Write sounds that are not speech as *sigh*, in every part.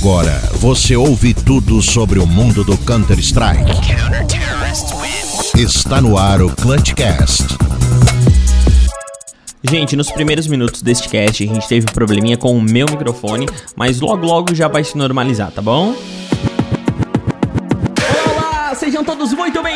Agora você ouve tudo sobre o mundo do Counter-Strike. Está no ar o Clutchcast. Gente, nos primeiros minutos deste cast a gente teve um probleminha com o meu microfone, mas logo logo já vai se normalizar, tá bom?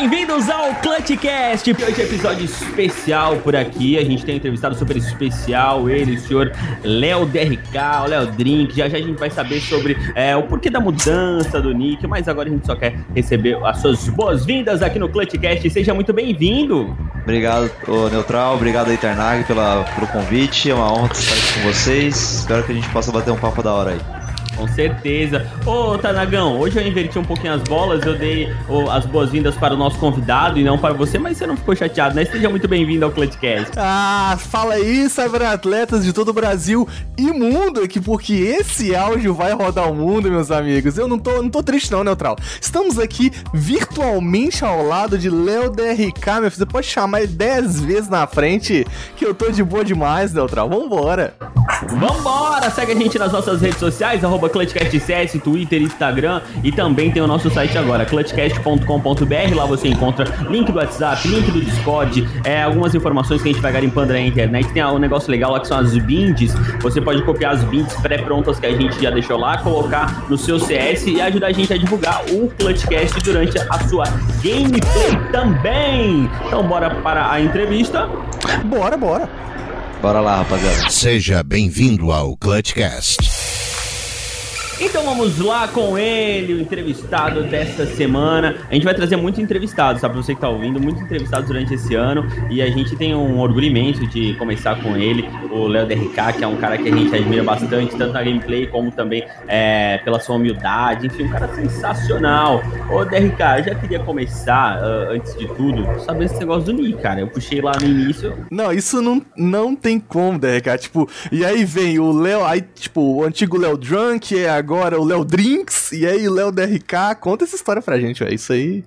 Bem-vindos ao Clutchcast. Hoje é episódio especial por aqui. A gente tem um entrevistado super especial, ele, o senhor Léo DRK, o Léo Drink. Já já a gente vai saber sobre é, o porquê da mudança do nick, mas agora a gente só quer receber as suas boas-vindas aqui no Clutchcast. Seja muito bem-vindo. Obrigado, Neutral, obrigado aí, Tarnag, pela, pelo convite. É uma honra estar aqui com vocês. Espero que a gente possa bater um papo da hora aí. Com certeza. Ô, Tanagão, hoje eu inverti um pouquinho as bolas, eu dei ô, as boas-vindas para o nosso convidado e não para você, mas você não ficou chateado, né? Seja muito bem-vindo ao Clutchcast. Ah, fala aí, cyberatletas de todo o Brasil e mundo aqui, porque esse áudio vai rodar o mundo, meus amigos. Eu não tô, não tô triste não, Neutral. Estamos aqui virtualmente ao lado de Léo DRK, meu filho. Você pode chamar ele 10 vezes na frente, que eu tô de boa demais, Neutral. Vambora. Vambora! Segue a gente nas nossas redes sociais, arroba ClutchCastCS, Twitter, Instagram e também tem o nosso site agora, clutchcast.com.br. Lá você encontra link do WhatsApp, link do Discord, é, algumas informações que a gente vai garimpando na internet. Tem um negócio legal lá que são as binds. Você pode copiar as binds pré-prontas que a gente já deixou lá, colocar no seu CS e ajudar a gente a divulgar o Clutchcast durante a sua gameplay também. Então bora para a entrevista. Bora, bora. Bora lá, rapaziada. Seja bem-vindo ao Clutchcast. Então vamos lá com ele, o entrevistado desta semana. A gente vai trazer muitos entrevistados, tá? Pra você que tá ouvindo, muitos entrevistados durante esse ano. E a gente tem um orgulho imenso de começar com ele, o Léo DRK, que é um cara que a gente admira bastante, tanto na gameplay como também é, pela sua humildade. Enfim, um cara sensacional. Ô DRK, eu já queria começar, uh, antes de tudo, sabendo esse negócio do Nick, cara. Eu puxei lá no início. Não, isso não, não tem como, DRK. Tipo, e aí vem o Léo, aí, tipo, o antigo Léo Drunk, é agora o Léo Drinks, e aí o Léo DRK. Conta essa história pra gente, velho. Isso aí.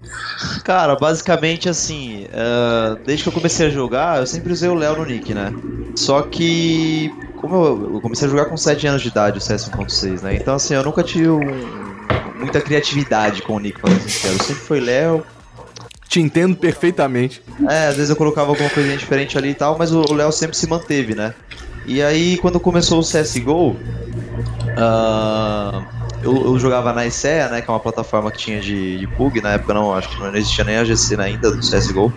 Cara, basicamente assim, uh, desde que eu comecei a jogar, eu sempre usei o Léo no nick, né? Só que, como eu, eu comecei a jogar com 7 anos de idade, o CS 1.6, né? Então, assim, eu nunca tive um, muita criatividade com o nick, pra ser sincero. Eu sempre foi Léo. Te entendo perfeitamente. É, às vezes eu colocava alguma coisinha diferente ali e tal, mas o Léo sempre se manteve, né? E aí, quando começou o CSGO, Uh, eu, eu, jogava na ICEA, né, que é uma plataforma que tinha de, de PUG, na época não, acho que não existia nem a GC ainda do CSGO.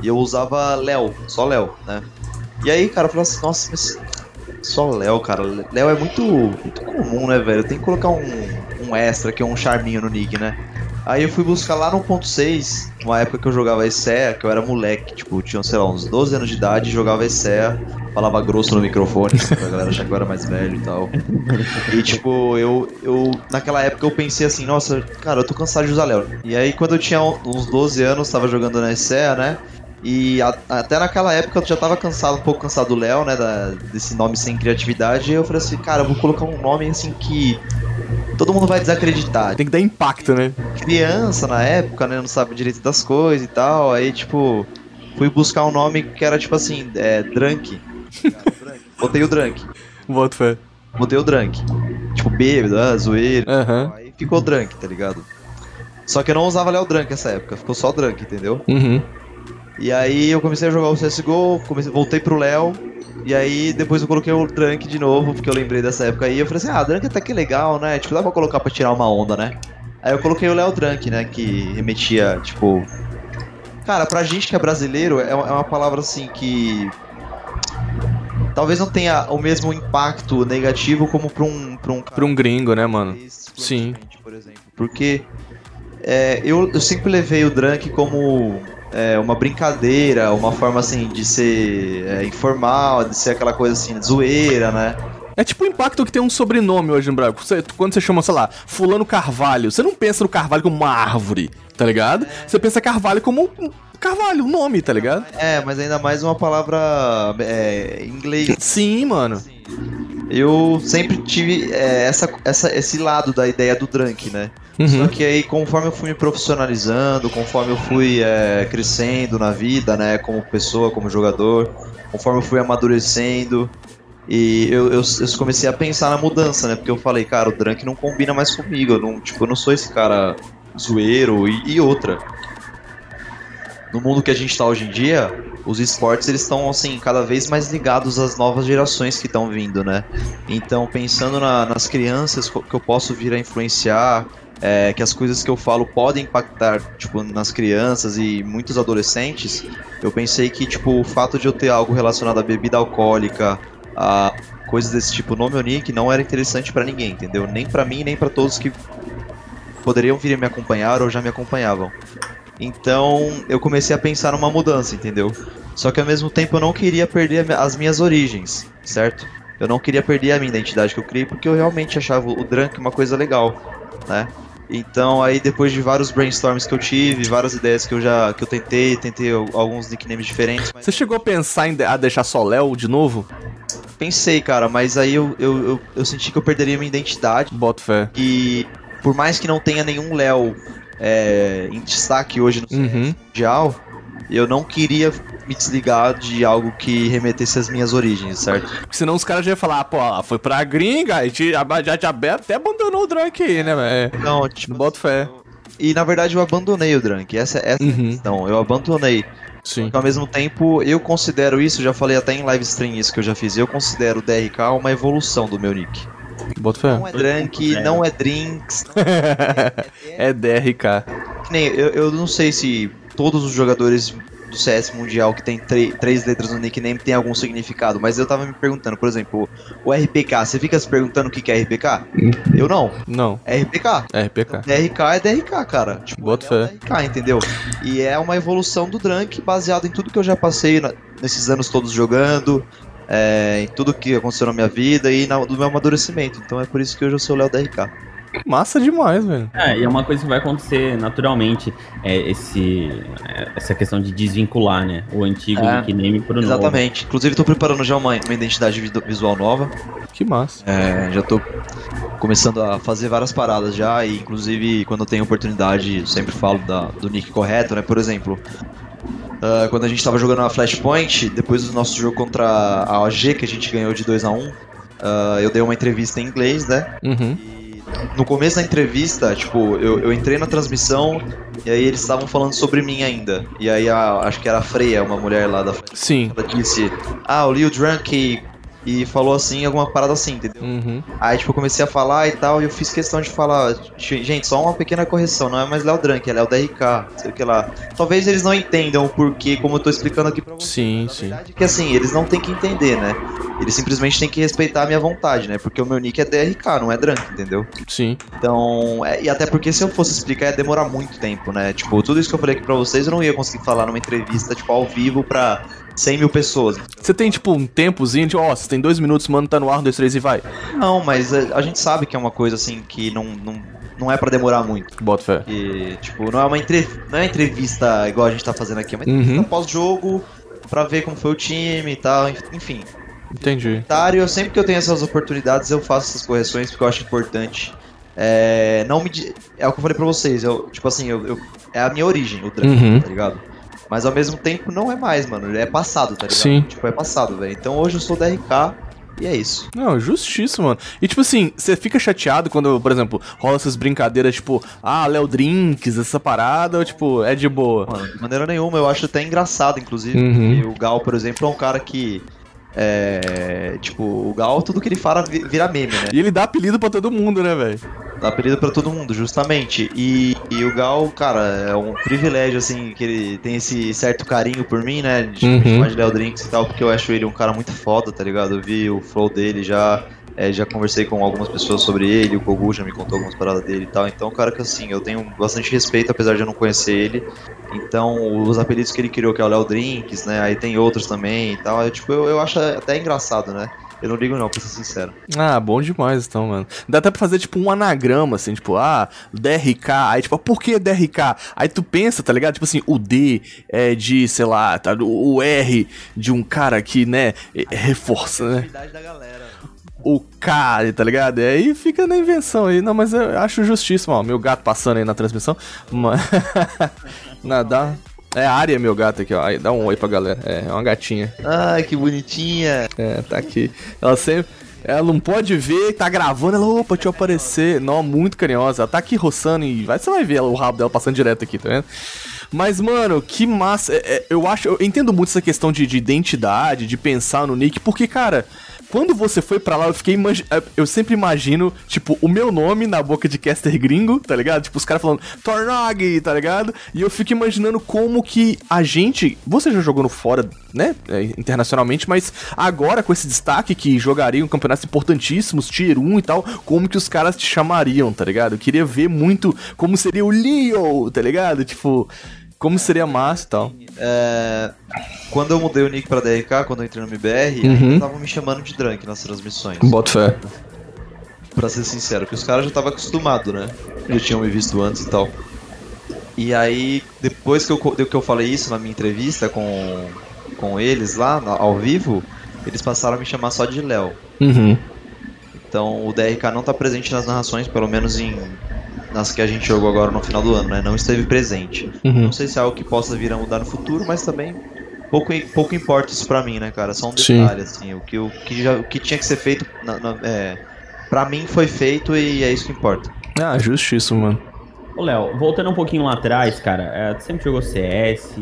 E eu usava Léo, só Léo, né? E aí, cara, eu falei assim, nossa, mas só Léo, cara. Léo é muito, muito comum, né, velho? Tem que colocar um, um extra, é um charminho no nick, né? Aí eu fui buscar lá no 1.6, uma época que eu jogava ESEA, que eu era moleque, tipo, tinha, sei lá, uns 12 anos de idade, jogava ESEA, falava grosso no microfone, pra galera achar que eu era mais velho e tal. E tipo, eu, eu, naquela época eu pensei assim, nossa, cara, eu tô cansado de usar Léo. E aí quando eu tinha uns 12 anos, tava jogando na ESEA, né? E a, até naquela época eu já tava cansado, um pouco cansado do Léo, né? Da, desse nome sem criatividade. E eu falei assim, cara, eu vou colocar um nome assim que todo mundo vai desacreditar. Tem que dar impacto, né? Criança na época, né? Não sabe direito das coisas e tal. Aí, tipo, fui buscar um nome que era tipo assim, é, Drunk. Botei o Drunk. Boto fé. Botei o Drunk. Tipo, bêbado, ah, zoeiro. Uhum. Aí ficou Drunk, tá ligado? Só que eu não usava Léo Drunk nessa época, ficou só Drunk, entendeu? Uhum. E aí eu comecei a jogar o CSGO, comecei, voltei pro Léo, e aí depois eu coloquei o Drunk de novo, porque eu lembrei dessa época aí. Eu falei assim, ah, Drunk até que legal, né? Tipo, dá pra colocar pra tirar uma onda, né? Aí eu coloquei o Léo Drunk, né? Que remetia, tipo. Cara, pra gente que é brasileiro, é uma palavra assim que. Talvez não tenha o mesmo impacto negativo como pra um. Pra um, pra um gringo, né, mano? Sim. Por exemplo. Porque é, eu, eu sempre levei o Drunk como é, uma brincadeira, uma forma assim de ser é, informal, de ser aquela coisa assim, zoeira, né? É tipo o impacto que tem um sobrenome hoje no Brasil. Quando você chama, sei lá, Fulano Carvalho, você não pensa no Carvalho como uma árvore, tá ligado? É. Você pensa Carvalho como um Carvalho, um nome, tá ligado? É, mas ainda mais uma palavra é, em inglês. Sim, mano. Eu sempre tive é, essa, essa, esse lado da ideia do drunk, né? Uhum. Só que aí, conforme eu fui me profissionalizando, conforme eu fui é, crescendo na vida, né, como pessoa, como jogador, conforme eu fui amadurecendo, E eu, eu, eu comecei a pensar na mudança, né? Porque eu falei, cara, o Drunk não combina mais comigo. Eu não, tipo, eu não sou esse cara zoeiro e, e outra. No mundo que a gente tá hoje em dia, os esportes eles estão assim cada vez mais ligados às novas gerações que estão vindo, né? Então pensando na, nas crianças que eu posso vir a influenciar, é, que as coisas que eu falo podem impactar tipo nas crianças e muitos adolescentes, eu pensei que tipo o fato de eu ter algo relacionado à bebida alcoólica, a coisas desse tipo no meu nick não era interessante para ninguém, entendeu? Nem para mim nem para todos que poderiam vir me acompanhar ou já me acompanhavam. Então eu comecei a pensar numa mudança, entendeu? Só que ao mesmo tempo eu não queria perder as minhas origens, certo? Eu não queria perder a minha identidade que eu criei porque eu realmente achava o Drunk uma coisa legal, né? Então aí depois de vários brainstorms que eu tive, várias ideias que eu já que eu tentei, tentei alguns nicknames diferentes. Mas... Você chegou a pensar em a deixar só Léo de novo? Pensei, cara, mas aí eu, eu, eu, eu senti que eu perderia minha identidade. Boto fé. E por mais que não tenha nenhum Léo é, em destaque hoje no uhum. mundial, eu não queria me desligar de algo que remetesse às minhas origens, certo? Porque senão os caras já iam falar, pô, foi pra gringa e já, já, até abandonou o Drunk aí, né, velho? Não, tipo, boto fé. E na verdade eu abandonei o Drunk, essa, essa uhum. é a uhum. questão, eu abandonei. Sim. Porque, ao mesmo tempo, eu considero isso, já falei até em live stream isso que eu já fiz, eu considero o DRK uma evolução do meu nick. Bota fé. Não é Drunk, não é Drinks. Não é, *laughs* é DRK. Nem, eu, eu não sei se todos os jogadores do CS Mundial que tem três letras no nickname tem algum significado, mas eu tava me perguntando, por exemplo, o RPK, você fica se perguntando o que, que é RPK? Eu não. Não. É RPK. É RPK. DRK é DRK, cara. Tipo, Bota é fé. DRK, entendeu? E é uma evolução do Drunk baseado em tudo que eu já passei na, nesses anos todos jogando, é, em tudo que aconteceu na minha vida e na, do meu amadurecimento. Então é por isso que hoje eu sou o Léo DRK. Massa demais, velho. É, e é uma coisa que vai acontecer naturalmente, é esse, é, essa questão de desvincular, né? O antigo é, nickname pro novo. Exatamente. Inclusive, tô preparando já uma, uma identidade visual nova. Que massa. É, já tô começando a fazer várias paradas já, e inclusive, quando eu tenho oportunidade, sempre falo da, do nick correto, né? Por exemplo, Uh, quando a gente tava jogando a Flashpoint, depois do nosso jogo contra a OG, que a gente ganhou de 2 a 1 um, uh, eu dei uma entrevista em inglês, né? Uhum. E no começo da entrevista, tipo, eu, eu entrei na transmissão e aí eles estavam falando sobre mim ainda. E aí a, acho que era a Freya, uma mulher lá da Sim. Ela disse: Ah, o Leo Drunk e falou assim, alguma parada assim, entendeu? Uhum. Aí, tipo, eu comecei a falar e tal, e eu fiz questão de falar, gente, só uma pequena correção, não é mais Léo Drunk, é Léo DRK, sei o que lá. Talvez eles não entendam porque, como eu tô explicando aqui pra vocês. Sim, na sim. verdade é que assim, eles não têm que entender, né? Eles simplesmente têm que respeitar a minha vontade, né? Porque o meu nick é DRK, não é Drunk, entendeu? Sim. Então, é, e até porque se eu fosse explicar ia demorar muito tempo, né? Tipo, tudo isso que eu falei aqui pra vocês eu não ia conseguir falar numa entrevista, tipo, ao vivo pra 100 mil pessoas. Você tem, tipo, um tempozinho de, ó, oh, você tem dois minutos, mano, tá no ar, um, dois, três e vai. Não, mas a, a gente sabe que é uma coisa, assim, que não, não, não é para demorar muito. Bota fé. E, tipo, não é uma entre... não é uma entrevista igual a gente tá fazendo aqui, é uma entrevista uhum. pós-jogo pra ver como foi o time e tal, enfim. Entendi. Eu, sempre que eu tenho essas oportunidades, eu faço essas correções porque eu acho importante. É, não me. É o que eu falei pra vocês, eu, tipo assim, eu, eu é a minha origem, o drama, uhum. tá ligado? Mas ao mesmo tempo não é mais, mano. É passado, tá ligado? Sim. Tipo, é passado, velho. Então hoje eu sou da RK e é isso. Não, justíssimo, mano. E tipo assim, você fica chateado quando, por exemplo, rola essas brincadeiras, tipo, ah, Léo Drinks, essa parada, ou tipo, é de boa? Mano, de maneira nenhuma, eu acho até engraçado, inclusive. Uhum. o Gal, por exemplo, é um cara que. É. Tipo, o Gal, tudo que ele fala vira meme, né? E ele dá apelido pra todo mundo, né, velho? Dá apelido para todo mundo, justamente. E, e, o Gal, cara, é um privilégio, assim, que ele tem esse certo carinho por mim, né? De uhum. chamar de Léo Drinks e tal, porque eu acho ele um cara muito foda, tá ligado? Eu vi o flow dele já. É, já conversei com algumas pessoas sobre ele, o Kogu já me contou algumas paradas dele e tal. Então, um cara que assim, eu tenho bastante respeito, apesar de eu não conhecer ele. Então, os apelidos que ele criou, que é o Léo Drinks, né? Aí tem outros também e tal. Eu, tipo, eu, eu acho até engraçado, né? Eu não ligo não, pra ser sincero. Ah, bom demais então, mano. Dá até pra fazer tipo um anagrama, assim, tipo, ah, DRK. Aí, tipo, por que DRK? Aí tu pensa, tá ligado? Tipo assim, o D é de, sei lá, tá, o R de um cara que, né, reforça, né? Da galera. O K, tá ligado? E aí fica na invenção aí. Não, mas eu acho justíssimo, ó. Meu gato passando aí na transmissão. Mas. *laughs* Nada. É a área, meu gato aqui, ó. Aí, dá um oi pra galera. É, é uma gatinha. Ai, que bonitinha. É, tá aqui. Ela sempre. Ela não pode ver, tá gravando, ela, opa, deixa eu aparecer. Não, muito carinhosa. Ela tá aqui roçando e vai, você vai ver ela, o rabo dela passando direto aqui, tá vendo? Mas, mano, que massa. É, é, eu acho, eu entendo muito essa questão de, de identidade, de pensar no Nick, porque, cara, quando você foi pra lá, eu fiquei é, Eu sempre imagino, tipo, o meu nome na boca de caster gringo, tá ligado? Tipo, os caras falando Tornog, tá ligado? E eu fico imaginando como que a gente. Você já jogou no fora, né? É, internacionalmente, mas agora com esse destaque que jogariam campeonatos importantíssimos, Tier 1 e tal, como que os caras te chamariam, tá ligado? Eu queria ver muito como seria o Leo, tá ligado? Tipo. Como seria massa e tal. É, quando eu mudei o nick pra DRK, quando eu entrei no MBR, uhum. estavam me chamando de Drunk nas transmissões. Bota fé. Pra ser sincero, porque os caras já estavam acostumados, né? Já tinham me visto antes e tal. E aí, depois que eu, que eu falei isso na minha entrevista com, com eles lá, ao vivo, eles passaram a me chamar só de Léo. Uhum. Então o DRK não tá presente nas narrações, pelo menos em nas que a gente jogou agora no final do ano, né? Não esteve presente. Uhum. Não sei se é algo que possa vir a mudar no futuro, mas também pouco, pouco importa isso pra mim, né, cara? Só um detalhe, Sim. assim. O que, o, que já, o que tinha que ser feito, na, na, é, pra mim foi feito e é isso que importa. Ah, justíssimo, mano. Ô, Léo, voltando um pouquinho lá atrás, cara, é, tu sempre jogou CS,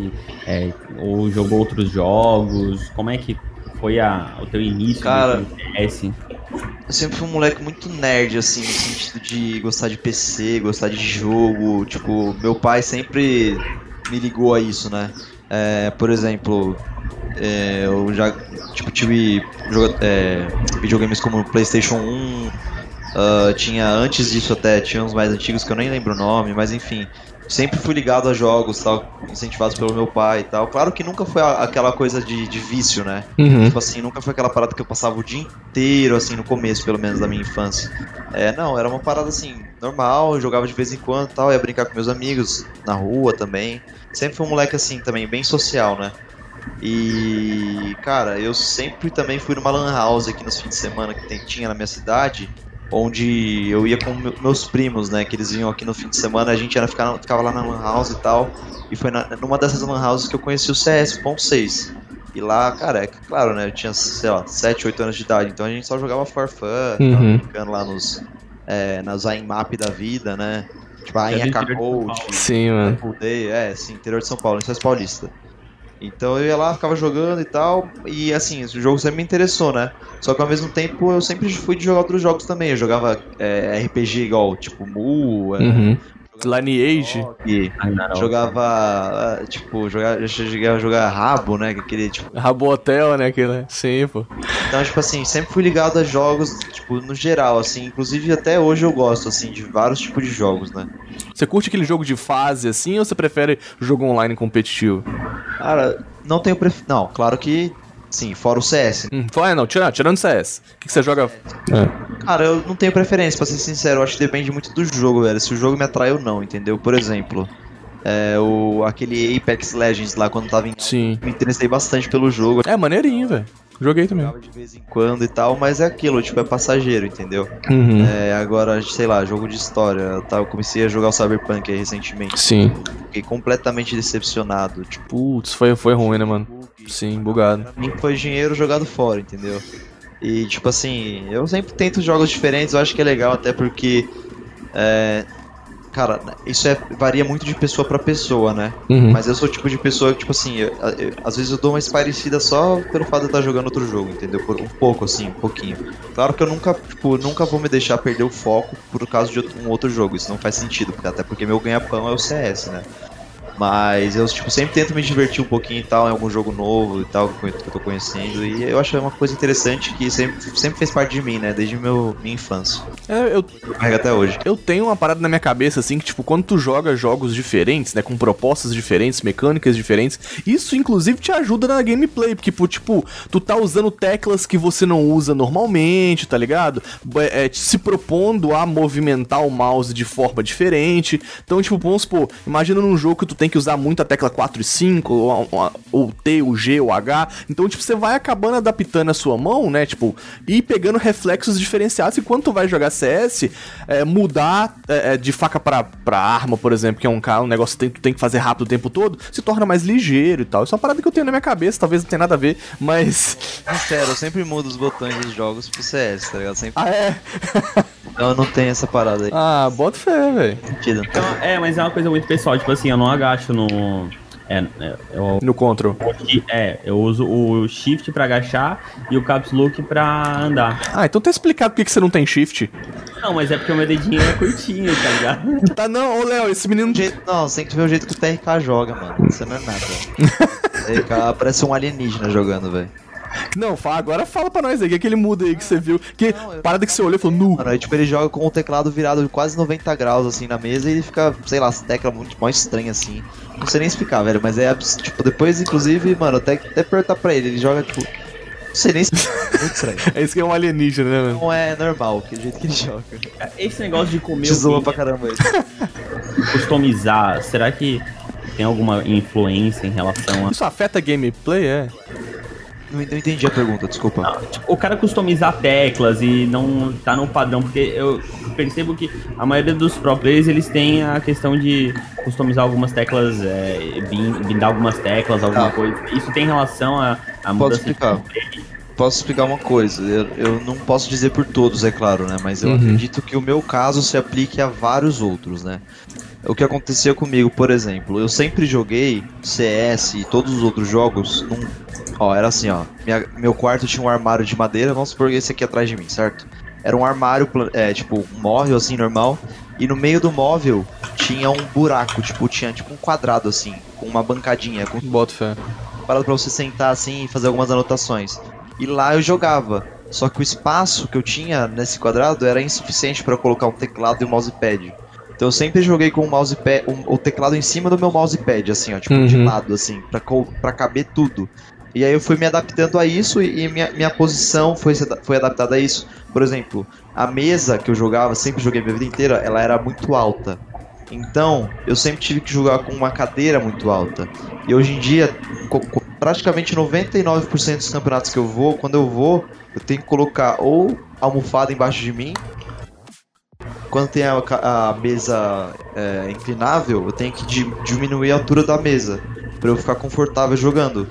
é, ou jogou outros jogos? Como é que foi a, o teu início cara, no CS? Eu sempre fui um moleque muito nerd, assim, no sentido de gostar de PC, gostar de jogo. Tipo, meu pai sempre me ligou a isso, né? É, por exemplo, é, eu já tipo, tive é, videogames como PlayStation 1. Uh, ah, tinha antes disso até, tinha uns mais antigos que eu nem lembro o nome, mas enfim sempre fui ligado a jogos, tal, incentivados pelo meu pai e tal. Claro que nunca foi aquela coisa de, de vício, né? Uhum. Tipo assim, nunca foi aquela parada que eu passava o dia inteiro, assim, no começo, pelo menos, da minha infância. É, não, era uma parada assim, normal, eu jogava de vez em quando tal, ia brincar com meus amigos na rua também. Sempre fui um moleque assim também, bem social, né? E, cara, eu sempre também fui numa lan house aqui nos fins de semana que tem, tinha na minha cidade onde eu ia com meus primos, né? Que eles vinham aqui no fim de semana, a gente era ficar, ficava lá na Lan House e tal. E foi na, numa dessas Lan Houses que eu conheci o CS.6. E lá, cara, é claro, né? Eu tinha, sei lá, 7, 8 anos de idade, então a gente só jogava for fun, uhum. ficando lá nos. É, nas AIMAP da vida, né? Tipo, a Ainha Code. Sim, mano. É, sim, interior de São Paulo, em Paulista. Então eu ia lá, ficava jogando e tal, e assim, o jogo sempre me interessou, né? Só que ao mesmo tempo eu sempre fui de jogar outros jogos também. Eu jogava é, RPG igual, tipo Mu, é, uhum. Lineage. E jogava, ah, tipo, jogava, a jogar Rabo, né? Aquele, tipo... Rabo Hotel, né? Aquele, sim, pô. Então, tipo assim, sempre fui ligado a jogos, tipo, no geral, assim. Inclusive, até hoje eu gosto, assim, de vários tipos de jogos, né? Você curte aquele jogo de fase, assim, ou você prefere jogo online competitivo? Cara, não tenho pref... Não, claro que Sim, fora o CS. Hum, é, não, tirando, tirando o CS. O que, que você joga? É. Cara, eu não tenho preferência, pra ser sincero. Eu acho que depende muito do jogo, velho. Se o jogo me atrai ou não, entendeu? Por exemplo, é, o, aquele Apex Legends lá, quando tava em. Sim. Me interessei bastante pelo jogo. É, maneirinho, velho. Joguei também. de vez em quando e tal, mas é aquilo, tipo, é passageiro, entendeu? Uhum. É, agora, sei lá, jogo de história. Tá, eu comecei a jogar o Cyberpunk aí recentemente. Sim. Fiquei completamente decepcionado. Tipo, putz, foi, foi ruim, né, mano? Sim, bugado. Mim foi dinheiro jogado fora, entendeu? E, tipo assim, eu sempre tento jogos diferentes, eu acho que é legal, até porque. É, cara, isso é, varia muito de pessoa para pessoa, né? Uhum. Mas eu sou o tipo de pessoa que, tipo assim, eu, eu, às vezes eu dou uma parecida só pelo fato de estar jogando outro jogo, entendeu? Por um pouco, assim, um pouquinho. Claro que eu nunca, tipo, nunca vou me deixar perder o foco por causa de outro, um outro jogo, isso não faz sentido, até porque meu ganha-pão é o CS, né? Mas eu, tipo, sempre tento me divertir um pouquinho e tal, em algum jogo novo e tal, que eu tô conhecendo. E eu acho uma coisa interessante que sempre, sempre fez parte de mim, né? Desde meu, minha infância. É, eu. Carrega até hoje. Eu tenho uma parada na minha cabeça, assim, que, tipo, quando tu joga jogos diferentes, né? Com propostas diferentes, mecânicas diferentes, isso, inclusive, te ajuda na gameplay. Porque, tipo, tu tá usando teclas que você não usa normalmente, tá ligado? É, se propondo a movimentar o mouse de forma diferente. Então, tipo, vamos supor, imagina num jogo que tu tem tem que usar muito a tecla 4 e 5, ou, ou, o T, o G, o H. Então, tipo, você vai acabando adaptando a sua mão, né? Tipo, e pegando reflexos diferenciados. E quando tu vai jogar CS, é, mudar é, é, de faca pra, pra arma, por exemplo, que é um, um negócio que tem, tu tem que fazer rápido o tempo todo, se torna mais ligeiro e tal. Isso é uma parada que eu tenho na minha cabeça, talvez não tenha nada a ver, mas. Sério, eu sempre mudo os botões dos jogos pro CS, tá ligado? Sempre. Ah, é? Não, não tem essa parada aí. Ah, bota fé, velho. Então, é, mas é uma coisa muito pessoal. Tipo assim, eu não agacho no. É, é, eu, No control. é, eu uso o shift pra agachar e o caps look pra andar. Ah, então tá explicado por que você não tem shift. Não, mas é porque o meu dedinho é curtinho, tá ligado? *laughs* Tá, não, ô Léo, esse menino. Não, você tem que ver o jeito que o TRK joga, mano. Isso não é nada. *laughs* o TRK parece um alienígena jogando, velho. Não, fala, agora fala pra nós aí, o que é aquele mudo aí que você viu. Que Não, parada que você olhou e falou, nu. Mano, aí tipo, ele joga com o teclado virado de quase 90 graus, assim, na mesa e ele fica, sei lá, as teclas muito mais estranhas, assim. Não sei nem explicar, velho, mas é, tipo, depois, inclusive, mano, até, até perguntar pra ele, ele joga, tipo, não sei nem explicar, *laughs* muito estranho. É isso que é um alienígena, né, mano? Não é normal, aquele jeito que ele joga. Esse negócio de comer zoa pra caramba ele. *laughs* customizar, será que tem alguma influência em relação a. Isso afeta gameplay, é? Não, não entendi a pergunta, desculpa. Não, tipo, o cara customizar teclas e não tá no padrão, porque eu percebo que a maioria dos pro players eles têm a questão de customizar algumas teclas, é, bin- bindar algumas teclas, alguma Ah. coisa. Isso tem relação a, a Posso mudança de explicar. Posso explicar uma coisa, eu, eu não posso dizer por todos, é claro, né? Mas eu Uhum. acredito que o meu caso se aplique a vários outros, né? O que acontecia comigo, por exemplo, eu sempre joguei CS e todos os outros jogos num. Ó, era assim, ó. minha- meu quarto tinha um armário de madeira, vamos supor esse aqui atrás de mim, certo? Era um armário, é, tipo, um móvel assim, normal. E no meio do móvel tinha um buraco, tipo, tinha tipo um quadrado assim, com uma bancadinha, com Bota fé. parado pra você sentar assim e fazer algumas anotações. E lá eu jogava. Só que o espaço que eu tinha nesse quadrado era insuficiente para colocar um teclado e um mousepad. Então eu sempre joguei com o mousepad, um- o teclado em cima do meu mousepad, assim, ó, tipo, de Uhum. lado, assim, pra, pra caber tudo. E aí eu fui me adaptando a isso e, e minha, minha posição foi, foi adaptada a isso. Por exemplo, a mesa que eu jogava, sempre joguei minha vida inteira, ela era muito alta. Então, eu sempre tive que jogar com uma cadeira muito alta. E hoje em dia, praticamente 99% dos campeonatos que eu vou, quando eu vou, eu tenho que colocar ou almofada embaixo de mim. Quando tem a, a mesa é, inclinável, eu tenho que di- diminuir a altura da mesa para eu ficar confortável jogando.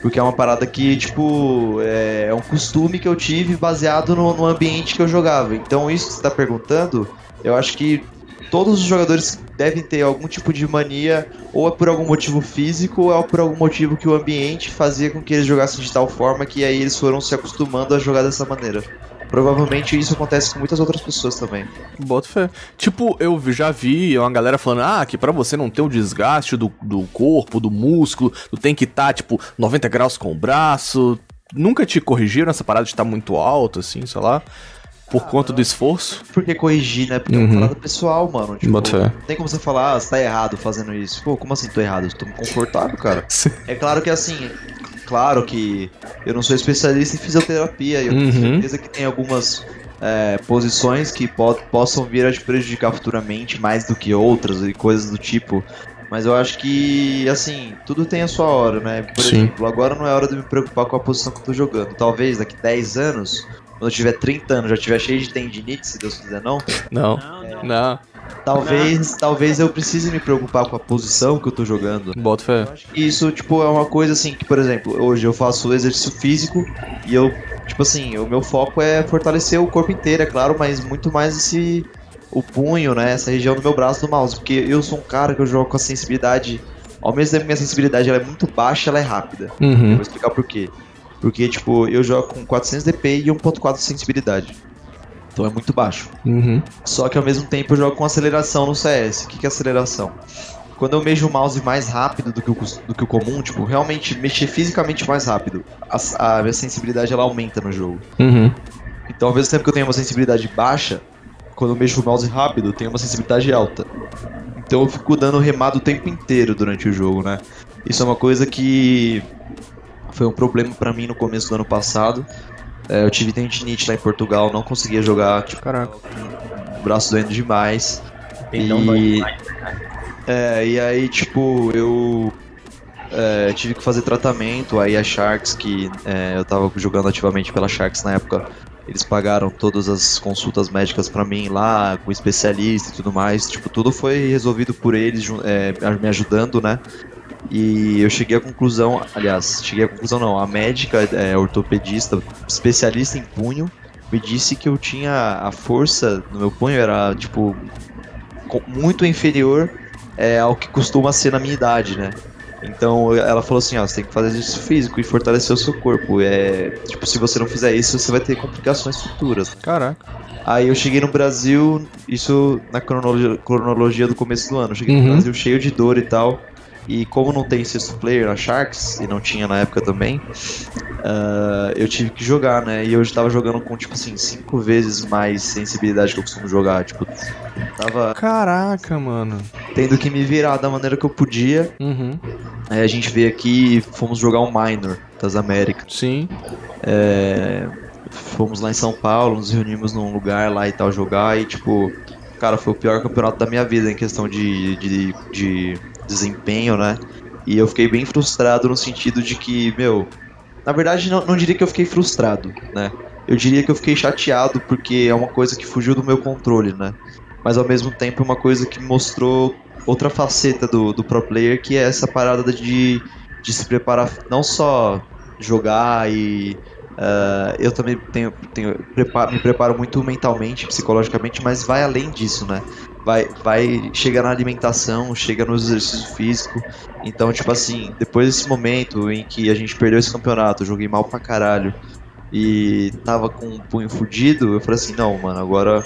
Porque é uma parada que, tipo, é, é um costume que eu tive baseado no, no ambiente que eu jogava. Então, isso que você tá perguntando, eu acho que todos os jogadores devem ter algum tipo de mania, ou é por algum motivo físico, ou é por algum motivo que o ambiente fazia com que eles jogassem de tal forma que aí eles foram se acostumando a jogar dessa maneira. Provavelmente isso acontece com muitas outras pessoas também. Bota fé. Tipo, eu já vi uma galera falando, ah, que pra você não ter o desgaste do, do corpo, do músculo, tu tem que estar, tipo, 90 graus com o braço. Nunca te corrigiram essa parada de estar muito alto, assim, sei lá? Por conta do esforço? Por que corrigir, né? Porque é Uhum. uma parada pessoal, mano. Tipo, Bota não tem como você falar, ah, você tá errado fazendo isso. Pô, como assim tô errado? Eu tô confortável, cara. *laughs* É claro que assim, claro que eu não sou especialista em fisioterapia e eu tenho Uhum. certeza que tem algumas é, posições que po- possam vir a te prejudicar futuramente mais do que outras e coisas do tipo. Mas eu acho que, assim, tudo tem a sua hora, né? Por Sim. exemplo, agora não é hora de me preocupar com a posição que eu tô jogando. Talvez daqui 10 anos, quando eu tiver 30 anos, já tiver cheio de tendinite, se Deus quiser não, Não. Não, não. Talvez, talvez eu precise me preocupar com a posição que eu tô jogando. Bota fé. Eu isso, tipo, é uma coisa assim que, por exemplo, hoje eu faço exercício físico e eu, tipo assim, o meu foco é fortalecer o corpo inteiro, é claro, mas muito mais esse o punho, né, essa região do meu braço do mouse, porque eu sou um cara que eu jogo com a sensibilidade, ao mesmo tempo que minha sensibilidade ela é muito baixa, ela é rápida. Eu Uhum. vou explicar por quê. Porque, tipo, eu jogo com 400 DP e 1.4 de sensibilidade. Então é muito baixo. Uhum. Só que ao mesmo tempo eu jogo com aceleração no CS. O que que é aceleração? Quando eu mexo o mouse mais rápido do que o, do que o comum, tipo, realmente mexer fisicamente mais rápido, a, a minha sensibilidade ela aumenta no jogo. Uhum. Então ao mesmo tempo que eu tenho uma sensibilidade baixa, quando eu mexo o mouse rápido, eu tenho uma sensibilidade alta. Então eu fico dando remado o tempo inteiro durante o jogo, né? Isso é uma coisa que foi um problema pra mim no começo do ano passado. É, eu tive tendinite lá em Portugal, não conseguia jogar, tipo, Caraca. o braço doendo demais. Tendão E- dói demais, né, cara? É, e aí, tipo, eu é, tive que fazer tratamento. Aí a Sharks, que é, eu tava jogando ativamente pela Sharks na época, eles pagaram todas as consultas médicas pra mim lá, com especialista e tudo mais. Tipo, tudo foi resolvido por eles, é, me ajudando, né? E eu cheguei à conclusão, aliás, cheguei à conclusão não, a médica, é, ortopedista, especialista em punho, me disse que eu tinha a força no meu punho era tipo muito inferior é, ao que costuma ser na minha idade, né? Então ela falou assim, ó, você tem que fazer exercício físico e fortalecer o seu corpo. É, tipo, se você não fizer isso, você vai ter complicações futuras. Caraca. Aí eu cheguei no Brasil, isso na cronologia, cronologia do começo do ano. Eu cheguei Uhum. no Brasil cheio de dor e tal. E como não tem sexto player na Sharks, e não tinha na época também, ah, eu tive que jogar, né? E eu tava jogando com, tipo assim, cinco vezes mais sensibilidade que eu costumo jogar. Tipo, tava Caraca, mano. tendo que me virar da maneira que eu podia. Uhum. Aí a gente veio aqui e fomos jogar um minor das Américas. Sim. É, fomos lá em São Paulo, nos reunimos num lugar lá e tal jogar e tipo, cara, foi o pior campeonato da minha vida em questão de, de, de desempenho, né? E eu fiquei bem frustrado no sentido de que, meu, na verdade não, não diria que eu fiquei frustrado, né? Eu diria que eu fiquei chateado porque é uma coisa que fugiu do meu controle, né? Mas ao mesmo tempo é uma coisa que mostrou outra faceta do, do pro player que é essa parada de, de se preparar não só jogar e ah, eu também tenho, tenho me preparo muito mentalmente, psicologicamente, mas vai além disso, né? Vai, vai chega na alimentação, chega no exercício físico. Então, tipo assim, depois desse momento em que a gente perdeu esse campeonato, joguei mal pra caralho e tava com um punho fudido, eu falei assim, não, mano, agora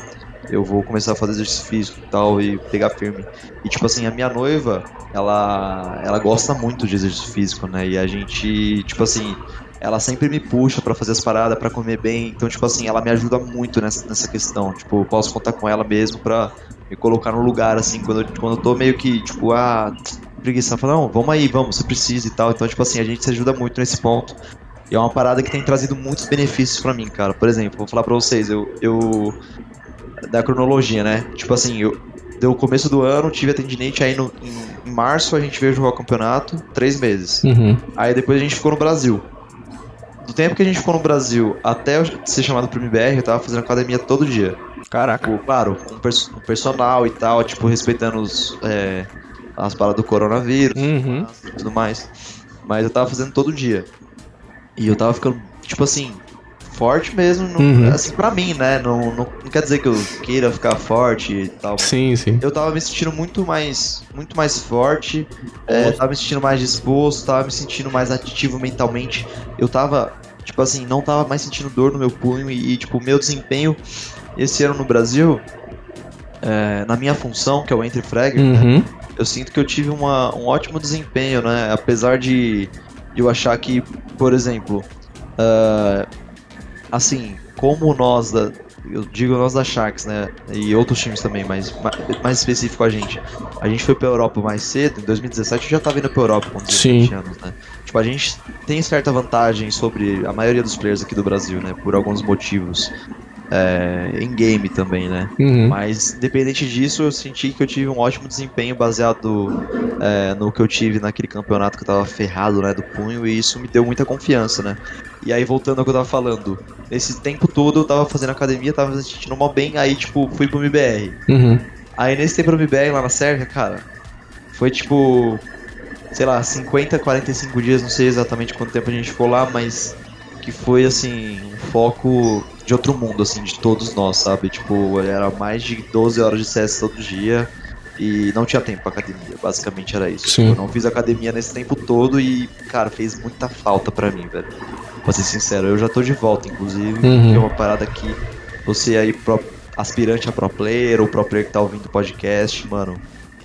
eu vou começar a fazer exercício físico e tal e pegar firme. E tipo assim, a minha noiva, ela ela gosta muito de exercício físico, né? E a gente, tipo assim, ela sempre me puxa pra fazer as paradas, pra comer bem. Então, tipo assim, ela me ajuda muito nessa, nessa questão. Tipo, eu posso contar com ela mesmo pra me colocar no lugar, assim, quando eu, quando eu tô meio que, tipo, ah, preguiça. Ela fala, não, vamos aí, vamos, você precisa e tal. Então, tipo assim, a gente se ajuda muito nesse ponto. E é uma parada que tem trazido muitos benefícios pra mim, cara. Por exemplo, vou falar pra vocês, eu. eu da cronologia, né? Tipo assim, eu. Deu o começo do ano, tive a tendinite, aí no, em, em março a gente veio jogar o campeonato, três meses. Uhum. Aí depois a gente ficou no Brasil. Do tempo que a gente ficou no Brasil até eu ser chamado pro MBR, eu tava fazendo academia todo dia. Caraca. Tipo, claro, com pers- personal e tal, tipo, respeitando os, é, as paradas do coronavírus Uhum. e tudo mais. Mas eu tava fazendo todo dia. E eu tava ficando, tipo assim, forte mesmo, não- Uhum. assim, pra mim, né? Não, não, não quer dizer que eu queira ficar forte e tal. Sim, sim. Eu tava me sentindo muito mais, muito mais forte, é, tava me sentindo mais disposto, tava me sentindo mais ativo mentalmente. Eu tava, tipo assim, não tava mais sentindo dor no meu punho e, e, tipo, meu desempenho esse ano no Brasil, é, na minha função, que é o entry fragger, né, Uhum. eu sinto que eu tive uma, um ótimo desempenho, né? Apesar de eu achar que, por exemplo, ah, assim, como nós da. Eu digo nós da Sharks, né? E outros times também, mas ma- mais específico a gente. A gente foi pra Europa mais cedo, em 2017 eu já tava indo pra Europa com 17 Sim. anos, né? Tipo, a gente tem certa vantagem sobre a maioria dos players aqui do Brasil, né? Por alguns motivos. É, em game também, né? Uhum. Mas, independente disso, eu senti que eu tive um ótimo desempenho baseado é, no que eu tive naquele campeonato que eu tava ferrado, né, do punho, e isso me deu muita confiança, né? E aí, voltando ao que eu tava falando, nesse tempo todo eu tava fazendo academia, tava me sentindo mal bem, aí, tipo, fui pro MBR. Uhum. Aí, nesse tempo no MBR, lá na Sérvia, cara, foi tipo, sei lá, 50, 45 dias, não sei exatamente quanto tempo a gente ficou lá, mas que foi, assim, um foco de outro mundo, assim, de todos nós, sabe? Tipo, era mais de 12 horas de CS todo dia e não tinha tempo pra academia, basicamente era isso. Sim. Eu não fiz academia nesse tempo todo e, cara, fez muita falta pra mim, velho. Pra ser sincero, eu já tô de volta, inclusive, Uhum. é uma parada que você aí, pro- aspirante a pro player ou pro player que tá ouvindo o podcast, mano,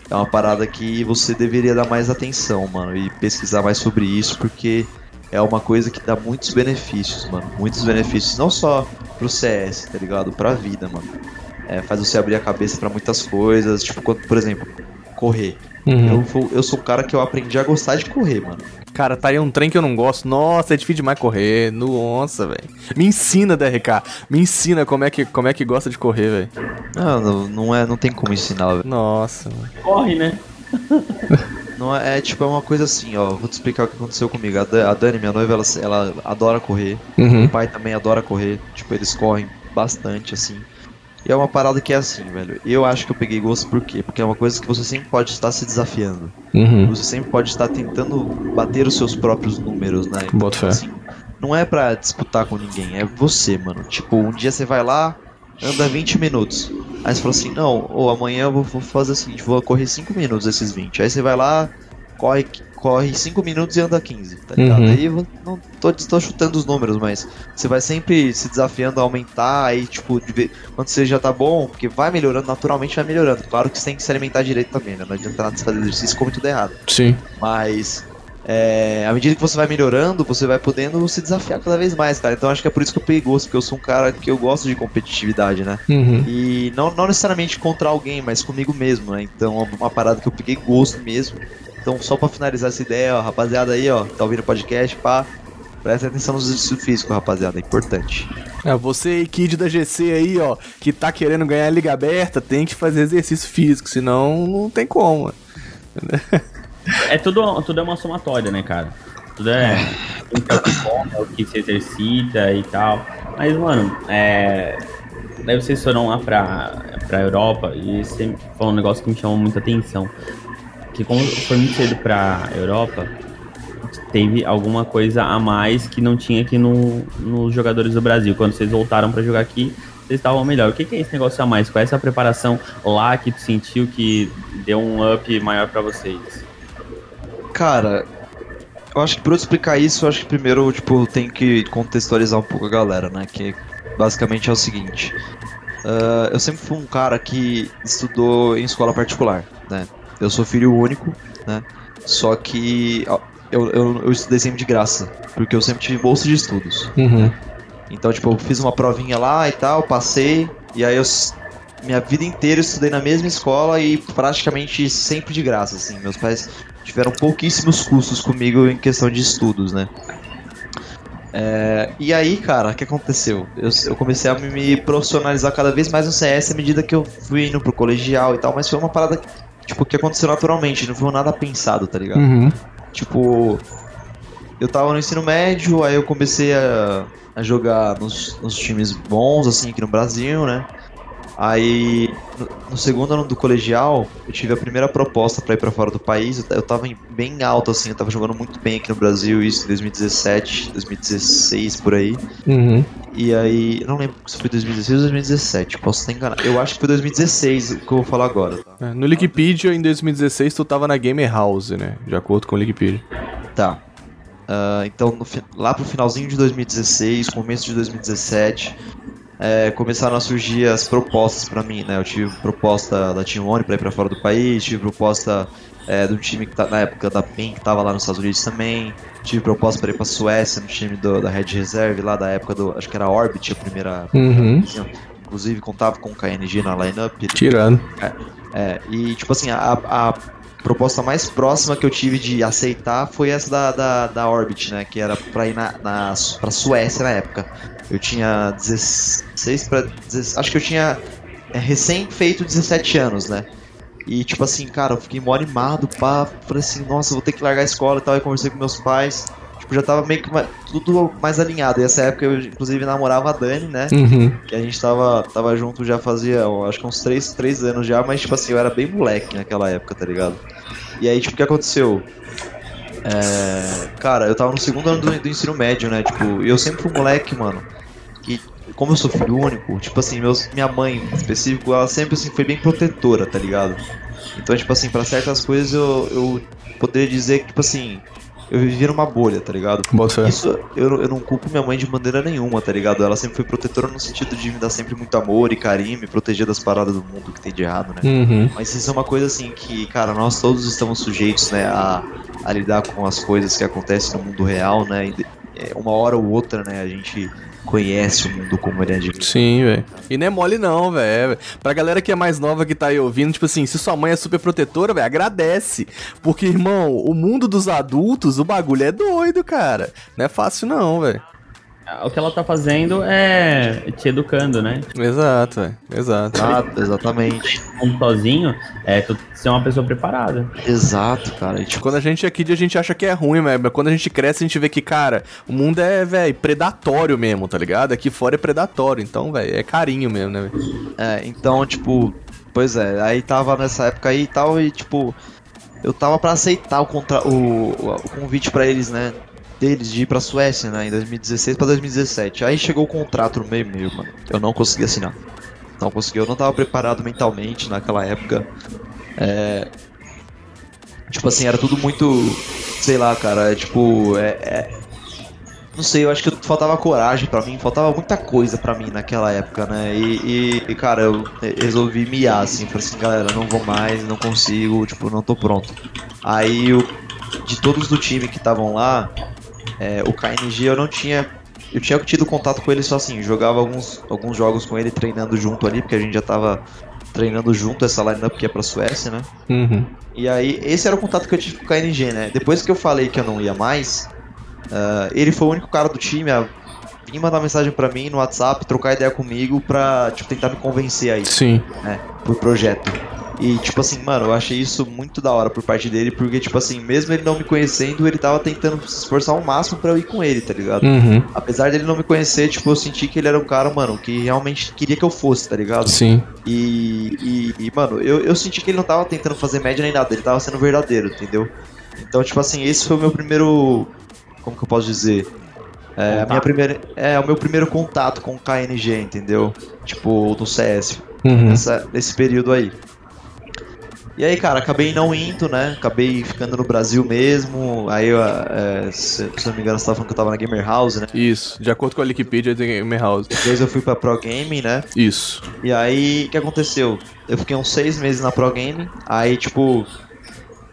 é uma parada que você deveria dar mais atenção, mano, e pesquisar mais sobre isso, porque é uma coisa que dá muitos benefícios, mano. Muitos benefícios, não só pro CS, tá ligado? Pra vida, mano. É, faz você abrir a cabeça pra muitas coisas, tipo, quando, por exemplo, correr. Uhum. Eu, eu sou um cara que eu aprendi a gostar de correr, mano. Cara, tá aí um trem que eu não gosto. Nossa, é difícil demais correr. Nossa, velho. Me ensina, DRK. Me ensina como é que, como é que gosta de correr, velho. Não, não, é, não tem como ensinar, velho. Nossa, mano. Corre, né? *laughs* Não é, é, tipo, é uma coisa assim, ó. Vou te explicar o que aconteceu comigo. A, Dan- a Dani, minha noiva, ela, ela adora correr. Uhum. Meu pai também adora correr. Tipo, eles correm bastante, assim. E é uma parada que é assim, velho. Eu acho que eu peguei gosto por quê? Porque é uma coisa que você sempre pode estar se desafiando. Uhum. Você sempre pode estar tentando bater os seus próprios números, né? Então, Boto fé. assim, não é pra disputar com ninguém, é você, mano. Tipo, um dia você vai lá, anda 20 minutos. Aí você fala assim, não, ou amanhã eu vou, vou fazer o seguinte, vou correr 5 minutos esses 20. Aí você vai lá, corre, corre 5 minutos e anda 15, tá ligado? Uhum. Aí eu não tô, tô chutando os números, mas você vai sempre se desafiando a aumentar, aí tipo, de ver- quando você já tá bom, porque vai melhorando, naturalmente vai melhorando. Claro que você tem que se alimentar direito também, né? Não adianta nada você fazer exercício e comer tudo errado. Sim. Mas é, à medida que você vai melhorando, você vai podendo se desafiar cada vez mais, cara. Então acho que é por isso que eu peguei gosto, porque eu sou um cara que eu gosto de competitividade, né? Uhum. E não, não necessariamente contra alguém, mas comigo mesmo, né? Então é uma parada que eu peguei gosto mesmo. Então, só pra finalizar essa ideia, ó, rapaziada aí, ó, tá ouvindo o podcast, pá. Presta atenção no exercício físico, rapaziada, é importante. É, você, kid da GC aí, ó, que tá querendo ganhar a liga aberta, tem que fazer exercício físico, senão não tem como. É tudo, tudo é uma somatória, né, cara? Tudo é. Um é o que come, o que se exercita e tal. Mas, mano, é. Daí vocês foram lá pra, pra Europa e sempre foi um negócio que me chamou muita atenção. Que como foi muito cedo pra Europa, teve alguma coisa a mais que não tinha aqui no, nos jogadores do Brasil. Quando vocês voltaram pra jogar aqui, vocês estavam melhor. O que, que é esse negócio a mais? Qual é essa preparação lá que tu sentiu que deu um up maior pra vocês? Cara, eu acho que pra eu explicar isso, eu acho que primeiro, tipo, eu tenho que contextualizar um pouco a galera, né? Que basicamente é o seguinte. ah, eu sempre fui um cara que estudou em escola particular, né? Eu sou filho único, né? Só que eu, eu, eu estudei sempre de graça, porque eu sempre tive bolsa de estudos. Uhum. Então, tipo, eu fiz uma provinha lá e tal, passei, e aí eu. Minha vida inteira estudei na mesma escola e praticamente sempre de graça, assim. Meus pais tiveram pouquíssimos custos comigo em questão de estudos, né? É, e aí, cara, o que aconteceu? Eu, eu comecei a me- me profissionalizar cada vez mais no CS à medida que eu fui indo pro colegial e tal, mas foi uma parada, tipo, que aconteceu naturalmente, não foi nada pensado, tá ligado? Uhum. Tipo, eu tava no ensino médio, aí eu comecei a, a jogar nos, nos times bons, assim, aqui no Brasil, né? Aí, no, no segundo ano do colegial, eu tive a primeira proposta pra ir pra fora do país. Eu, eu tava em- bem alto, assim, eu tava jogando muito bem aqui no Brasil, isso em 2017, 2016, por aí. Uhum. E aí, eu não lembro se foi 2016 ou 2017, posso estar enganado. Eu acho que foi 2016 o que eu vou falar agora, tá? É, No Wikipedia, em 2016, tu tava na Gamer House, né? De acordo com o Wikipedia. Tá. Ah, então, no lá pro finalzinho de 2016, começo de 2017, é, começaram a surgir as propostas pra mim, né? Eu tive proposta da Team One pra ir pra fora do país, tive proposta é, do time que tá na época da PEN, que tava lá nos Estados Unidos também, tive proposta pra ir pra Suécia, no time do- da Red Reserve, lá da época do. Acho que era Orbit, a primeira. Uhum. Inclusive contava com o KNG na lineup. Tirando. É, e tipo assim, a, a proposta mais próxima que eu tive de aceitar foi essa da, da, da Orbit, né? Que era pra ir na, na, pra Suécia na época. Eu tinha 16 pra. 16, acho que eu tinha é, recém feito 17 anos, né? E tipo assim, cara, eu fiquei mó animado, pá. Falei assim, nossa, vou ter que largar a escola e tal. Aí conversei com meus pais. Tipo, já tava meio que tudo mais alinhado. E essa época eu, inclusive, namorava a Dani, né? Uhum. Que a gente tava, tava junto já fazia, acho que uns 3, três anos já, mas tipo assim, eu era bem moleque naquela época, tá ligado? E aí, tipo, o que aconteceu? É, cara, eu tava no segundo ano do, do ensino médio, né? Tipo, e eu sempre fui um moleque, mano, que, como eu sou filho único, tipo assim, meus, minha mãe, em específico, ela sempre assim, foi bem protetora, tá ligado? Então, tipo assim, pra certas coisas eu, eu poderia dizer que, tipo assim, eu vivia numa bolha, tá ligado? Bota. Isso eu, eu não culpo minha mãe de maneira nenhuma, tá ligado? Ela sempre foi protetora no sentido de me dar sempre muito amor e carinho, me proteger das paradas do mundo que tem de errado, né? Uhum. Mas isso é uma coisa assim que, cara, nós todos estamos sujeitos, né, a, a lidar com as coisas que acontecem no mundo real, né? E é, uma hora ou outra, né, a gente conhece o mundo como ele é de Sim, velho. E não é mole não, velho. Pra galera que é mais nova que tá aí ouvindo, tipo assim, se sua mãe é super protetora, velho, agradece. Porque, irmão, o mundo dos adultos, o bagulho é doido, cara. Não é fácil não, velho. O que ela tá fazendo é te educando, né? Exato, velho. Exato. Exato, exatamente. Um sozinho, é tu ser uma pessoa preparada. Exato, cara. Tipo, Quando a gente é kid, a gente acha que é ruim, mas quando a gente cresce, a gente vê que, cara, o mundo é, velho, predatório mesmo, tá ligado? Aqui fora é predatório, então, velho, é carinho mesmo, né, velho? É, então, tipo, pois é, aí tava nessa época aí e tal, e tipo, eu tava pra aceitar o, contra o, o, o convite pra eles, né? Deles de ir pra Suécia, né? Em 2016 pra 2017. Aí chegou o contrato no meio meio, mano. Eu não consegui assinar. Não consegui, eu não tava preparado mentalmente naquela época. É. Tipo assim, era tudo muito. Sei lá, cara, é tipo. É, é- Não sei, eu acho que faltava coragem pra mim, faltava muita coisa pra mim naquela época, né? E, e- e, cara, eu resolvi miar, assim, falei assim, galera, não vou mais, não consigo, tipo, não tô pronto. Aí, eu, de todos do time que estavam lá, é, o KNG eu não tinha. Eu tinha tido contato com ele só assim, jogava alguns, alguns jogos com ele treinando junto ali, porque a gente já tava treinando junto essa lineup que é pra Suécia, né? Uhum. E aí, esse era o contato que eu tive com o KNG, né? Depois que eu falei que eu não ia mais, ah, ele foi o único cara do time a vir mandar mensagem pra mim no WhatsApp, trocar ideia comigo pra, tipo, tentar me convencer aí, Sim. né? Pro projeto. E, tipo assim, mano, eu achei isso muito da hora por parte dele, porque, tipo assim, mesmo ele não me conhecendo, ele tava tentando se esforçar ao máximo pra eu ir com ele, tá ligado? Uhum. Apesar dele não me conhecer, tipo, eu senti que ele era um cara, mano, que realmente queria que eu fosse, tá ligado? Sim. E, e, e, mano, eu, eu senti que ele não tava tentando fazer média nem nada, ele tava sendo verdadeiro, entendeu? Então, tipo assim, esse foi o meu primeiro. Como que eu posso dizer? É, a minha primeira, é o meu primeiro contato com o KNG, entendeu? Tipo, no CS, Uhum. nessa, nesse período aí. E aí, cara, acabei não indo, né? Acabei ficando no Brasil mesmo. Aí, é, se, se não me engano, você tava falando que eu tava na Gamer House, né? Isso. De acordo com a Wikipedia, tem Gamer House. Depois eu fui pra Pro Game, né? Isso. E aí, o que aconteceu? Eu fiquei uns seis meses na Pro Game, aí, tipo,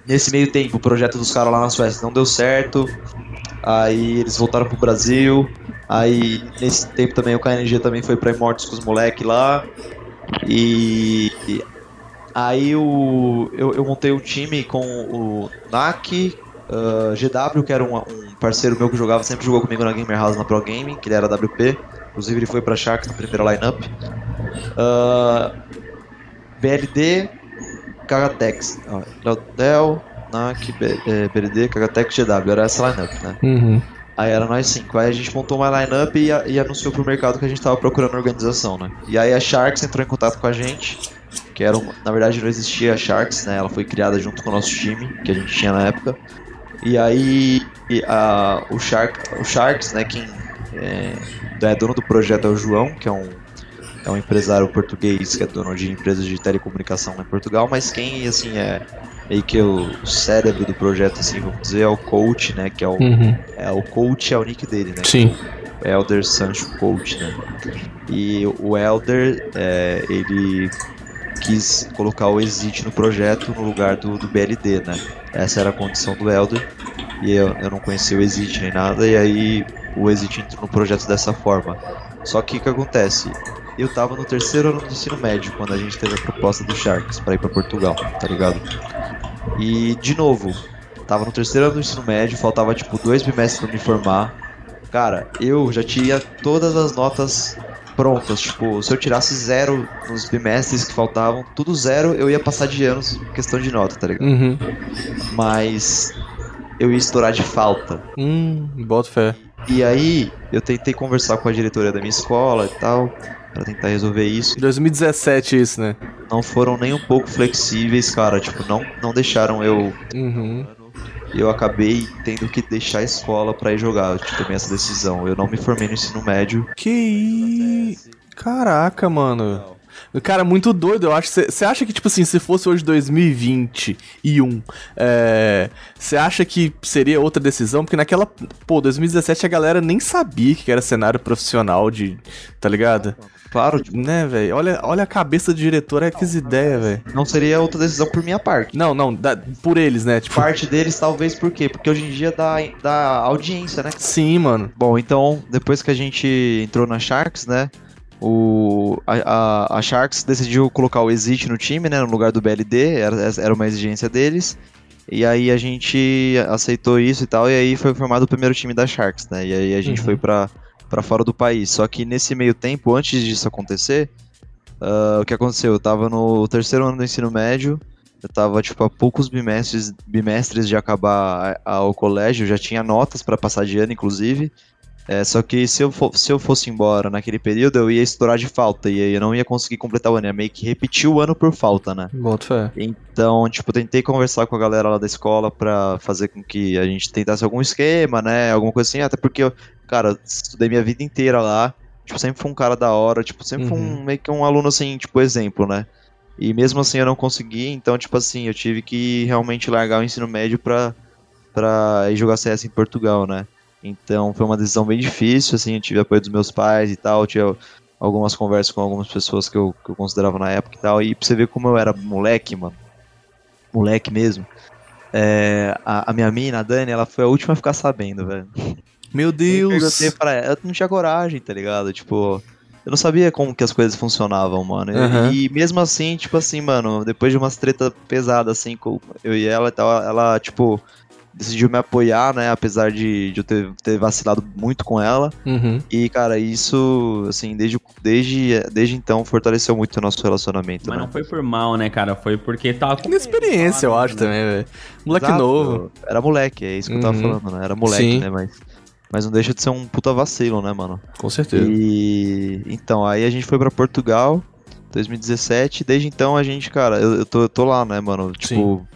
nesse meio tempo, o projeto dos caras lá na Suécia não deu certo, aí eles voltaram pro Brasil, aí nesse tempo também o KNG também foi pra Immortus com os moleques lá, e, e aí o, eu, eu montei um time com o NAC, ah, GW, que era um, um parceiro meu que jogava, sempre jogou comigo na Gamer House na Pro Gaming, que ele era WP, inclusive ele foi pra Sharks na primeira lineup. Ah, BLD, Kagatex. ó, Claudel, NAC, B- eh, BLD, Kagatex, GW. Era essa lineup, né? Uhum. Aí era nós cinco. Aí a gente montou uma lineup e, e anunciou pro mercado que a gente tava procurando organização, né? E aí a Sharks entrou em contato com a gente. Que era na verdade não existia a Sharks, né? Ela foi criada junto com o nosso time, que a gente tinha na época. E aí a, o, Shark, o Sharks, né? Quem é, é dono do projeto é o João, que é um, é um empresário português que é dono de empresas de telecomunicação em Portugal, mas quem assim é meio que o cérebro do projeto, assim, vamos dizer, é o coach, né? Que é o, Uhum. é, o coach é o nick dele, né? Sim. Elder Sancho Coach, né? E o Elder, é, ele quis colocar o Exit no projeto no lugar do, do BLD, né? Essa era a condição do Elder. E eu, eu não conhecia o Exit nem nada, e aí o Exit entrou no projeto dessa forma. Só que o que acontece? Eu tava no terceiro ano do ensino médio quando a gente teve a proposta do Sharks pra ir pra Portugal, tá ligado? E, de novo, tava no terceiro ano do ensino médio, faltava tipo dois bimestres pra me formar. Cara, eu já tinha todas as notas prontas. Tipo, se eu tirasse zero nos bimestres que faltavam, tudo zero, eu ia passar de anos em questão de nota, tá ligado? Uhum. Mas eu ia estourar de falta. Hum, bota fé. E aí, eu tentei conversar com a diretoria da minha escola e tal, pra tentar resolver isso. 2017 isso, né? Não foram nem um pouco flexíveis, cara. Tipo, não, não deixaram eu Uhum. Eu acabei tendo que deixar a escola pra ir jogar. Eu tomei essa decisão. Eu não me formei no ensino médio. Que Caraca, mano. Cara, muito doido, eu acho. Você acha que, tipo assim, se fosse hoje 2021, é. Você acha que seria outra decisão? Porque naquela. Pô, 2017 a galera nem sabia que era cenário profissional de. Tá ligado? Claro, tipo, Né, velho? Olha, olha a cabeça do diretor, é que ideia, velho. não seria outra decisão por minha parte. Não, não, da- por eles, né? Tipo, Parte deles, talvez, por quê? Porque hoje em dia dá, dá audiência, né? sim, mano. Bom, então, depois que a gente entrou na Sharks, né? O, a, a, a Sharks decidiu colocar o Exit no time, né? No lugar do BLD, era, era uma exigência deles. E aí a gente aceitou isso e tal, e aí foi formado o primeiro time da Sharks, né? E aí a gente Uhum. foi pra fora do país. Só que nesse meio tempo, antes disso acontecer, ah, o que aconteceu? Eu tava no terceiro ano do ensino médio, eu tava, tipo, a poucos bimestres, bimestres de acabar o colégio, já tinha notas pra passar de ano, inclusive. É, só que se eu, fo- se eu fosse embora naquele período, eu ia estourar de falta, e aí eu não ia conseguir completar o ano, ia meio que repetir o ano por falta, né? Boto fé. Então, tipo, tentei conversar com a galera lá da escola pra fazer com que a gente tentasse algum esquema, né? Alguma coisa assim, até porque eu, cara, estudei minha vida inteira lá. Tipo, sempre fui um cara da hora, tipo, sempre fui um, meio que um aluno assim, tipo, exemplo, né? E mesmo assim eu não consegui, então, tipo assim, eu tive que realmente largar o ensino médio pra, pra ir jogar CS em Portugal, né? Então foi uma decisão bem difícil, assim, eu tive apoio dos meus pais e tal, tinha algumas conversas com algumas pessoas que eu, que eu considerava na época e tal, e pra você ver como eu era moleque, mano, moleque mesmo, é, a, a minha mina, a Dani, ela foi a última a ficar sabendo, velho. Meu Eu Deus. perguntei pra ela, eu não tinha coragem, tá ligado? Tipo, eu não sabia como que as coisas funcionavam, mano. E- Aham. E mesmo assim, tipo assim, mano, depois de umas treta pesadas, assim, com eu e ela e tal, ela, tipo, decidiu me apoiar, né? Apesar de, de eu ter, ter vacilado muito com ela. Uhum. E, cara, isso, assim, desde, desde, desde então fortaleceu muito o nosso relacionamento, Mas né? não foi por mal, né, cara? Foi porque tava com Inexperiência, eu acho também, velho. Moleque Exato, novo. Era moleque, é isso que eu tava Uhum. falando, né? Era moleque, Sim. né? Mas, mas não deixa de ser um puta vacilo, né, mano? Com certeza. E então, aí a gente foi pra Portugal, 2017, e desde então a gente, cara, eu, eu tô, eu tô lá, né, mano? Tipo, Portugal,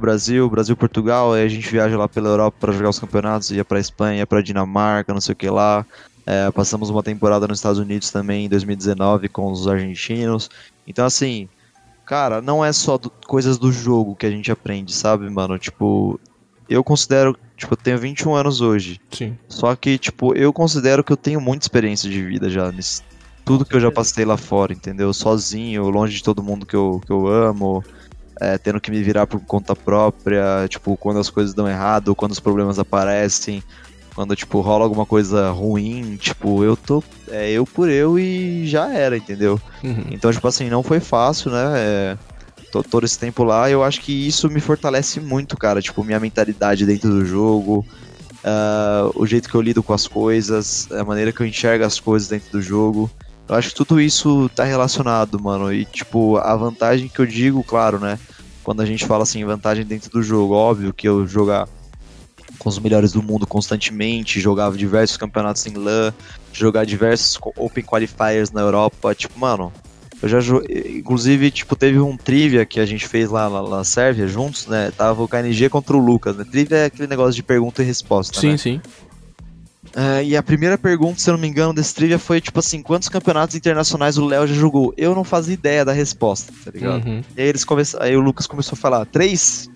Brasil, Brasil, Portugal, aí a gente viaja lá pela Europa pra jogar os campeonatos, ia pra Espanha, ia pra Dinamarca, não sei o que lá. É, passamos uma temporada nos Estados Unidos também em 2019 com os argentinos. Então, assim, cara, não é só do- coisas do jogo que a gente aprende, sabe, mano? Tipo, eu considero, tipo, eu tenho 21 anos hoje. Sim. Só que, tipo, eu considero que eu tenho muita experiência de vida já nisso. Tudo que eu já passei lá fora, entendeu? Sozinho, longe de todo mundo que eu, que eu amo, é, tendo que me virar por conta própria, tipo, quando as coisas dão errado, quando os problemas aparecem, quando, tipo, rola alguma coisa ruim, tipo, eu tô. É eu por eu e já era, entendeu? Uhum. Então, tipo assim, não foi fácil, né? É, tô- todo esse tempo lá, eu acho que isso me fortalece muito, cara. Tipo, minha mentalidade dentro do jogo, ah, o jeito que eu lido com as coisas, a maneira que eu enxergo as coisas dentro do jogo. Eu acho que tudo isso tá relacionado, mano. E, tipo, a vantagem que eu digo, claro, né? Quando a gente fala assim, vantagem dentro do jogo, óbvio que eu jogar com os melhores do mundo constantemente, jogava diversos campeonatos em LAN, jogar diversos Open Qualifiers na Europa, tipo, mano, eu já joguei. Inclusive, tipo, teve um trivia que a gente fez lá na, na Sérvia juntos, né? Tava o KNG contra o Lucas, né? Trivia é aquele negócio de pergunta e resposta, Sim, né? sim. É, e a primeira pergunta, se eu não me engano, desse trivia foi tipo assim: quantos campeonatos internacionais o Léo já jogou? Eu não fazia ideia da resposta, tá ligado? Uhum. E aí, eles começam, aí o Lucas começou a falar: três?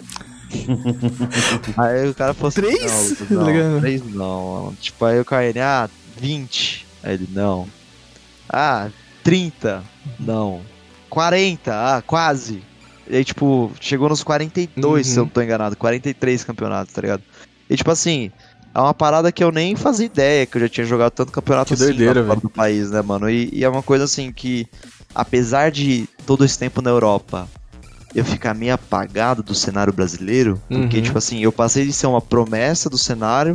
*laughs* aí o cara falou assim: Três? Não, Lucas, Tá não, ligado? três não. mano." Tipo, aí o KN, ah, 20. Aí ele: não. Ah, 30? Não. 40? Ah, quase. E aí, tipo, chegou nos 42, se eu Uhum. não tô enganado. 43 campeonatos, tá ligado? E tipo assim, é uma parada que eu nem fazia ideia que eu já tinha jogado tanto campeonato Que assim doideira, fora do país, né, mano? E, e é uma coisa assim que, apesar de todo esse tempo na Europa, eu ficar meio apagado do cenário brasileiro, porque, Uhum. tipo assim, eu passei de ser uma promessa do cenário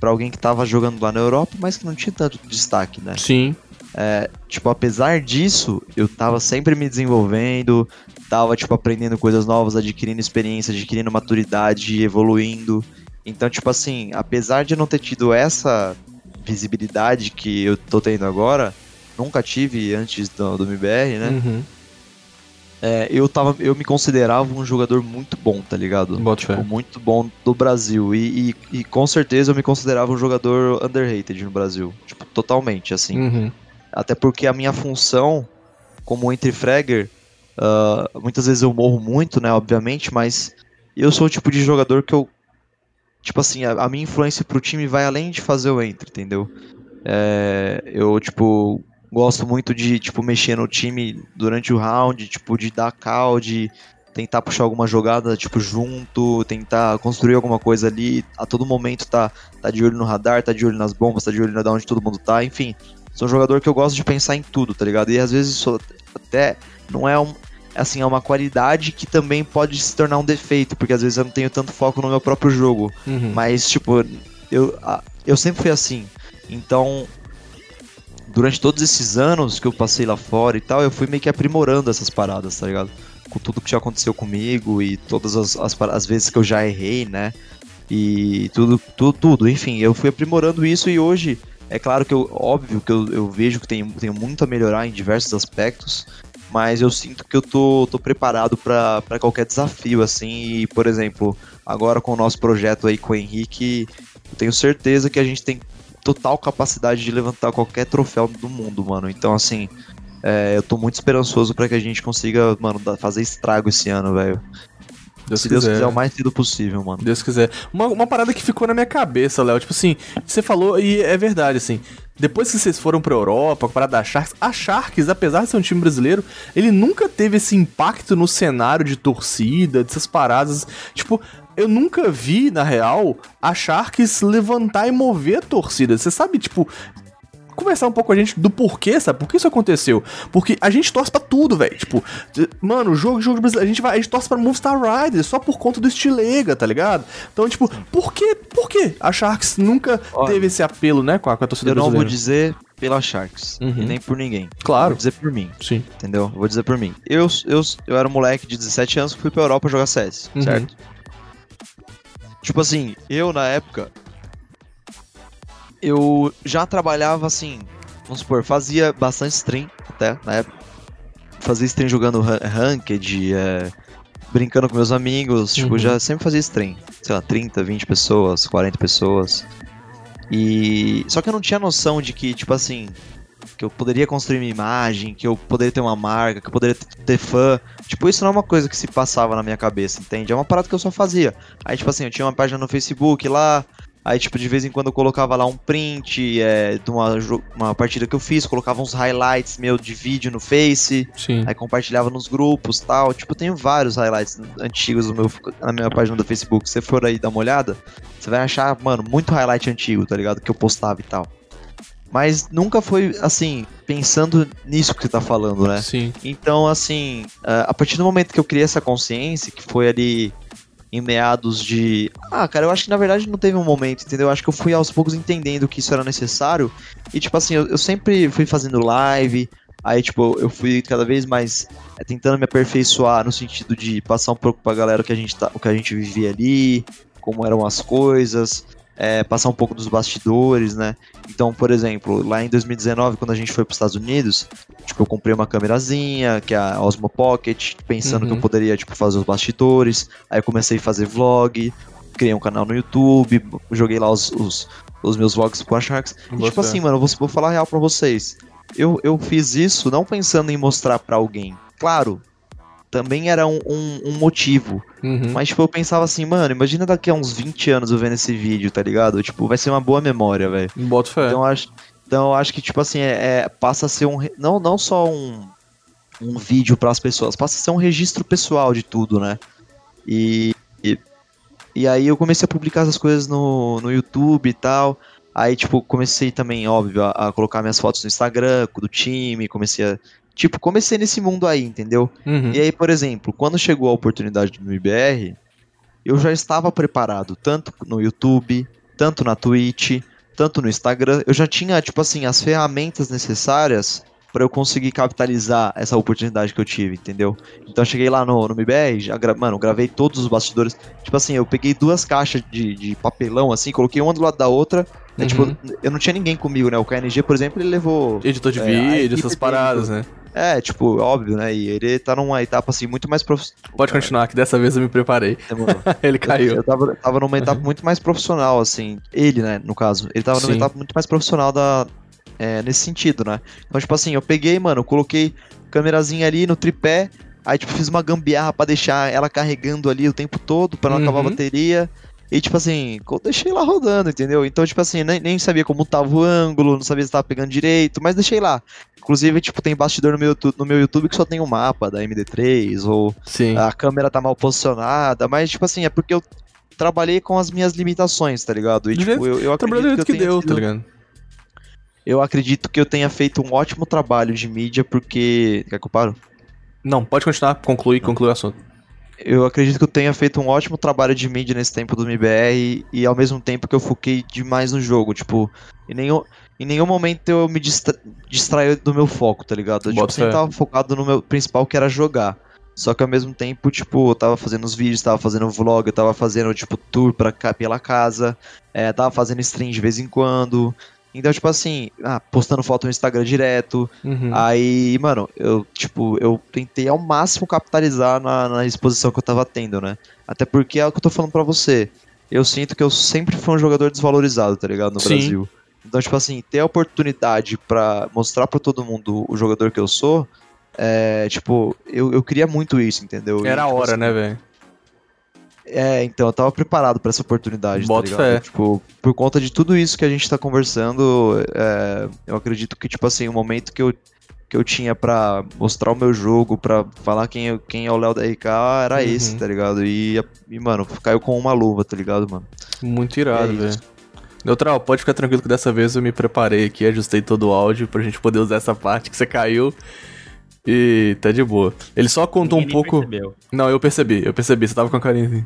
pra alguém que tava jogando lá na Europa, mas que não tinha tanto destaque, né? Sim. tipo, apesar disso, eu tava sempre me desenvolvendo, tava, tipo, aprendendo coisas novas, adquirindo experiência, adquirindo maturidade, evoluindo. Então, tipo assim, apesar de não ter tido essa visibilidade que eu tô tendo agora, nunca tive antes do, do MBR, né? Uhum. É, eu, tava, eu me considerava um jogador muito bom, tá ligado? Tipo, muito bom do Brasil. E, e, e com certeza eu me considerava um jogador underrated no Brasil. Tipo, totalmente, assim. Uhum. Até porque a minha função como entre fragger, ah, muitas vezes eu morro muito, né, obviamente, mas eu sou o tipo de jogador que eu tipo assim, a, a minha influência pro time vai além de fazer o entre, entendeu? É, eu tipo gosto muito de tipo mexer no time durante o round, tipo de dar call, de tentar puxar alguma jogada tipo junto, tentar construir alguma coisa ali, a todo momento tá tá de olho no radar, tá de olho nas bombas, tá de olho na onde todo mundo tá, enfim. Sou um jogador que eu gosto de pensar em tudo, tá ligado? E às vezes isso até não é um. Assim, é uma qualidade que também pode se tornar um defeito, porque às vezes eu não tenho tanto foco no meu próprio jogo. Uhum. Mas, tipo, eu, eu sempre fui assim. Então, durante todos esses anos que eu passei lá fora e tal, eu fui meio que aprimorando essas paradas, tá ligado? Com tudo que já aconteceu comigo e todas as, as, as vezes que eu já errei, né? E tudo, tudo, tudo, enfim, eu fui aprimorando isso e hoje, é claro que eu, óbvio que eu, eu vejo que tenho, tenho muito a melhorar em diversos aspectos, mas eu sinto que eu tô, tô preparado para qualquer desafio, assim, e, por exemplo, agora com o nosso projeto aí com o Henrique, eu tenho certeza que a gente tem total capacidade de levantar qualquer troféu do mundo, mano. Então, assim, é, eu tô muito esperançoso para que a gente consiga, mano, fazer estrago esse ano, velho. Deus Se quiser. Deus quiser, o mais cedo possível, mano. Deus quiser. Uma, uma parada que ficou na minha cabeça, Léo, tipo assim, você falou, e é verdade, assim, depois que vocês foram pra Europa, para da Sharks, a Sharks, apesar de ser um time brasileiro, ele nunca teve esse impacto no cenário de torcida, dessas paradas. Tipo, eu nunca vi, na real, a Sharks levantar e mover a torcida. Você sabe, tipo, conversar um pouco com a gente do porquê, sabe? Por que isso aconteceu? Porque a gente torce pra tudo, velho. Tipo, mano, jogo, jogo brasileiro, a gente vai, a gente torce pra Moonstar Riders só por conta do Estilega, tá ligado? Então, tipo, por que, por que a Sharks nunca Olha, teve esse apelo, né, com a, com a torcida Eu não vou brasileira? dizer pela Sharks, Uhum. nem por ninguém. Claro. Vou dizer por mim, Sim. entendeu? Eu Vou dizer por mim. Eu, eu, eu era um moleque de 17 anos que fui pra Europa jogar CS, Uhum. certo? Tipo assim, eu na época. Eu já trabalhava assim. Vamos supor, fazia bastante stream até na época. Fazia stream jogando ran- ranked, é, brincando com meus amigos. Tipo, Uhum. já sempre fazia stream. Sei lá, 30, 20 pessoas, 40 pessoas. E. Só que eu não tinha noção de que, tipo assim. Que eu poderia construir minha imagem, que eu poderia ter uma marca, que eu poderia ter fã. Tipo, isso não é uma coisa que se passava na minha cabeça, entende? É uma parada que eu só fazia. Aí, tipo assim, eu tinha uma página no Facebook lá. Aí, tipo, de vez em quando eu colocava lá um print é, de uma, uma partida que eu fiz, colocava uns highlights meu de vídeo no Face. Sim. Aí compartilhava nos grupos tal. Tipo, eu tenho vários highlights antigos no meu, na minha página do Facebook. Se você for aí dar uma olhada, você vai achar, mano, muito highlight antigo, tá ligado? Que eu postava e tal. Mas nunca foi, assim, pensando nisso que você tá falando, né? Sim. Então, assim, a partir do momento que eu criei essa consciência, que foi ali em meados de. Ah, cara, eu acho que na verdade não teve um momento, entendeu? Eu acho que eu fui aos poucos entendendo que isso era necessário. E, tipo assim, eu, eu sempre fui fazendo live. Aí, tipo, eu fui cada vez mais é, tentando me aperfeiçoar no sentido de passar um pouco pra galera o que a gente, tá, o que a gente vivia ali, como eram as coisas, é, passar um pouco dos bastidores, né? Então, por exemplo, lá em 2019, quando a gente foi para os Estados Unidos, tipo, eu comprei uma câmerazinha, que é a Osmo Pocket, pensando Uhum. que eu poderia, tipo, fazer os bastidores. Aí eu comecei a fazer vlog, criei um canal no YouTube, joguei lá os, os, os meus vlogs com a Sharks. E, tipo assim, mano, eu vou, vou falar real pra vocês. Eu, eu fiz isso não pensando em mostrar pra alguém. Claro, também era um, um, um motivo. Uhum. Mas, tipo, eu pensava assim, mano, imagina daqui a uns 20 anos eu vendo esse vídeo, tá ligado? Tipo, vai ser uma boa memória, velho. Boto fé. Então, eu acho, então acho que, tipo assim, é, é- passa a ser um. Não, não só um, um vídeo pras pessoas, passa a ser um registro pessoal de tudo, né? E, e, e aí eu comecei a publicar essas coisas no, no YouTube e tal. Aí, tipo, comecei também, óbvio, a, a colocar minhas fotos no Instagram, do time, comecei a. Tipo, comecei nesse mundo aí, entendeu? Uhum. E aí, por exemplo, quando chegou a oportunidade do IBR, eu já estava preparado, tanto no YouTube, tanto na Twitch, tanto no Instagram. Eu já tinha, tipo assim, as ferramentas necessárias para eu conseguir capitalizar essa oportunidade que eu tive, entendeu? Então eu cheguei lá no, no MBR, já gra mano, gravei todos os bastidores. Tipo assim, eu peguei duas caixas de, de papelão, assim, coloquei uma do lado da outra. né, Uhum. Tipo, eu não tinha ninguém comigo, né? O KNG, por exemplo, ele levou Editor de É, vídeo, essas paradas, né? É, tipo, óbvio, né? E ele tá numa etapa assim muito mais profissional. Pode continuar, que dessa vez eu me preparei. *laughs* Ele Eu, caiu. eu tava, tava numa etapa Uhum. muito mais profissional, assim. Ele, né, no caso. Ele tava numa Sim. etapa muito mais profissional da, é, nesse sentido, né? Então, tipo assim, eu peguei, mano, eu coloquei câmerazinha ali no tripé. Aí, tipo, fiz uma gambiarra pra deixar ela carregando ali o tempo todo, pra não acabar a Uhum. bateria. E, tipo assim, eu deixei lá rodando, entendeu? Então, tipo assim, nem, nem sabia como tava o ângulo, não sabia se tava pegando direito, mas deixei lá. Inclusive, tipo, tem bastidor no meu, YouTube- no meu YouTube que só tem o mapa da MD3, ou Sim. a câmera tá mal posicionada, mas, tipo assim, é porque eu trabalhei com as minhas limitações, tá ligado? E, Do tipo, eu, eu do acredito que, que eu tenha deu, sido- tá ligado? Eu acredito que eu tenha feito um ótimo trabalho de mídia, porque. Quer que eu paro? Não, pode continuar, conclui, conclui o assunto. Eu acredito que eu tenha feito um ótimo trabalho de mídia nesse tempo do MBR e ao mesmo tempo que eu foquei demais no jogo, tipo, e nem eu, em nenhum momento eu me distra distraí do meu foco, tá ligado? Eu tipo, sempre tava focado no meu principal, que era jogar. Só que ao mesmo tempo, tipo, eu tava fazendo os vídeos, tava fazendo vlog, eu tava fazendo, tipo, tour pra, cá- pela casa, é, tava fazendo stream de vez em quando. Então, tipo assim, ah, postando foto no Instagram direto. Uhum. Aí, mano, eu, tipo, eu tentei ao máximo capitalizar na, na exposição que eu tava tendo, né? Até porque é o que eu tô falando pra você. Eu sinto que eu sempre fui um jogador desvalorizado, tá ligado? No Sim. Brasil. Então, tipo assim, ter a oportunidade pra mostrar pra todo mundo o jogador que eu sou, é, tipo, eu, eu queria muito isso, entendeu? E, Era a tipo, hora, assim, né, velho? É, então, eu tava preparado pra essa oportunidade, Boto tá fé. Tipo, por conta de tudo isso que a gente tá conversando, é, eu acredito que, tipo assim, o momento que eu, que eu tinha pra mostrar o meu jogo, pra falar quem, eu- quem é o Léo da RK, era Uhum. esse, tá ligado? E, e, mano, caiu com uma luva, tá ligado, mano? Muito irado, É velho. Neutral, pode ficar tranquilo que dessa vez eu me preparei aqui, ajustei todo o áudio pra gente poder usar essa parte que você caiu. E tá de boa. Ele só contou um Ninguém nem pouco. percebeu. Não, eu percebi, eu percebi, você tava com a carinha assim.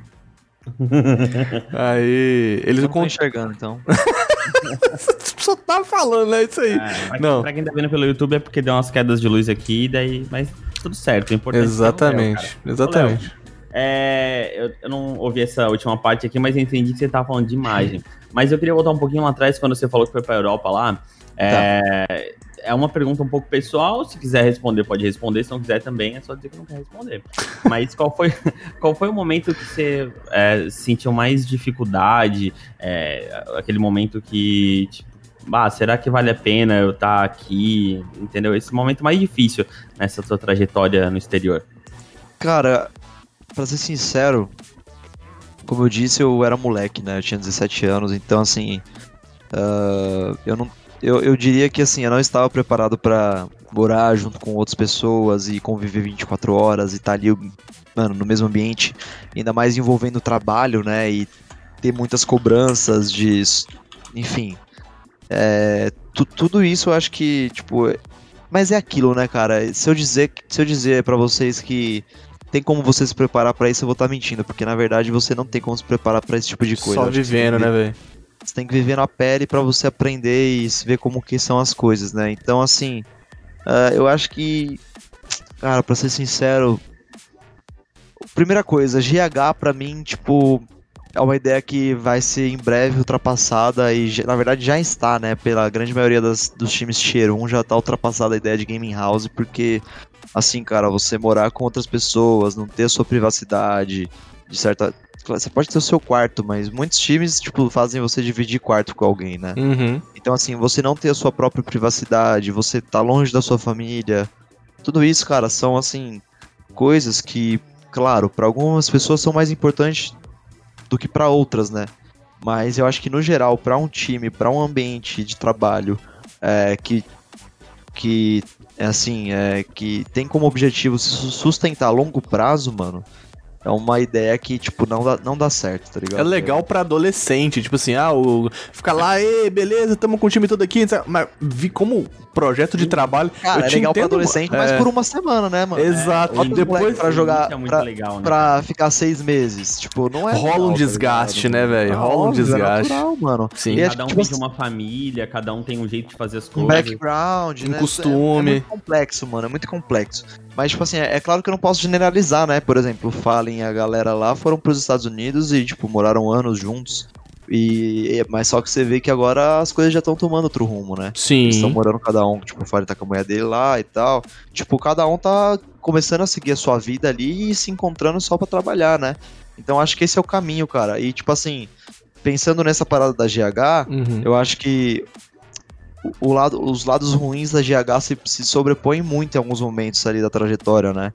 *laughs* Aí. Ele Não tô contou. enxergando, então. *laughs* Só tava falando, né? Isso aí. É, pra, Não. pra quem tá vendo pelo YouTube é porque deu umas quedas de luz aqui, daí, mas tudo certo. O importante é o Léo, Exatamente, exatamente. É, eu, eu não ouvi essa última parte aqui, mas entendi que você tava falando de imagem. Mas eu queria voltar um pouquinho lá atrás, quando você falou que foi pra Europa lá. É, é uma pergunta um pouco pessoal, se quiser responder, pode responder, se não quiser também, é só dizer que não quer responder. *laughs* Mas qual foi, qual foi o momento que você é, sentiu mais dificuldade? É, aquele momento que, tipo, ah, será que vale a pena eu estar aqui? Entendeu? Esse momento mais difícil nessa sua trajetória no exterior. Cara, pra ser sincero, como eu disse, eu era moleque, né? Eu tinha 17 anos, então assim. ah, eu não. Eu, eu diria que assim, eu não estava preparado pra morar junto com outras pessoas e conviver 24 horas e estar ali, mano, no mesmo ambiente, ainda mais envolvendo o trabalho, né? E ter muitas cobranças de. Enfim. É, tu- tudo isso eu acho que, tipo. Mas é aquilo, né, cara? Se eu dizer, se eu dizer para vocês que tem como você se preparar pra isso, eu vou estar mentindo, porque na verdade você não tem como se preparar pra esse tipo de coisa. Só vivendo, né, velho? Você tem que viver na pele pra você aprender e ver como que são as coisas, né? Então, assim, ah, eu acho que, cara, pra ser sincero, primeira coisa, GH pra mim, tipo, é uma ideia que vai ser em breve ultrapassada e, na verdade, já está, né? Pela grande maioria das- dos times Tier 1 já tá ultrapassada a ideia de gaming house, porque, assim, cara, você morar com outras pessoas, não ter sua privacidade, de certa você pode ter o seu quarto, mas muitos times, tipo, fazem você dividir quarto com alguém, né? Uhum. Então, assim, você não ter a sua própria privacidade, você tá longe da sua família, tudo isso, cara, são, assim, coisas que, claro, para algumas pessoas são mais importantes do que para outras, né? Mas eu acho que, no geral, para um time, para um ambiente de trabalho é, que, que, é assim, é, que tem como objetivo se su- sustentar a longo prazo, mano, é uma ideia que, tipo, não dá, não dá certo, tá ligado? É legal pra adolescente, tipo assim, ah, o... fica lá, ê, beleza, tamo com o time todo aqui, mas vi como projeto de trabalho. Cara, eu é te legal pra entendo, adolescente, mano. mas É, por uma semana, né, mano? Exato, os depois pra jogar, é muito pra, legal, né? pra ficar seis meses. Tipo, não é. Rola um legal, tá desgaste, ligado? né, velho? Rola um é desgaste. natural, mano. Sim. E é, Cada um tipo, tem uma família, cada um tem um jeito de fazer as um coisas. background, Um né? costume. É, é muito complexo, mano. É muito complexo. Mas, tipo assim, é, é claro que eu não posso generalizar, né? Por exemplo, o Fallen e a galera lá foram pros Estados Unidos e, tipo, moraram anos juntos. E, mas só que você vê que agora as coisas já estão tomando outro rumo, né? Eles estão Sim. morando cada um, tipo, o Fallen tá com a mulher dele lá e tal. Tipo, cada um tá começando a seguir a sua vida ali e se encontrando só pra trabalhar, né? Então acho que esse é o caminho, cara. E, tipo assim, pensando nessa parada da GH, Uhum. eu acho que o- lado, os lados ruins da GH se, se sobrepõem muito em alguns momentos ali da trajetória, né?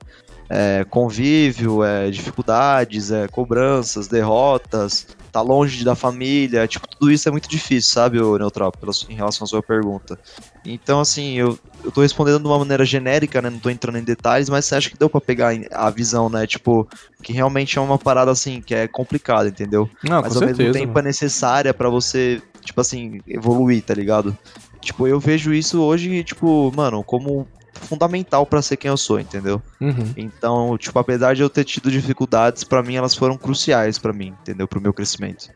É, convívio, é, dificuldades, é, cobranças, derrotas, tá longe da família, tipo, tudo isso é muito difícil, sabe, Neutral, pela em relação à sua pergunta. Então, assim, eu, eu tô respondendo de uma maneira genérica, né, não tô entrando em detalhes, mas você acha que deu pra pegar a visão, né, tipo, que realmente é uma parada, assim, que é complicada, entendeu? Não, mas ao certeza. mesmo tempo mano. é necessária pra você, tipo assim, evoluir, tá ligado? Tipo, eu vejo isso hoje, tipo, mano, como fundamental pra ser quem eu sou, entendeu? Uhum. Então, tipo, apesar de eu ter tido dificuldades, pra mim elas foram cruciais pra mim, entendeu? Pro meu crescimento.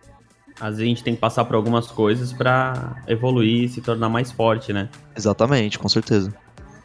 Às vezes a gente tem que passar por algumas coisas pra evoluir e se tornar mais forte, né? Exatamente, com certeza.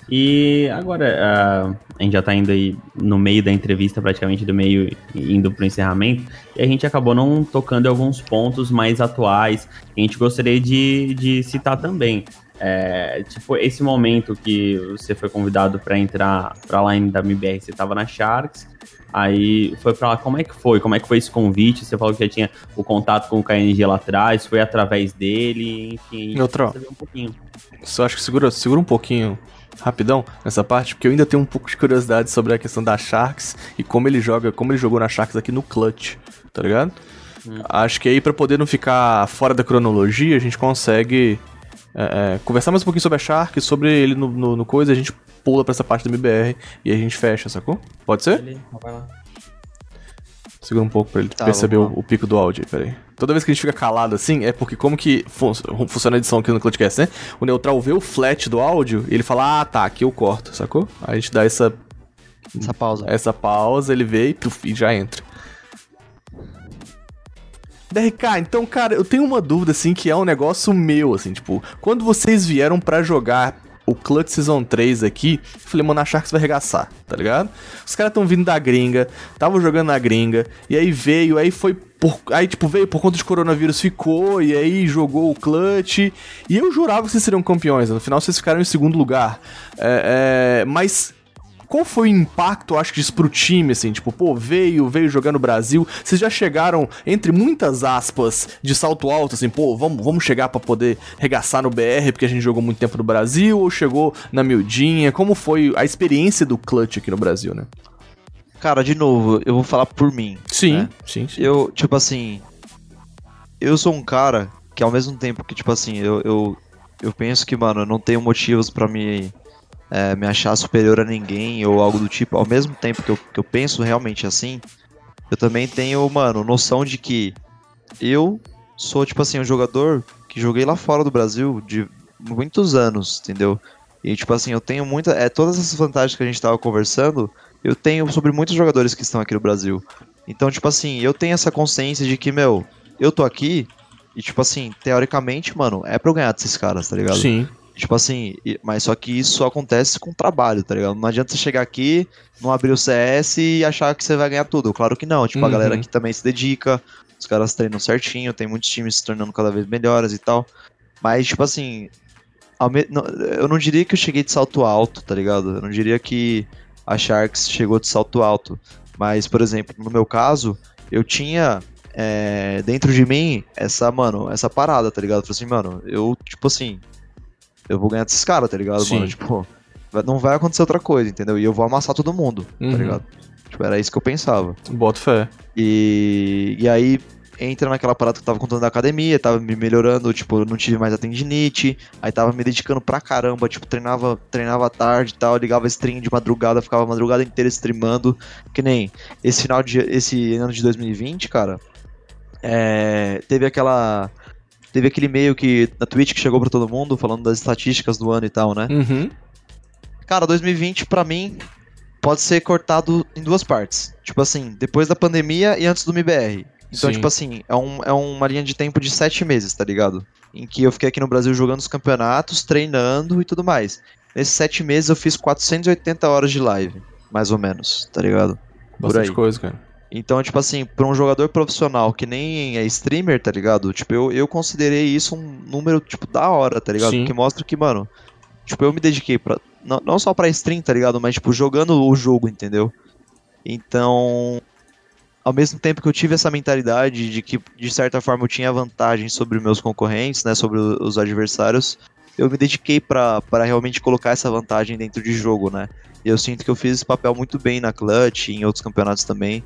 E agora, uh, a gente já tá indo aí no meio da entrevista, praticamente do meio, indo pro encerramento, e a gente acabou não tocando em alguns pontos mais atuais que a gente gostaria de, de citar também. É, tipo, esse momento que você foi convidado para entrar pra line da MBR, você tava na Sharks, aí foi pra lá, como é que foi? Como é que foi esse convite? Você falou que já tinha o contato com o KNG lá atrás, foi através dele, enfim, Neutral. um pouquinho. Só acho que segura, segura um pouquinho rapidão nessa parte, porque eu ainda tenho um pouco de curiosidade sobre a questão da Sharks e como ele joga, como ele jogou na Sharks aqui no Clutch, tá ligado? Hum. Acho que aí para poder não ficar fora da cronologia, a gente consegue é, é, conversar mais um pouquinho sobre a Shark, sobre ele no, no, no, coisa, a gente pula pra essa parte do MBR e a gente fecha, sacou? Pode ser? Ele, vai lá. Segura um pouco pra ele tá, perceber o, o, pico do áudio, peraí. Toda vez que a gente fica calado assim, é porque como que fun funciona a edição aqui no Clutchcast, né? O neutral vê o flat do áudio e ele fala, ah, tá, aqui eu corto, sacou? Aí a gente dá essa... Essa pausa. Essa pausa, ele vê e, puf, e já entra. DRK, então, cara, eu tenho uma dúvida, assim, que é um negócio meu, assim, tipo, quando vocês vieram para jogar o Clutch Season 3 aqui, falei, mano, a Sharks vai arregaçar, tá ligado? Os caras tão vindo da gringa, estavam jogando na gringa, e aí veio, aí foi por, aí, tipo, veio por conta de coronavírus, ficou, e aí jogou o clutch. E eu jurava que vocês seriam campeões. No final, vocês ficaram em segundo lugar. É, é, mas qual foi o impacto, acho que isso pro time, assim, tipo, pô, veio, veio jogar no Brasil, vocês já chegaram, entre muitas aspas, de salto alto, assim, pô, vamos, vamos chegar para poder regaçar no BR, porque a gente jogou muito tempo no Brasil, ou chegou na miudinha, como foi a experiência do clutch aqui no Brasil, né? Cara, de novo, eu vou falar por mim. Sim, né? sim, sim. Eu, tipo assim, eu sou um cara que ao mesmo tempo que, tipo assim, eu, eu, eu penso que, mano, eu não tenho motivos para me é, me achar superior a ninguém ou algo do tipo, ao mesmo tempo que eu, que eu penso realmente assim, eu também tenho, mano, noção de que eu sou, tipo assim, um jogador que joguei lá fora do Brasil de muitos anos, entendeu? E, tipo assim, eu tenho muita. É, todas essas vantagens que a gente tava conversando, eu tenho sobre muitos jogadores que estão aqui no Brasil. Então, tipo assim, eu tenho essa consciência de que, meu, eu tô aqui e, tipo assim, teoricamente, mano, é pra eu ganhar desses caras, tá ligado? Sim. Tipo assim, mas só que isso acontece com trabalho, tá ligado? Não adianta você chegar aqui, não abrir o CS e achar que você vai ganhar tudo. Claro que não. Tipo, uhum. a galera aqui também se dedica, os caras treinam certinho, tem muitos times se tornando cada vez melhores e tal. Mas, tipo assim, eu não diria que eu cheguei de salto alto, tá ligado? Eu não diria que a Sharks chegou de salto alto. Mas, por exemplo, no meu caso, eu tinha é, dentro de mim essa, mano, essa parada, tá ligado? Eu falei assim, mano, eu, tipo assim, eu vou ganhar desses caras, tá ligado, Sim. mano? Tipo, não vai acontecer outra coisa, entendeu? E eu vou amassar todo mundo, tá uhum. tá ligado? Tipo, era isso que eu pensava. Boto fé. E, e aí entra naquela parada que eu tava contando da academia, tava me melhorando, tipo, eu não tive mais a tendinite, aí tava me dedicando pra caramba, tipo, treinava, treinava tarde e tal, ligava stream de madrugada, ficava a madrugada inteira streamando, que nem esse final de, esse ano de 2020, cara, é, teve aquela Teve aquele e-mail que, na Twitch que chegou para todo mundo, falando das estatísticas do ano e tal, né? Uhum. Cara, 2020 para mim pode ser cortado em duas partes. Tipo assim, depois da pandemia e antes do MBR. Então, Sim. tipo assim, é, um, é uma linha de tempo de sete meses, tá ligado? Em que eu fiquei aqui no Brasil jogando os campeonatos, treinando e tudo mais. Nesses sete meses eu fiz 480 horas de live, mais ou menos, tá ligado? Bastante coisa, cara. Então, tipo assim, para um jogador profissional que nem é streamer, tá ligado? Tipo, eu, eu considerei isso um número, tipo, da hora, tá ligado? Sim. Que mostra que, mano, tipo, eu me dediquei pra. Não, não só pra stream, tá ligado? Mas, tipo, jogando o jogo, entendeu? Então, ao mesmo tempo que eu tive essa mentalidade de que, de certa forma, eu tinha vantagem sobre meus concorrentes, né? Sobre os adversários, eu me dediquei para realmente colocar essa vantagem dentro de jogo, né? E eu sinto que eu fiz esse papel muito bem na Clutch e em outros campeonatos também.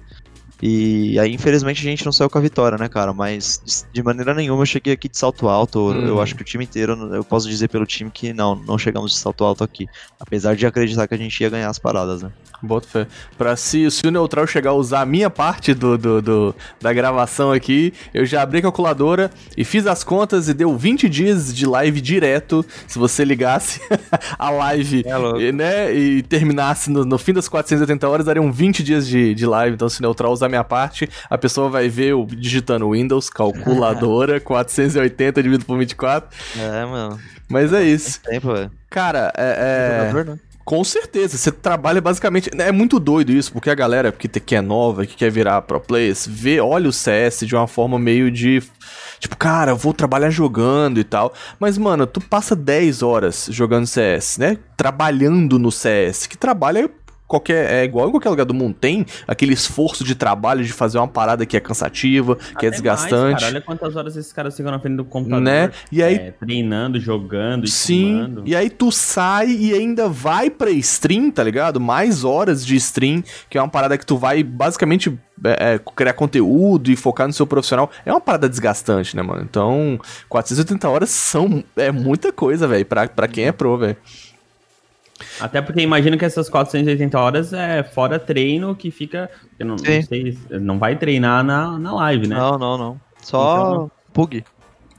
E aí, infelizmente, a gente não saiu com a vitória, né, cara? Mas de maneira nenhuma eu cheguei aqui de salto alto. Hum. Eu acho que o time inteiro, eu posso dizer pelo time que não, não chegamos de salto alto aqui. Apesar de acreditar que a gente ia ganhar as paradas, né? Boto fé. Pra se, se o Neutral chegar a usar a minha parte do, do, do, da gravação aqui, eu já abri a calculadora e fiz as contas e deu 20 dias de live direto. Se você ligasse *laughs* a live é né, e terminasse no, no, fim das 480 horas, dariam 20 dias de, de live. Então, se o Neutral usar da minha parte, a pessoa vai ver eu digitando Windows, calculadora, *laughs* 480 dividido por 24. É, mano. Mas é isso. Tempo, velho. Cara, é. é... Jogador, né? Com certeza, você trabalha basicamente. É muito doido isso, porque a galera que, é nova, que quer virar pro players, vê, olha o CS de uma forma meio de. Tipo, cara, eu vou trabalhar jogando e tal. Mas, mano, tu passa 10 horas jogando CS, né? Trabalhando no CS. Que trabalho é qualquer. É igual em qualquer lugar do mundo. Tem aquele esforço de trabalho de fazer uma parada que é cansativa, que é Até mais, desgastante. cara. Olha quantas horas esses caras ficam na frente do computador. Né? E aí é, treinando, jogando, Sim, e aí tu sai e ainda vai pra stream, tá ligado? Mais horas de stream, que é uma parada que tu vai basicamente é, é, criar conteúdo e focar no seu profissional. É uma parada desgastante, né, mano? Então, 480 horas são é muita coisa, velho, pra, pra quem é pro, velho. Até porque imagino que essas 480 horas é fora treino que fica. Eu não, não sei, não vai treinar na, na live, né? Não, não, não. Só Então- bug.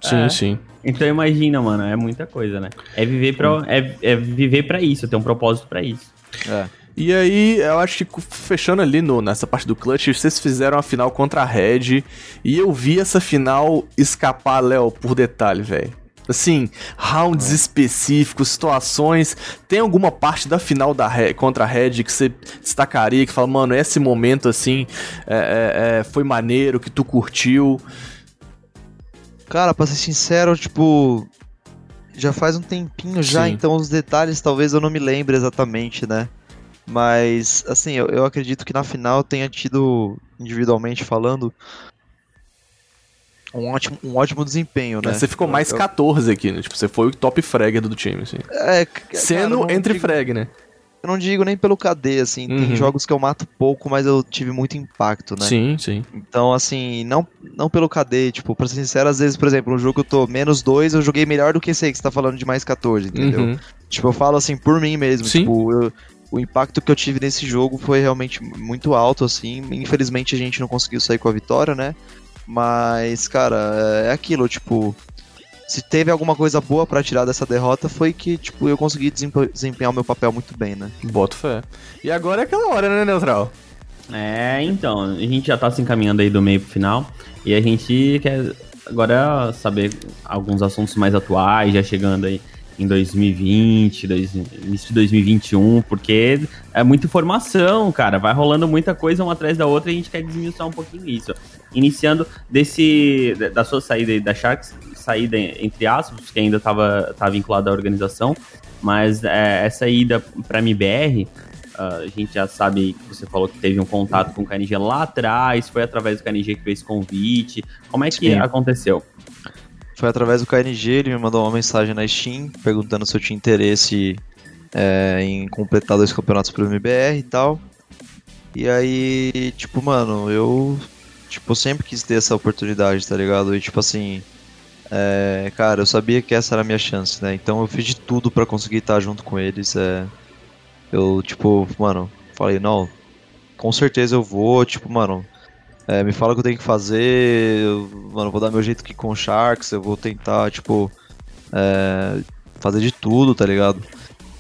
Sim, É. sim. Então imagina, mano, é muita coisa, né? É viver pra, é, é viver pra isso, ter um propósito pra isso. É. E aí, eu acho que fechando ali no, nessa parte do clutch, vocês fizeram a final contra a Red e eu vi essa final escapar, Léo, por detalhe, velho. Assim, rounds específicos, situações. Tem alguma parte da final da Red, contra a Red que você destacaria, que fala, mano, esse momento assim é, é, é, foi maneiro, que tu curtiu? Cara, pra ser sincero, tipo. Já faz um tempinho já, Sim. então os detalhes talvez eu não me lembre exatamente, né? Mas, assim, eu, eu acredito que na final tenha tido, individualmente falando, um ótimo, um ótimo desempenho, né? Você ficou mais Eu- 14 aqui, né? Tipo, você foi o top fragger do time, assim. É, cara, Sendo não entre digo- frag, né? Eu não digo nem pelo KD, assim, Uhum. tem jogos que eu mato pouco, mas eu tive muito impacto, né? Sim, sim. Então, assim, não, não pelo KD, tipo, pra ser sincero, às vezes, por exemplo, um jogo que eu tô menos 2, eu joguei melhor do que esse aí que você tá falando de mais 14, entendeu? Uhum. Tipo, eu falo assim, por mim mesmo, Sim. tipo, eu- o impacto que eu tive nesse jogo foi realmente muito alto, assim, infelizmente a gente não conseguiu sair com a vitória, né? Mas, cara, é aquilo, tipo, se teve alguma coisa boa pra tirar dessa derrota foi que, tipo, eu consegui desempe- desempenhar o meu papel muito bem, né? Boto fé. E agora é aquela hora, né, Neutral? É, então, a gente já tá se encaminhando aí do meio pro final. E a gente quer agora saber alguns assuntos mais atuais, já chegando aí em 2020, dois, início de 2021, porque é muita informação, cara. Vai rolando muita coisa uma atrás da outra e a gente quer desmiuçar um pouquinho isso. Iniciando desse da sua saída aí da Sharks, saída entre aspas, que ainda estava tá vinculada à organização, mas é, essa ida para MBR, ah, a gente já sabe que você falou que teve um contato com o KNG lá atrás, foi através do KNG que fez esse convite. Como é que Sim. aconteceu? Foi através do KNG, ele me mandou uma mensagem na Steam perguntando se eu tinha interesse é, em completar dois campeonatos pelo MBR e tal. E aí, tipo, mano, eu tipo, sempre quis ter essa oportunidade, tá ligado? E tipo assim, é, cara, eu sabia que essa era a minha chance, né? Então eu fiz de tudo pra conseguir estar junto com eles. É, eu, tipo, mano, falei, não, com certeza eu vou, tipo, mano, é, me fala o que eu tenho que fazer, eu, mano, vou dar meu jeito aqui com o Sharks, eu vou tentar, tipo, é, fazer de tudo, tá ligado?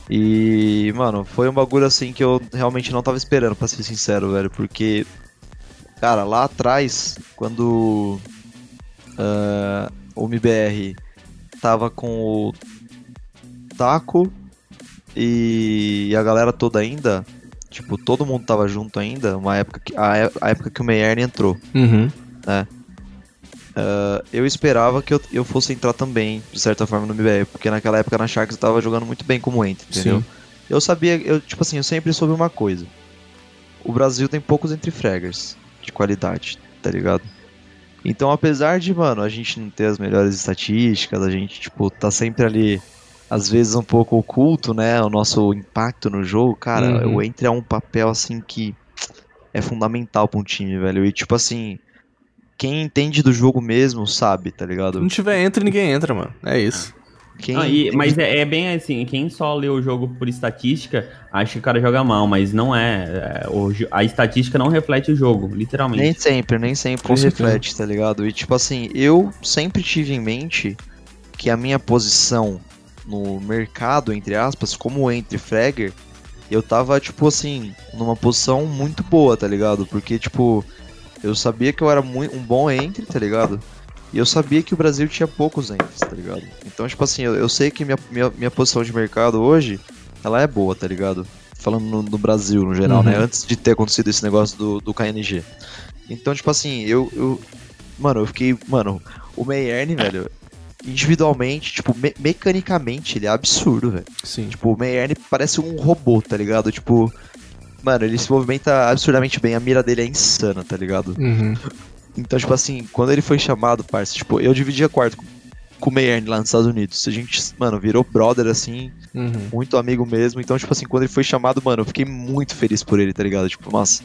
E, mano, foi um bagulho assim que eu realmente não tava esperando, pra ser sincero, velho, porque, cara, lá atrás, quando ah, o MBR tava com o Taco e a galera toda ainda, tipo, todo mundo tava junto ainda, uma época que, a, é- a época que o Meyern entrou. Uhum. eu esperava que eu, eu fosse entrar também, de certa forma, no MBR, porque naquela época na Sharks eu tava jogando muito bem como ent, entendeu? Sim. Eu sabia, eu, tipo assim, eu sempre soube uma coisa. O Brasil tem poucos entre fraggers de qualidade, tá ligado? Então, apesar de, mano, a gente não ter as melhores estatísticas, a gente, tipo, tá sempre ali, às vezes um pouco oculto, né, o nosso impacto no jogo, cara, Uhum. o Entre é um papel, assim, que é fundamental pra um time, velho. E, tipo assim, quem entende do jogo mesmo sabe, tá Se ligado? não tiver entra, ninguém entra, mano. É isso. Quem Ah, e- entende- mas é, é bem assim, quem só lê o jogo por estatística, acha que o cara joga mal, mas não é. é, o a estatística não reflete o jogo, literalmente. Nem sempre, nem sempre Com certeza. reflete, tá ligado? E tipo assim, eu sempre tive em mente que a minha posição no mercado, entre aspas, como entre fragger, eu tava, tipo assim, numa posição muito boa, tá ligado? Porque, tipo, Eu sabia que eu era muito, um bom entre, tá ligado? E eu sabia que o Brasil tinha poucos entres, tá ligado? Então, tipo assim, eu, eu sei que minha, minha, minha posição de mercado hoje, ela é boa, tá ligado? Falando no, no Brasil, no geral, Uhum. né? Antes de ter acontecido esse negócio do, do KNG. Então, tipo assim, eu, eu. Mano, eu fiquei. Mano, o Meyerne, velho, individualmente, tipo, me- mecanicamente, ele é absurdo, velho. Sim. Tipo, o Meyerne parece um robô, tá ligado? Tipo. Mano, ele se movimenta absurdamente bem, a mira dele é insana, tá ligado? Uhum. Então, tipo assim, quando ele foi chamado, parça, tipo, eu dividia quarto com, com o Meyerne lá nos Estados Unidos. A gente, mano, virou brother, assim, Uhum. muito amigo mesmo. Então, tipo assim, quando ele foi chamado, mano, eu fiquei muito feliz por ele, tá ligado? Tipo, nossa,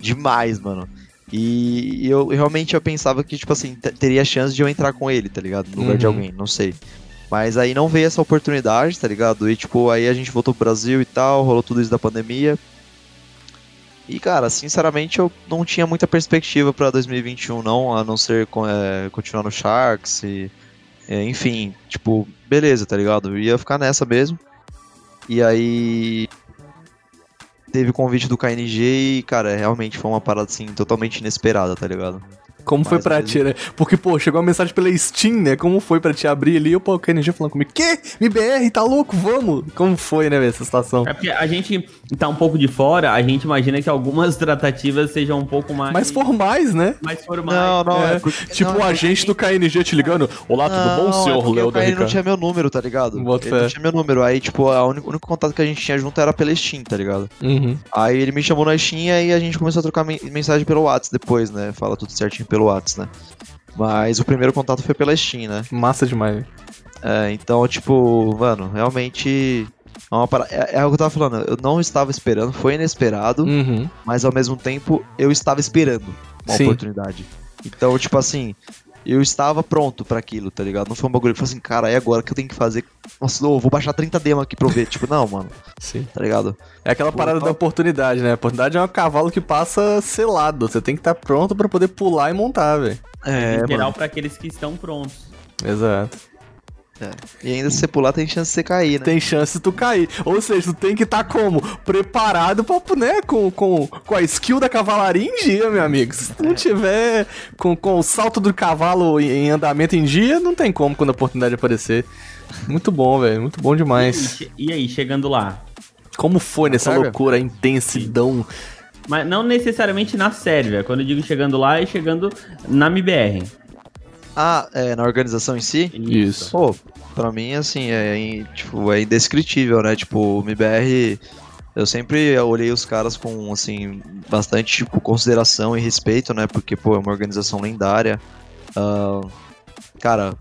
demais, mano. E eu realmente eu pensava que, tipo assim, te- teria chance de eu entrar com ele, tá ligado? No lugar de Uhum. alguém, não sei. Mas aí não veio essa oportunidade, tá ligado? E, tipo, aí a gente voltou pro Brasil e tal, rolou tudo isso da pandemia. E, cara, sinceramente, eu não tinha muita perspectiva pra 2021, não, a não ser é, continuar no Sharks e. é, enfim, tipo, beleza, tá ligado? Eu ia ficar nessa mesmo. E aí. Teve o convite do KNG e, cara, realmente foi uma parada assim totalmente inesperada, tá ligado? Como foi pra ti, né? Porque, pô, chegou uma mensagem pela Steam, né? Como foi pra te abrir ali? E o pô, o KNG falando comigo, que? MBR, tá louco? Vamos! Como foi, né, velho, essa situação? É porque a gente tá um pouco de fora, a gente imagina que algumas tratativas sejam um pouco mais. Mais formais, né? mais formais. Não, não, É, é, porque- tipo não, o é agente do KNG te ligando. Olá, tudo bom, Não, senhor é Léo o da não tinha meu número, tá ligado? Boto ele fé. não tinha meu número. Aí, tipo, a única- o único contato que a gente tinha junto era pela Steam, tá ligado? Uhum. Aí ele me chamou na Steam e aí a gente começou a trocar men- mensagem pelo WhatsApp depois, né? Fala tudo certinho pelo WhatsApp, né? Mas o primeiro contato foi pela Steam, né? Massa demais. É, então, tipo, mano, realmente. É, para... é, é o que eu tava falando, eu não estava esperando, foi inesperado, Uhum. mas ao mesmo tempo eu estava esperando uma Sim. oportunidade. Então, tipo assim, eu estava pronto pra aquilo, tá ligado? Não foi um bagulho que eu falei assim, cara, é agora que eu tenho que fazer. Nossa, eu vou baixar 30 demo aqui pra eu ver. tipo, não, mano, Sim. tá ligado? É aquela Pô, parada tá- da oportunidade, né? A oportunidade é um cavalo que passa selado. Você tem que estar pronto pra poder pular e montar, velho. É, Literal mano. pra aqueles que estão prontos. Exato. E ainda se você pular, tem chance de você cair, né? Tem chance de tu cair. Ou seja, tu tem que estar como? Preparado pra, né? Com, com, com a skill da cavalaria em dia, meu amigo. Se tu não tiver com, com o salto do cavalo em em andamento em dia, não tem como quando a oportunidade aparecer. Muito bom, velho. Muito bom E, demais. che- e aí, chegando lá? Como foi nessa Carga? loucura, a intensidão? Mas não necessariamente na Sérvia. Quando eu digo chegando lá, é chegando na MBR. Ah, é, na organização em si? Isso. Pô, pra mim, assim, é, in- tipo, é indescritível, né? Tipo, o MBR, eu sempre olhei os caras com, assim, bastante, tipo, consideração e respeito, né? Porque, pô, é uma organização lendária. Ah, cara,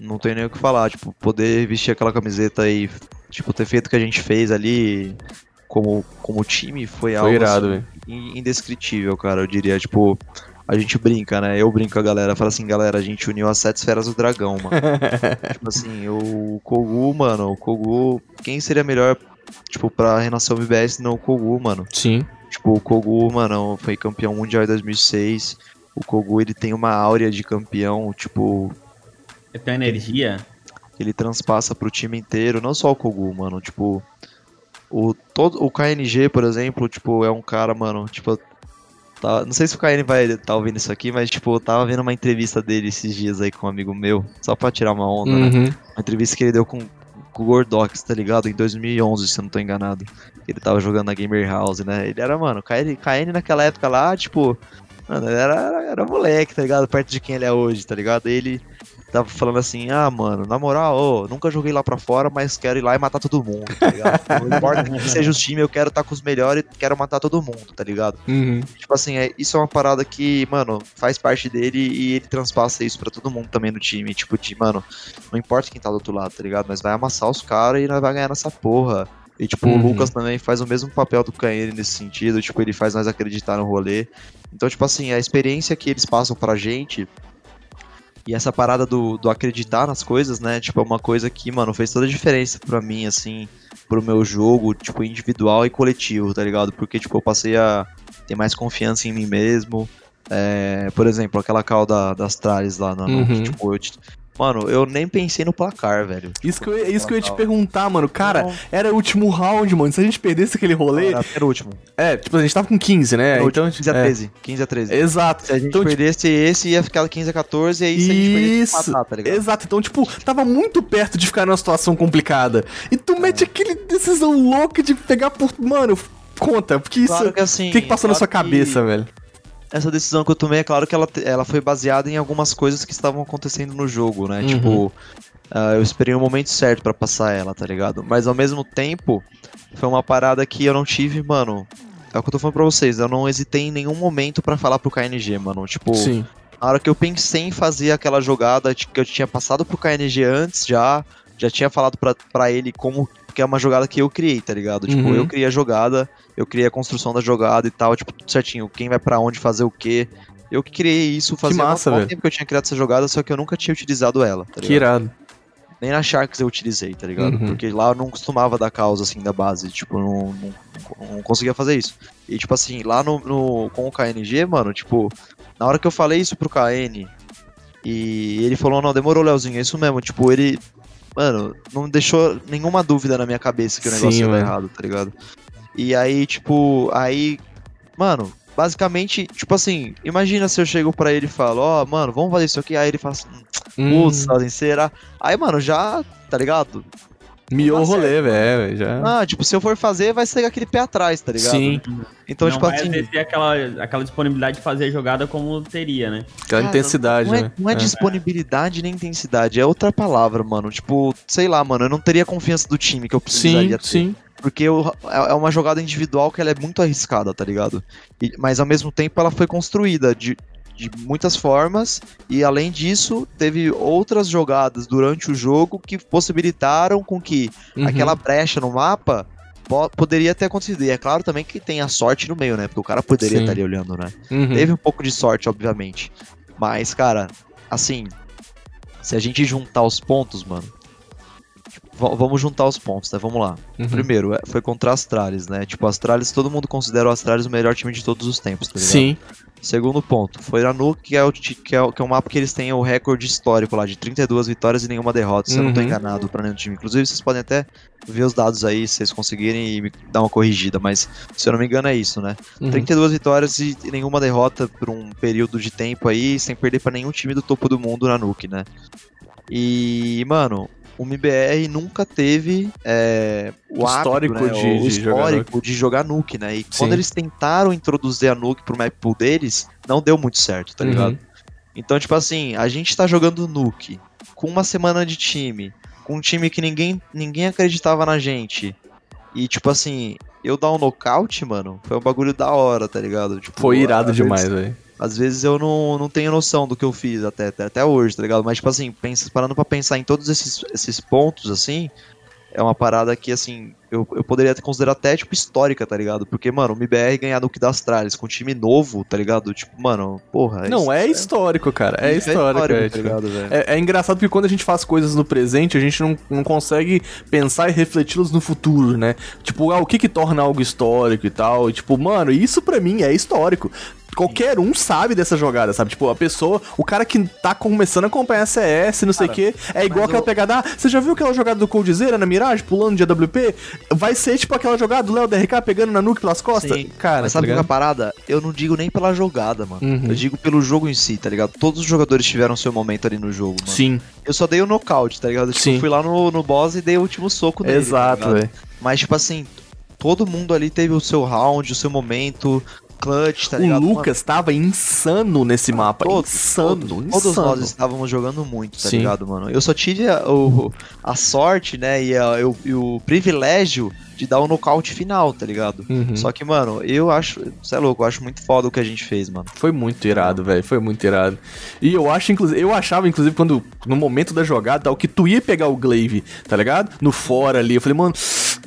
não tem nem o que falar, tipo, poder vestir aquela camiseta e, tipo, ter feito o que a gente fez ali como, como time foi, algo, Foi irado, assim, indescritível, cara. Eu diria, tipo, a gente brinca, né? Eu brinco com a galera, fala assim, galera, a gente uniu as sete esferas do dragão, mano. *laughs* tipo assim, o Kogu, mano, o Kogu, quem seria melhor, tipo, pra renascer o MBS não o Kogu, mano? Sim. Tipo, o Kogu, mano, foi campeão mundial em 2006. O Kogu, ele tem uma áurea de campeão, tipo, É tua energia. ele transpassa pro time inteiro, não só o Kogu, mano, tipo, o todo o KNG, por exemplo, tipo, é um cara, mano, tipo, tá, não sei se o KN vai tá ouvindo isso aqui, mas tipo, eu tava vendo uma entrevista dele esses dias aí com um amigo meu, só pra tirar uma onda, né? Uhum. Uma entrevista que ele deu com, com o Gordox, tá ligado? Em 2011, se eu não tô enganado. Ele tava jogando na Gamer House, né? Ele era, mano, KN, KN naquela época lá, tipo, mano, ele era, era moleque, tá ligado? Perto de quem ele é hoje, tá ligado? Ele tava falando assim, ah, mano, na moral, ô, nunca joguei lá pra fora, mas quero ir lá e matar todo mundo, tá ligado? Não importa quem *laughs* seja os times, eu quero estar com os melhores e quero matar todo mundo, tá ligado? Uhum. Tipo assim, é, isso é uma parada que, mano, faz parte dele e ele transpassa isso pra todo mundo também no time. Tipo, de, mano, não importa quem tá do outro lado, tá ligado? Mas vai amassar os caras e nós vai ganhar nessa porra. E, tipo, Uhum. o Lucas também faz o mesmo papel do Caene nesse sentido. Tipo, ele faz nós acreditar no rolê. Então, tipo assim, a experiência que eles passam pra gente. E essa parada do, do acreditar nas coisas, né? Tipo, é uma coisa que, mano, fez toda a diferença pra mim, assim, pro meu jogo, tipo, individual e coletivo, tá ligado? Porque, tipo, eu passei a ter mais confiança em mim mesmo. É, por exemplo, aquela call da, das tralhas lá, no, no- Uhum. que, tipo, eu, Mano, eu nem pensei no placar, velho. Isso que, eu, ia- isso que eu ia te perguntar, mano. Cara, Não. era o último round, mano. Se a gente perdesse aquele rolê. Era o último. É, tipo, a gente tava com 15, né? Era então, último, 15 a é. 13. 15 a 13. Exato. Se a gente então, tipo, perdesse esse, ia ficar 15 a 14, e aí se a gente perdesse, Isso, matar, tá ligado? exato. Então, tipo, tava muito perto de ficar numa situação complicada. E tu mete É. aquele decisão louca de pegar por. Mano, conta, porque isso. Claro que assim. o que, que passou na claro sua que cabeça, velho? Essa decisão que eu tomei, é claro que ela, ela foi baseada em algumas coisas que estavam acontecendo no jogo, né? Uhum. Tipo, ah, eu esperei o momento certo pra passar ela, tá ligado? Mas ao mesmo tempo, foi uma parada que eu não tive, mano. É o que eu tô falando pra vocês, eu não hesitei em nenhum momento pra falar pro KNG, mano. Tipo, Sim. Na hora que eu pensei em fazer aquela jogada que eu tinha passado pro KNG antes já, já tinha falado pra, pra ele como que é uma jogada que eu criei, tá ligado? Tipo, Uhum. eu criei a jogada, eu criei a construção da jogada e tal, tipo, tudo certinho, quem vai pra onde fazer o quê. Eu que criei isso fazia massa, velho. tempo que eu tinha criado essa jogada, só que eu nunca tinha utilizado ela, tá Que ligado? irado. Nem na Sharks eu utilizei, tá ligado? Uhum. Porque lá eu não costumava dar causa, assim, da base. Tipo, não, não, não conseguia fazer isso. E, tipo assim, lá no, no- com o KNG, mano, tipo, na hora que eu falei isso pro KN, e ele falou, não, demorou, Leozinho, é isso mesmo. Tipo, ele, mano, não deixou nenhuma dúvida na minha cabeça que o Sim, negócio ia dar mano. errado, tá ligado? E aí, tipo, aí, mano, basicamente, tipo assim, imagina se eu chego pra ele e falo, ó, mano, vamos fazer isso aqui. Aí ele fala assim, Hum, Putz, Leozinho, será? Aí, mano, já, tá ligado? miou o tá rolê, velho. Já. Ah, tipo, se eu for fazer, vai ser aquele pé atrás, tá ligado? Sim. Então, não tipo vai assim. exercer aquela, aquela disponibilidade de fazer a jogada como teria, né? Aquela cara, intensidade, não é, né? não é disponibilidade nem intensidade, é outra palavra, mano. Tipo, sei lá, mano, eu não teria confiança do time que eu Sim, precisaria ter. sim. Porque eu- é é uma jogada individual que ela é muito arriscada, tá ligado? E- mas ao mesmo tempo ela foi construída de, de muitas formas, e além disso, teve outras jogadas durante o jogo que possibilitaram com que Uhum. aquela brecha no mapa po- poderia ter acontecido. E é claro também que tem a sorte no meio, né? Porque o cara poderia Sim. estar ali olhando, né? Uhum. Teve um pouco de sorte, obviamente. Mas, cara, assim, se a gente juntar os pontos, mano. Tipo, va- vamos juntar os pontos, né? Vamos lá. Uhum. Primeiro, é, foi contra Astralis, né? Tipo, Astralis, todo mundo considera o Astralis o melhor time de todos os tempos, tá ligado? Sim. Segundo ponto, foi a Nuke, que é, o, que, é, o- que é um mapa que eles têm o recorde histórico lá, de 32 vitórias e nenhuma derrota, se eu não tô Uhum. enganado pra nenhum time. Inclusive, vocês podem até ver os dados aí, se vocês conseguirem e me dar uma corrigida, mas se eu não me engano é isso, né? Uhum. 32 vitórias e nenhuma derrota por um período de tempo aí, sem perder pra nenhum time do topo do mundo na Nuke, né? E, mano, o MBR nunca teve é, o Histórico hábito, né, de- o de jogar histórico de jogar Nuke, né? E Sim. quando eles tentaram introduzir a Nuke pro map pool deles, não deu muito certo, tá Uhum. ligado? Então, tipo assim, a gente tá jogando Nuke com uma semana de time, com um time que ninguém, ninguém acreditava na gente. E, tipo assim, eu dar um nocaute, mano, foi um bagulho da hora, tá ligado? Tipo, Foi irado demais, velho. Às vezes eu não, não tenho noção do que eu fiz até, até, hoje, tá ligado? Mas, tipo assim, pensa, parando pra pensar em todos esses, esses pontos, assim, é uma parada que, assim, eu, eu poderia considerar até, tipo, histórica, tá ligado? Porque, mano, o MBR ganhar do que da Astralis com um time novo, tá ligado? Tipo, mano, porra. Não, isso é histórico, cara. É isso histórico, é, tá tipo, ligado, velho? É, é engraçado porque quando a gente faz coisas no presente, a gente não, não consegue pensar e refleti-las no futuro, né? Tipo, ah, o que que torna algo histórico e tal. E, tipo, mano, isso pra mim é histórico. Qualquer um sabe dessa jogada, sabe? Tipo, a pessoa, o cara que tá começando a acompanhar CS, não sei o quê, é igual aquela o- pegada. Ah, você já viu aquela jogada do Coldzera na Mirage, pulando de AWP? Vai ser tipo aquela jogada do Léo DRK pegando na nuke pelas costas? Sim, Cara, Mas tá sabe qual é a parada? Eu não digo nem pela jogada, mano. Uhum. Eu digo pelo jogo em si, tá ligado? Todos os jogadores tiveram seu momento ali no jogo, mano. Sim, Eu só dei o nocaute, tá ligado? Tipo, Sim. eu fui lá no, no boss e dei o último soco nele. tá exato, ligado? velho. Mas, tipo assim, todo mundo ali teve o seu round, o seu momento, clutch, tá o ligado? Lucas tava insano nesse mapa. Todos, insano, todos, insano. todos nós estávamos jogando muito, tá Sim. ligado, mano? Eu só tive a, o- a sorte, né, e, a- eu- e o privilégio de dar o nocaute final, tá ligado? Uhum. Só que, mano, eu acho, você é louco, eu acho muito foda o que a gente fez, mano. Foi muito irado, velho. Foi muito irado. E eu acho, inclusive, eu achava, inclusive, quando no momento da jogada, tal, que tu ia pegar o Glaive, tá ligado? No fora ali. Eu falei, mano,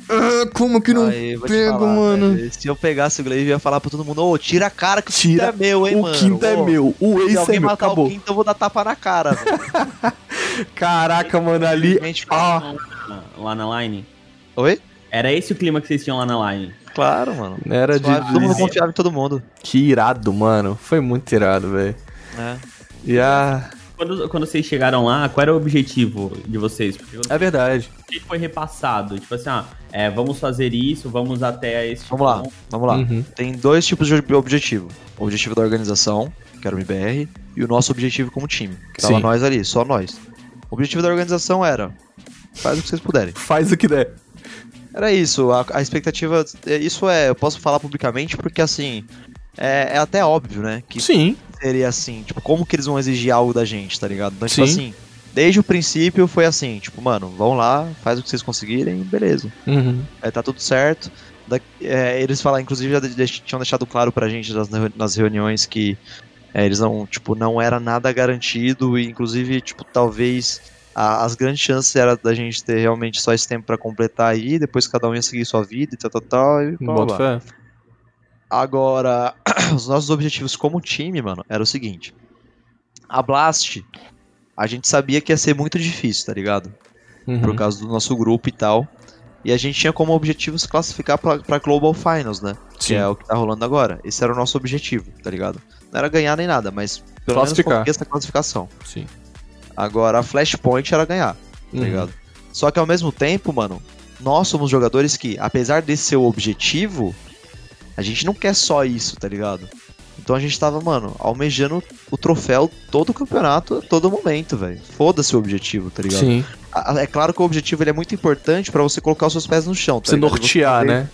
ah, como que não Aí, pego, falar, mano? velho, se eu pegasse o Glaive, eu ia falar pra todo mundo, ô, tira a cara que o Tira quinto é meu, hein, o mano. quinto é Ô, meu, o Se ace é alguém meu, matar acabou. o quinto, eu vou dar tapa na cara, velho. *laughs* Caraca, mano, ali. Ah, Lá na line. Oi? Era esse o clima que vocês tinham lá na line. Claro, mano. era de. Todo mundo confiava em todo mundo. Que irado, mano. Foi muito irado, velho. né? E a. quando, quando vocês chegaram lá, qual era o objetivo de vocês? É verdade. o que foi repassado. Tipo assim, ah, é, vamos fazer isso, vamos até esse Vamos lá, vamos lá. Uhum. Tem dois tipos de objetivo. O objetivo da organização, que era o MBR, e o nosso objetivo como time. Que tava Sim. nós ali, só nós. O objetivo da organização era. Faz o que vocês puderem. Faz o que der. Era isso, a, a expectativa. é, Isso é, eu posso falar publicamente porque assim. É, é até óbvio, né? Que Sim. seria assim, tipo, como que eles vão exigir algo da gente, tá ligado? Então, tipo Sim. assim, desde o princípio foi assim, tipo, mano, vão lá, faz o que vocês conseguirem, beleza. Uhum. Aí tá tudo certo. Da- é, eles falaram, inclusive, já tinham deixado claro pra gente nas, nas reuniões que é, eles não, tipo, não era nada garantido e, inclusive, tipo, talvez a- as grandes chances era da gente ter realmente só esse tempo pra completar aí, depois cada um ia seguir sua vida e tal, tal, tal, e blá, fé. Agora, *clears throat* os nossos objetivos como time, mano, era o seguinte. A Blast, a gente sabia que ia ser muito difícil, tá ligado? Uhum. Por causa do nosso grupo e tal. E a gente tinha como objetivo se classificar pra, pra Global Finals, né? Que Sim. é o que tá rolando agora. Esse era o nosso objetivo, tá ligado? Não era ganhar nem nada, mas pelo menos conseguir essa classificação. Sim. Agora, a Flashpoint era ganhar, tá Uhum. ligado? Só que ao mesmo tempo, mano, nós somos jogadores que, apesar desse ser o objetivo, a gente não quer só isso, tá ligado? Então a gente tava, mano, almejando o troféu todo o campeonato, todo momento, velho. Foda-se o objetivo, tá ligado? Sim. É claro que o objetivo ele é muito importante pra você colocar os seus pés no chão, tá você ligado? nortear, né?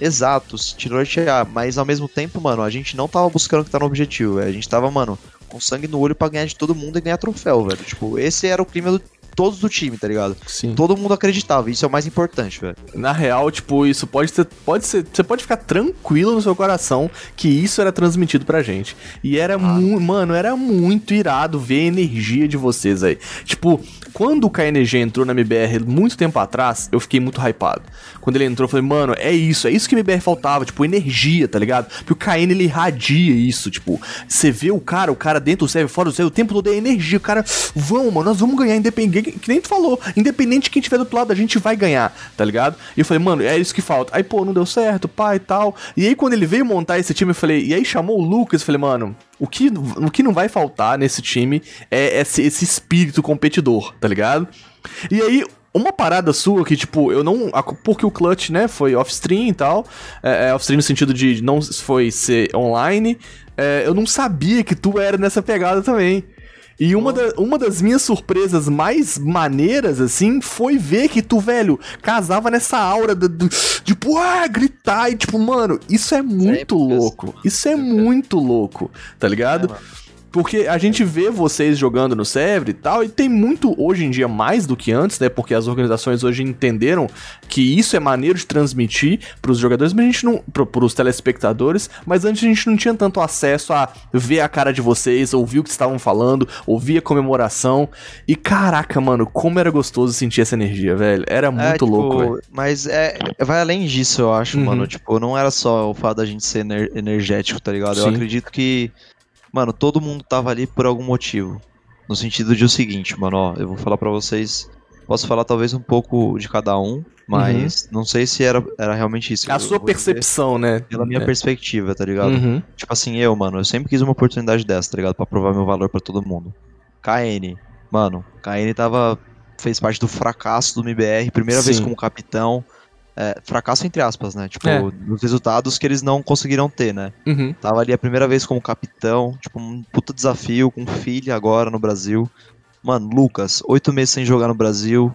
Exato, se te nortear. Mas ao mesmo tempo, mano, a gente não tava buscando o que tá no objetivo. A gente tava, mano, com sangue no olho pra ganhar de todo mundo e ganhar troféu, velho. Tipo, esse era o clima do todos do time, tá ligado? Sim. Todo mundo acreditava, isso é o mais importante, velho. Na real, tipo, isso pode ser, pode ser, você pode ficar tranquilo no seu coração que isso era transmitido pra gente. E era muito, mano, era muito irado ver a energia de vocês aí. Tipo, quando o KNG entrou na MBR muito tempo atrás, eu fiquei muito hypado. Quando ele entrou, eu falei, mano, é isso, é isso que MBR faltava, tipo, energia, tá ligado? Porque o KN ele irradia isso, tipo, você vê o cara, o cara dentro do server, fora do server, o tempo todo é energia, o cara, vamos, mano, nós vamos ganhar, independente, que nem tu falou, independente de quem tiver do outro lado, a gente vai ganhar, tá ligado? E eu falei, mano, é isso que falta. Aí, pô, não deu certo, pá e tal. E aí, quando ele veio montar esse time, eu falei, e aí chamou o Lucas, eu falei, mano, o que, o que não vai faltar nesse time é esse, esse espírito competidor, tá ligado? E aí, uma parada sua que, tipo, eu não. Porque o Clutch, né, foi off-stream e tal. É, é off-stream no sentido de não foi ser online. é, eu não sabia que tu era nessa pegada também. E uma, da- uma das minhas surpresas mais maneiras, assim, foi ver que tu, velho, casava nessa aura do, do- tipo, ah, gritar e tipo, mano, isso é muito épocas, louco. mano. Isso é muito louco, tá ligado? É. Porque a gente vê vocês jogando no server e tal, e tem muito hoje em dia mais do que antes, né? Porque as organizações hoje entenderam que isso é maneiro de transmitir pros jogadores, mas a gente não. Pro, pros telespectadores, mas antes a gente não tinha tanto acesso a ver a cara de vocês, ouvir o que estavam falando, ouvir a comemoração. E caraca, mano, como era gostoso sentir essa energia, velho. Era muito É, tipo, louco, velho. Mas é, vai além disso, eu acho, Uhum. mano. Tipo, não era só o fato da gente ser ener- energético, tá ligado? Eu Sim. acredito que, mano, todo mundo tava ali por algum motivo. No sentido de o seguinte, mano, ó, eu vou falar pra vocês. Posso falar talvez um pouco de cada um, mas não sei se era, era realmente isso. Uhum. A Eu sua percepção, né? Pela minha É. perspectiva, tá ligado? Uhum. Tipo assim, eu, mano, eu sempre quis uma oportunidade dessa, tá ligado? Pra provar meu valor pra todo mundo. KN, mano, KN tava. fez parte do fracasso do MBR, primeira vez Sim. como capitão. É, fracasso entre aspas, né? Tipo, É. dos resultados que eles não conseguiram ter, né? Uhum. Tava ali a primeira vez como capitão, tipo, um puta desafio, com filha agora no Brasil. Mano, Lucas, oito meses sem jogar no Brasil,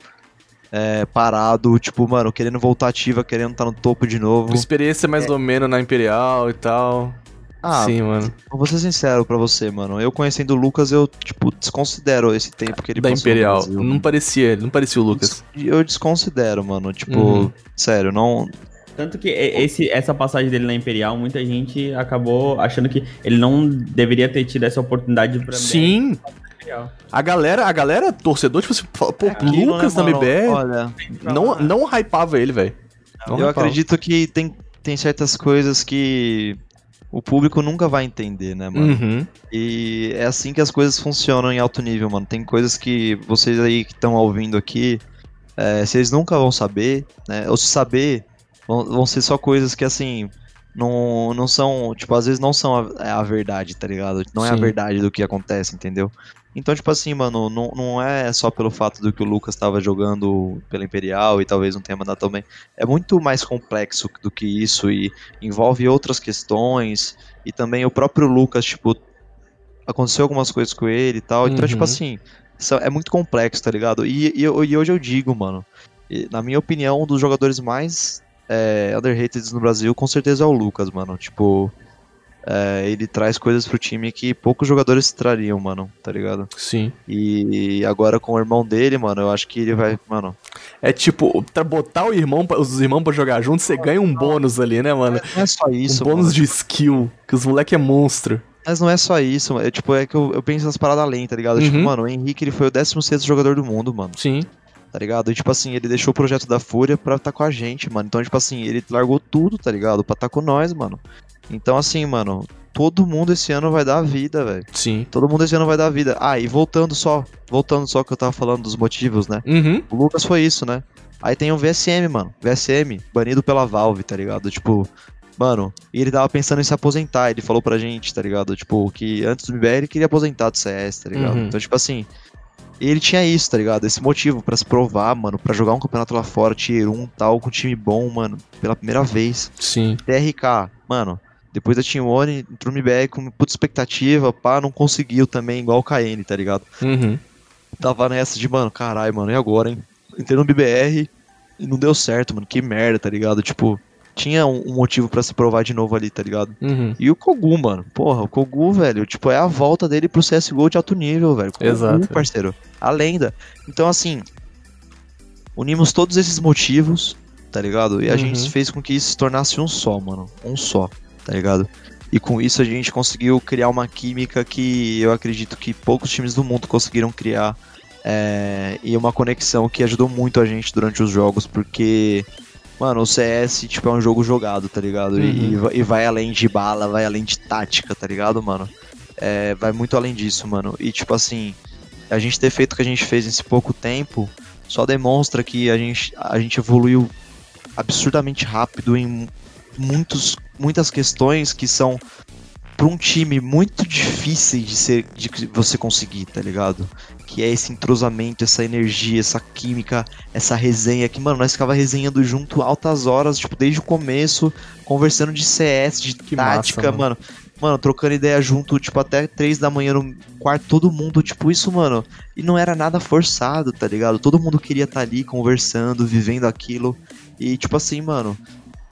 é, parado, tipo, mano, querendo voltar ativa, querendo estar no topo de novo. Experiência mais ou menos na Imperial e tal. Ah, Sim, mano. Vou ser sincero pra você, mano. Eu conhecendo o Lucas, eu, tipo, desconsidero esse tempo que ele da passou no Imperial. Brasil. Não parecia, não parecia o Lucas. Eu desconsidero, mano. Tipo, Uhum. sério, não. Tanto que esse, essa passagem dele na Imperial, muita gente acabou achando que ele não deveria ter tido essa oportunidade pra Sim. A galera, a galera, torcedor, tipo assim, pô, pô, Aquilo, Lucas né, na? MBR Olha, não, não hypava ele, velho. Não eu hypava. acredito que tem, tem certas coisas que o público nunca vai entender, né, mano? Uhum. E é assim que as coisas funcionam em alto nível, mano. Tem coisas que vocês aí que estão ouvindo aqui, é, vocês nunca vão saber, né? Ou se saber, vão, vão ser só coisas que, assim, não, não são, tipo, às vezes não são a, é a verdade, tá ligado? Não é a Sim. verdade do que acontece, entendeu? Então, tipo assim, mano, não, não é só pelo fato do que o Lucas tava jogando pela Imperial e talvez não tenha mandado também. É muito mais complexo do que isso e envolve outras questões. E também o próprio Lucas, tipo, aconteceu algumas coisas com ele e tal. Então, Uhum. tipo assim, isso é muito complexo, tá ligado? E, e, e hoje eu digo, mano, na minha opinião, um dos jogadores mais é, underrated no Brasil, com certeza é o Lucas, mano. Tipo, é, ele traz coisas pro time que poucos jogadores trariam, mano, tá ligado? Sim. E agora com o irmão dele, mano, eu acho que ele vai, mano. É tipo, pra botar o irmão, os irmãos pra jogar junto, você ganha um bônus ali, né, mano? Não é só isso, um bônus mano. de skill, que os moleque é monstro. Mas não é só isso, mano. É, tipo, é que eu, eu penso nas paradas além, tá ligado? Tipo, Uhum. mano, o Henrique ele foi o 16 jogador do mundo, mano. Sim. Tá ligado? E, tipo assim, ele deixou o projeto da Fúria pra estar com a gente, mano. Então, tipo assim, ele largou tudo, tá ligado? Pra estar com nós, mano. Então, assim, mano, todo mundo esse ano vai dar vida, velho. Sim. Todo mundo esse ano vai dar vida. Ah, e voltando só, voltando só que eu tava falando dos motivos, né? Uhum. O Lucas foi isso, né? Aí tem o VSM, mano. VSM, banido pela Valve, tá ligado? Tipo, mano, e ele tava pensando em se aposentar. Ele falou pra gente, tá ligado? Tipo, que antes do MBR ele queria aposentar do CS, tá ligado? Uhum. Então, tipo assim, ele tinha isso, tá ligado? Esse motivo pra se provar, mano, pra jogar um campeonato lá fora, tier 1 tal, com um time bom, mano, pela primeira vez. Sim. TRK, mano, depois da Team One, entrou no MBR com puta expectativa, pá, não conseguiu também, igual o KN, tá ligado? Uhum. tava nessa de, mano, caralho, mano, e agora, hein? Entrei no BBR e não deu certo, mano, que merda, tá ligado? Tipo, tinha um, motivo pra se provar de novo ali, tá ligado? Uhum. E o Kogu, mano, porra, o Kogu, velho, tipo, é a volta dele pro CSGO de alto nível, velho. Kogu, Exato. parceiro, a lenda. Então, assim, unimos todos esses motivos, tá ligado? E a Uhum. gente fez com que isso se tornasse um só, mano, um só, tá ligado? E com isso a gente conseguiu criar uma química que eu acredito que poucos times do mundo conseguiram criar. é, e uma conexão que ajudou muito a gente durante os jogos, porque, mano, o CS, tipo, é um jogo jogado, tá ligado? E, Uhum. e vai além de bala, vai além de tática, tá ligado, mano? É, vai muito além disso, mano. E, tipo assim, a gente ter feito o que a gente fez nesse pouco tempo só demonstra que a gente, a gente evoluiu absurdamente rápido em muitos, muitas questões que são para um time muito difíceis de ser de você conseguir, tá ligado? Que é esse entrosamento, essa energia, essa química, essa resenha que, mano, nós ficava resenhando junto altas horas, tipo, desde o começo, conversando de CS, de Que tática, massa, mano. Mano, trocando ideia junto, tipo, até três da manhã no quarto, todo mundo, tipo, isso, mano. E não era nada forçado, tá ligado? Todo mundo queria estar ali conversando, vivendo aquilo. E, tipo assim, mano,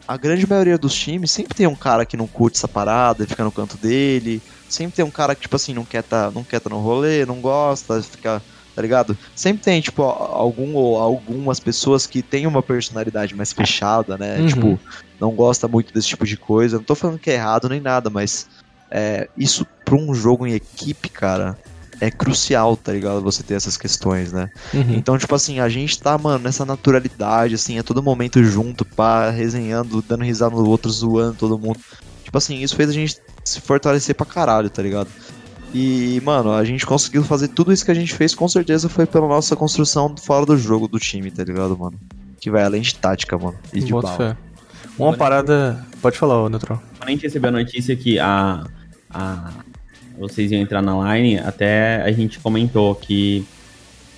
a grande maioria dos times sempre tem um cara que não curte essa parada e fica no canto dele. Sempre tem um cara que, tipo assim, não quer tá, não quer tá no rolê, não gosta, fica, tá ligado? Sempre tem, tipo, algum ou algumas pessoas que têm uma personalidade mais fechada, né? Uhum. Tipo, não gosta muito desse tipo de coisa. Não tô falando que é errado nem nada, mas é, isso pra um jogo em equipe, cara, é crucial, tá ligado? Você ter essas questões, né? Uhum. Então, tipo assim, a gente tá, mano, nessa naturalidade, assim, a todo momento junto, pá, resenhando, dando risada no outro, zoando todo mundo. Tipo assim, isso fez a gente se fortalecer pra caralho, tá ligado? E, mano, a gente conseguiu fazer tudo isso que a gente fez, com certeza foi pela nossa construção fora do jogo do time, tá ligado, mano? Que vai além de tática, mano. E de bala. fé. Uma parada. Pode falar, ô Neutral. Quando a gente recebeu a notícia que a, a- vocês iam entrar na line, até a gente comentou que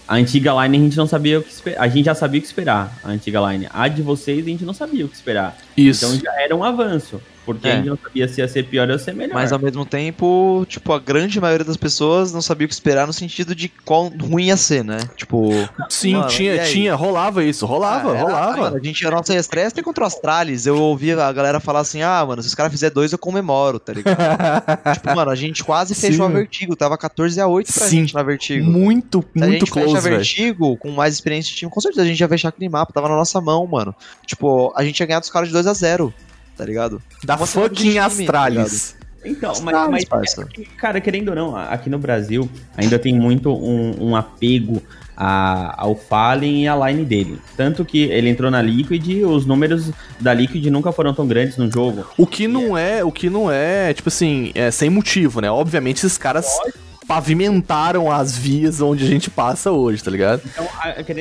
a antiga line a gente não sabia o que esperar. A gente já sabia o que esperar, a antiga line. A de vocês a gente não sabia o que esperar. Isso. Então já era um avanço. Porque É. a gente não sabia se ia ser pior ou ser melhor. Mas ao mesmo tempo, tipo, a grande maioria das pessoas não sabia o que esperar no sentido de quão ruim ia ser, né? Tipo. Sim, Mano, tinha, tinha, rolava isso, rolava, Ah, era- rolava. a gente, a nossa estresse tem contra o Astralis. Eu ouvi a galera falar assim: ah, mano, se os caras fizerem dois, eu comemoro, tá ligado? *laughs* tipo, mano, a gente quase Sim. fechou a Vertigo. Tava 14 a 8 pra Sim. gente na Vertigo. muito, Se a muito gente fecha a close, velho. Vertigo com mais experiência de time, com certeza a gente ia fechar aquele mapa. Tava na nossa mão, mano. Tipo, a gente ia ganhar dos caras de 2 a 0 tá ligado? Da de fucking time, tá Astralis. Então, mas, Astralis, mas parça. cara, querendo ou não, aqui no Brasil ainda tem muito um, um apego a- ao Fallen e à line dele. Tanto que ele entrou na Liquid e os números da Liquid nunca foram tão grandes no jogo. O que não é, o que não é, tipo assim, é sem motivo, né? Obviamente esses caras pavimentaram as vias onde a gente passa hoje, tá ligado? Então,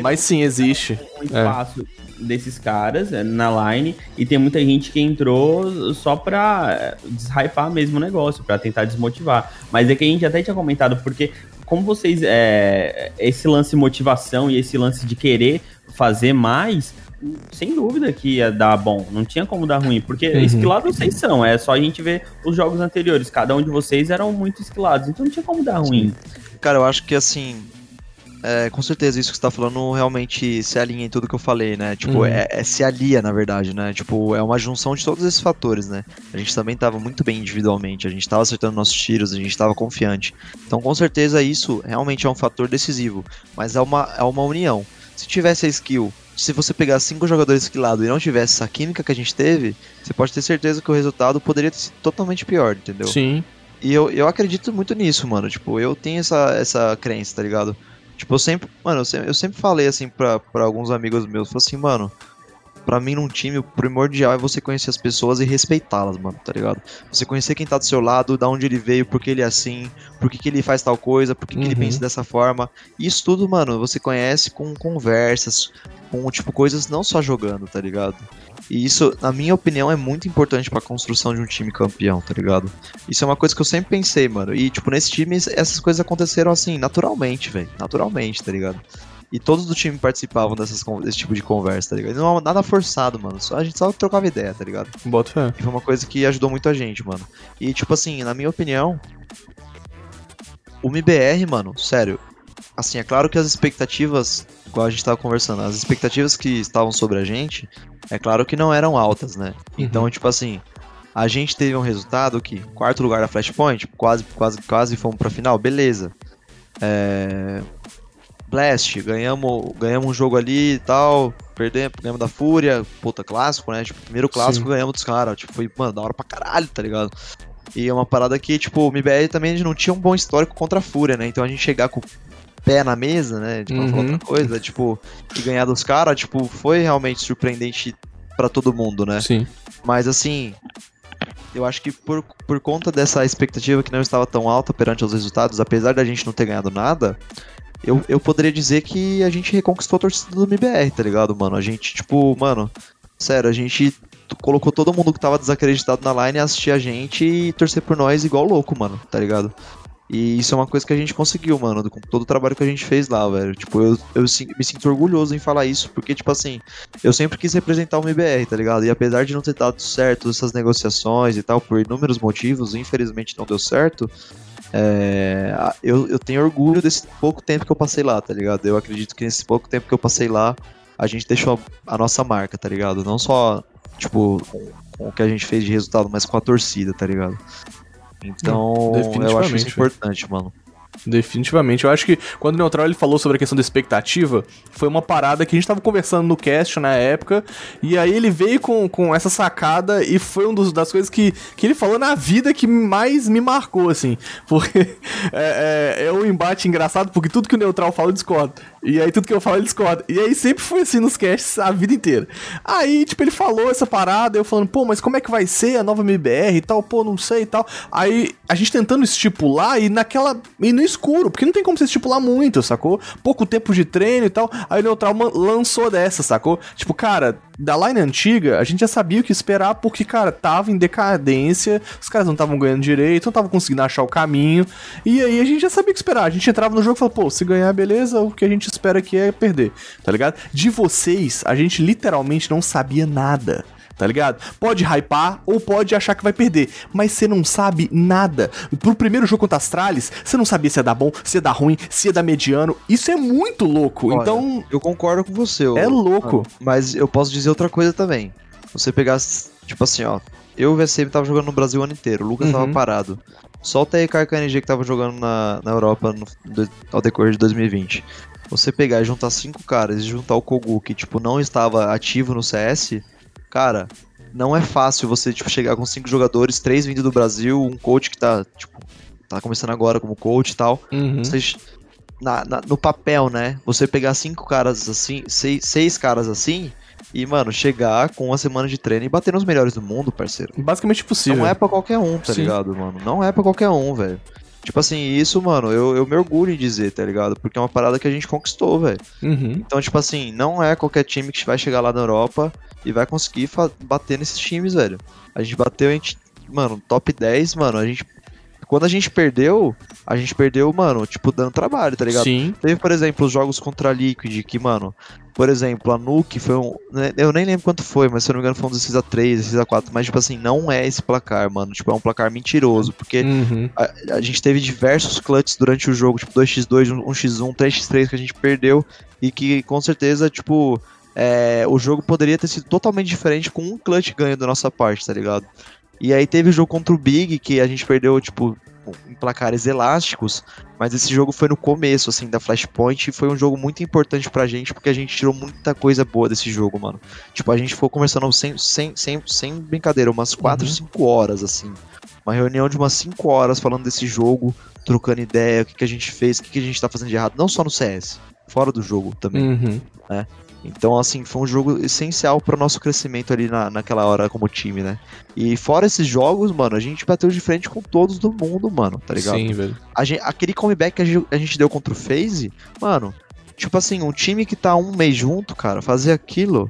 Mas sim, existe. um espaço desses caras é, na line e tem muita gente que entrou só pra é, deshypar mesmo o negócio, pra tentar desmotivar. Mas é que a gente até tinha comentado, porque como vocês. É, esse lance de motivação e esse lance de querer fazer mais, sem dúvida que ia dar bom. Não tinha como dar ruim, porque uhum. esquilados vocês são. É só a gente ver os jogos anteriores. Cada um de vocês eram muito esquilados, então não tinha como dar ruim. Cara, eu acho que assim. É, com certeza isso que você tá falando realmente se alinha em tudo que eu falei, né? Tipo, uhum. é, é, se alia, na verdade, né? Tipo, é uma junção de todos esses fatores, né? A gente também tava muito bem individualmente, a gente tava acertando nossos tiros, a gente tava confiante. Então, com certeza, isso realmente é um fator decisivo. Mas é uma, é uma união. Se tivesse a skill se você pegar cinco jogadores esquilados e não tivesse essa química que a gente teve, você pode ter certeza que o resultado poderia ter sido totalmente pior, entendeu? Sim. E eu, eu acredito muito nisso, mano. Tipo, eu tenho essa, essa crença, tá ligado? Tipo, eu sempre. Mano, eu sempre, eu sempre falei assim pra, pra alguns amigos meus, falei assim, mano, para mim num time o primordial é você conhecer as pessoas e respeitá-las, mano, tá ligado? Você conhecer quem tá do seu lado, da onde ele veio, por que ele é assim, por que, que ele faz tal coisa, por que, uhum. que ele uhum. pensa dessa forma. Isso tudo, mano, você conhece com conversas, com tipo coisas não só jogando, tá ligado? E isso, na minha opinião, é muito importante para a construção de um time campeão, tá ligado? Isso é uma coisa que eu sempre pensei, mano. E, tipo, nesse time, essas coisas aconteceram assim, naturalmente, velho. Naturalmente, tá ligado? E todos do time participavam dessas, desse tipo de conversa, tá ligado? Não nada forçado, mano. Só, a gente só trocava ideia, tá ligado? Bota fé. E foi uma coisa que ajudou muito a gente, mano. E, tipo assim, na minha opinião, o MBR, mano, sério. Assim, é claro que as expectativas, igual a gente tava conversando, as expectativas que estavam sobre a gente, é claro que não eram altas, né? Uhum. Então, tipo assim, a gente teve um resultado que, quarto lugar da Flashpoint, quase, quase, quase fomos pra final, beleza. É, Blast, ganhamos, ganhamos um jogo ali e tal, perdemos, ganhamos da Fúria, puta, clássico, né? Tipo, primeiro clássico Sim. ganhamos dos caras, tipo, foi, mano, da hora pra caralho, tá ligado? E é uma parada que, tipo, o MBR também não tinha um bom histórico contra a Fúria, né? Então a gente chegar com o pé na mesa, né? Tipo, uhum. falar outra coisa, tipo, e ganhar dos caras, tipo, foi realmente surpreendente para todo mundo, né? Sim. Mas assim, eu acho que por, por conta dessa expectativa que não estava tão alta perante os resultados, apesar da gente não ter ganhado nada, eu, eu poderia dizer que a gente reconquistou a torcida do MBR, tá ligado, mano? A gente, tipo, mano, sério, a gente colocou todo mundo que tava desacreditado na line assistir a gente e torcer por nós igual louco, mano, tá ligado? E isso é uma coisa que a gente conseguiu, mano, com todo o trabalho que a gente fez lá, velho. Tipo, eu, eu me sinto orgulhoso em falar isso, porque, tipo assim, eu sempre quis representar o MBR, tá ligado? E apesar de não ter dado certo essas negociações e tal, por inúmeros motivos, infelizmente não deu certo, é, eu, eu tenho orgulho desse pouco tempo que eu passei lá, tá ligado? Eu acredito que nesse pouco tempo que eu passei lá, a gente deixou a, a nossa marca, tá ligado? Não só, tipo, com, com, o que a gente fez de resultado, mas com a torcida, tá ligado? Então, eu acho isso importante, mano. Definitivamente. Eu acho que quando o Neutral ele falou sobre a questão da expectativa, foi uma parada que a gente tava conversando no cast na época, e aí ele veio com, com essa sacada e foi uma das coisas que, que ele falou na vida que mais me marcou, assim. Porque *laughs* é, é, é um embate engraçado, porque tudo que o Neutral fala eu discordo. E aí tudo que eu falo ele discorda. E aí sempre foi assim nos casts a vida inteira. Aí, tipo, ele falou essa parada, eu falando, pô, mas como é que vai ser a nova MBR e tal? Pô, não sei e tal. Aí a gente tentando estipular e naquela. E no escuro, porque não tem como você estipular muito, sacou? Pouco tempo de treino e tal. Aí o Neutral lançou dessa, sacou? Tipo, cara, da line antiga, a gente já sabia o que esperar, porque, cara, tava em decadência, os caras não estavam ganhando direito, não estavam conseguindo achar o caminho. E aí a gente já sabia o que esperar. A gente entrava no jogo e falava, pô, se ganhar, beleza, o que a gente espera aqui é perder, tá ligado? De vocês, a gente literalmente não sabia nada tá ligado? Pode hypar ou pode achar que vai perder, mas você não sabe nada. Pro primeiro jogo contra Astralis, você não sabia se ia dar bom, se ia dar ruim, se ia dar mediano. Isso é muito louco. Olha, então. Eu concordo com você. É louco. Mas eu posso dizer outra coisa também. Você pegar, tipo assim, ó. Eu e o VSM tava jogando no Brasil o ano inteiro, o Lucas uhum. tava parado. Só o e KNG que tava jogando na, na Europa no, ao decorrer de 2020. Você pegar e juntar cinco caras e juntar o Kogu, que tipo, não estava ativo no CS, Cara, não é fácil você tipo, chegar com cinco jogadores, três vindo do Brasil, um coach que tá, tipo, tá começando agora como coach e tal. Uhum. Você, na, na, no papel, né? Você pegar cinco caras assim, seis, seis caras assim, e, mano, chegar com uma semana de treino e bater nos melhores do mundo, parceiro. Basicamente possível. Não é pra qualquer um, tá Sim. ligado, mano? Não é pra qualquer um, velho. Tipo assim, isso, mano, eu, eu me orgulho em dizer, tá ligado? Porque é uma parada que a gente conquistou, velho. Uhum. Então, tipo assim, não é qualquer time que vai chegar lá na Europa e vai conseguir bater nesses times, velho. A gente bateu, a gente, mano, top 10, mano, a gente. Quando a gente perdeu, a gente perdeu, mano, tipo, dando trabalho, tá ligado? Sim. Teve, por exemplo, os jogos contra a Liquid, que, mano, por exemplo, a Nuke foi um. né, Eu nem lembro quanto foi, mas se eu não me engano foi um 16x3, 16x4. Mas, tipo assim, não é esse placar, mano. Tipo, é um placar mentiroso. Porque Uhum. a, a gente teve diversos clutches durante o jogo, tipo 2x2, 1x1, 3x3 que a gente perdeu. E que com certeza, tipo, é, o jogo poderia ter sido totalmente diferente com um clutch ganho da nossa parte, tá ligado? E aí teve o jogo contra o Big, que a gente perdeu, tipo, em placares elásticos, mas esse jogo foi no começo, assim, da Flashpoint, e foi um jogo muito importante pra gente, porque a gente tirou muita coisa boa desse jogo, mano. Tipo, a gente ficou conversando sem, sem, sem, sem brincadeira, umas 4, Uhum. 5 horas, assim. Uma reunião de umas 5 horas falando desse jogo, trocando ideia, o que, que a gente fez, o que, que a gente tá fazendo de errado, não só no CS, fora do jogo também. Uhum. Então, assim, foi um jogo essencial pro nosso crescimento ali na, naquela hora como time, né? E fora esses jogos, mano, a gente bateu de frente com todos do mundo, mano, tá ligado? Sim, velho. Gente- aquele comeback que a gente, a gente deu contra o FaZe, mano, tipo assim, um time que tá um mês junto, cara, fazer aquilo,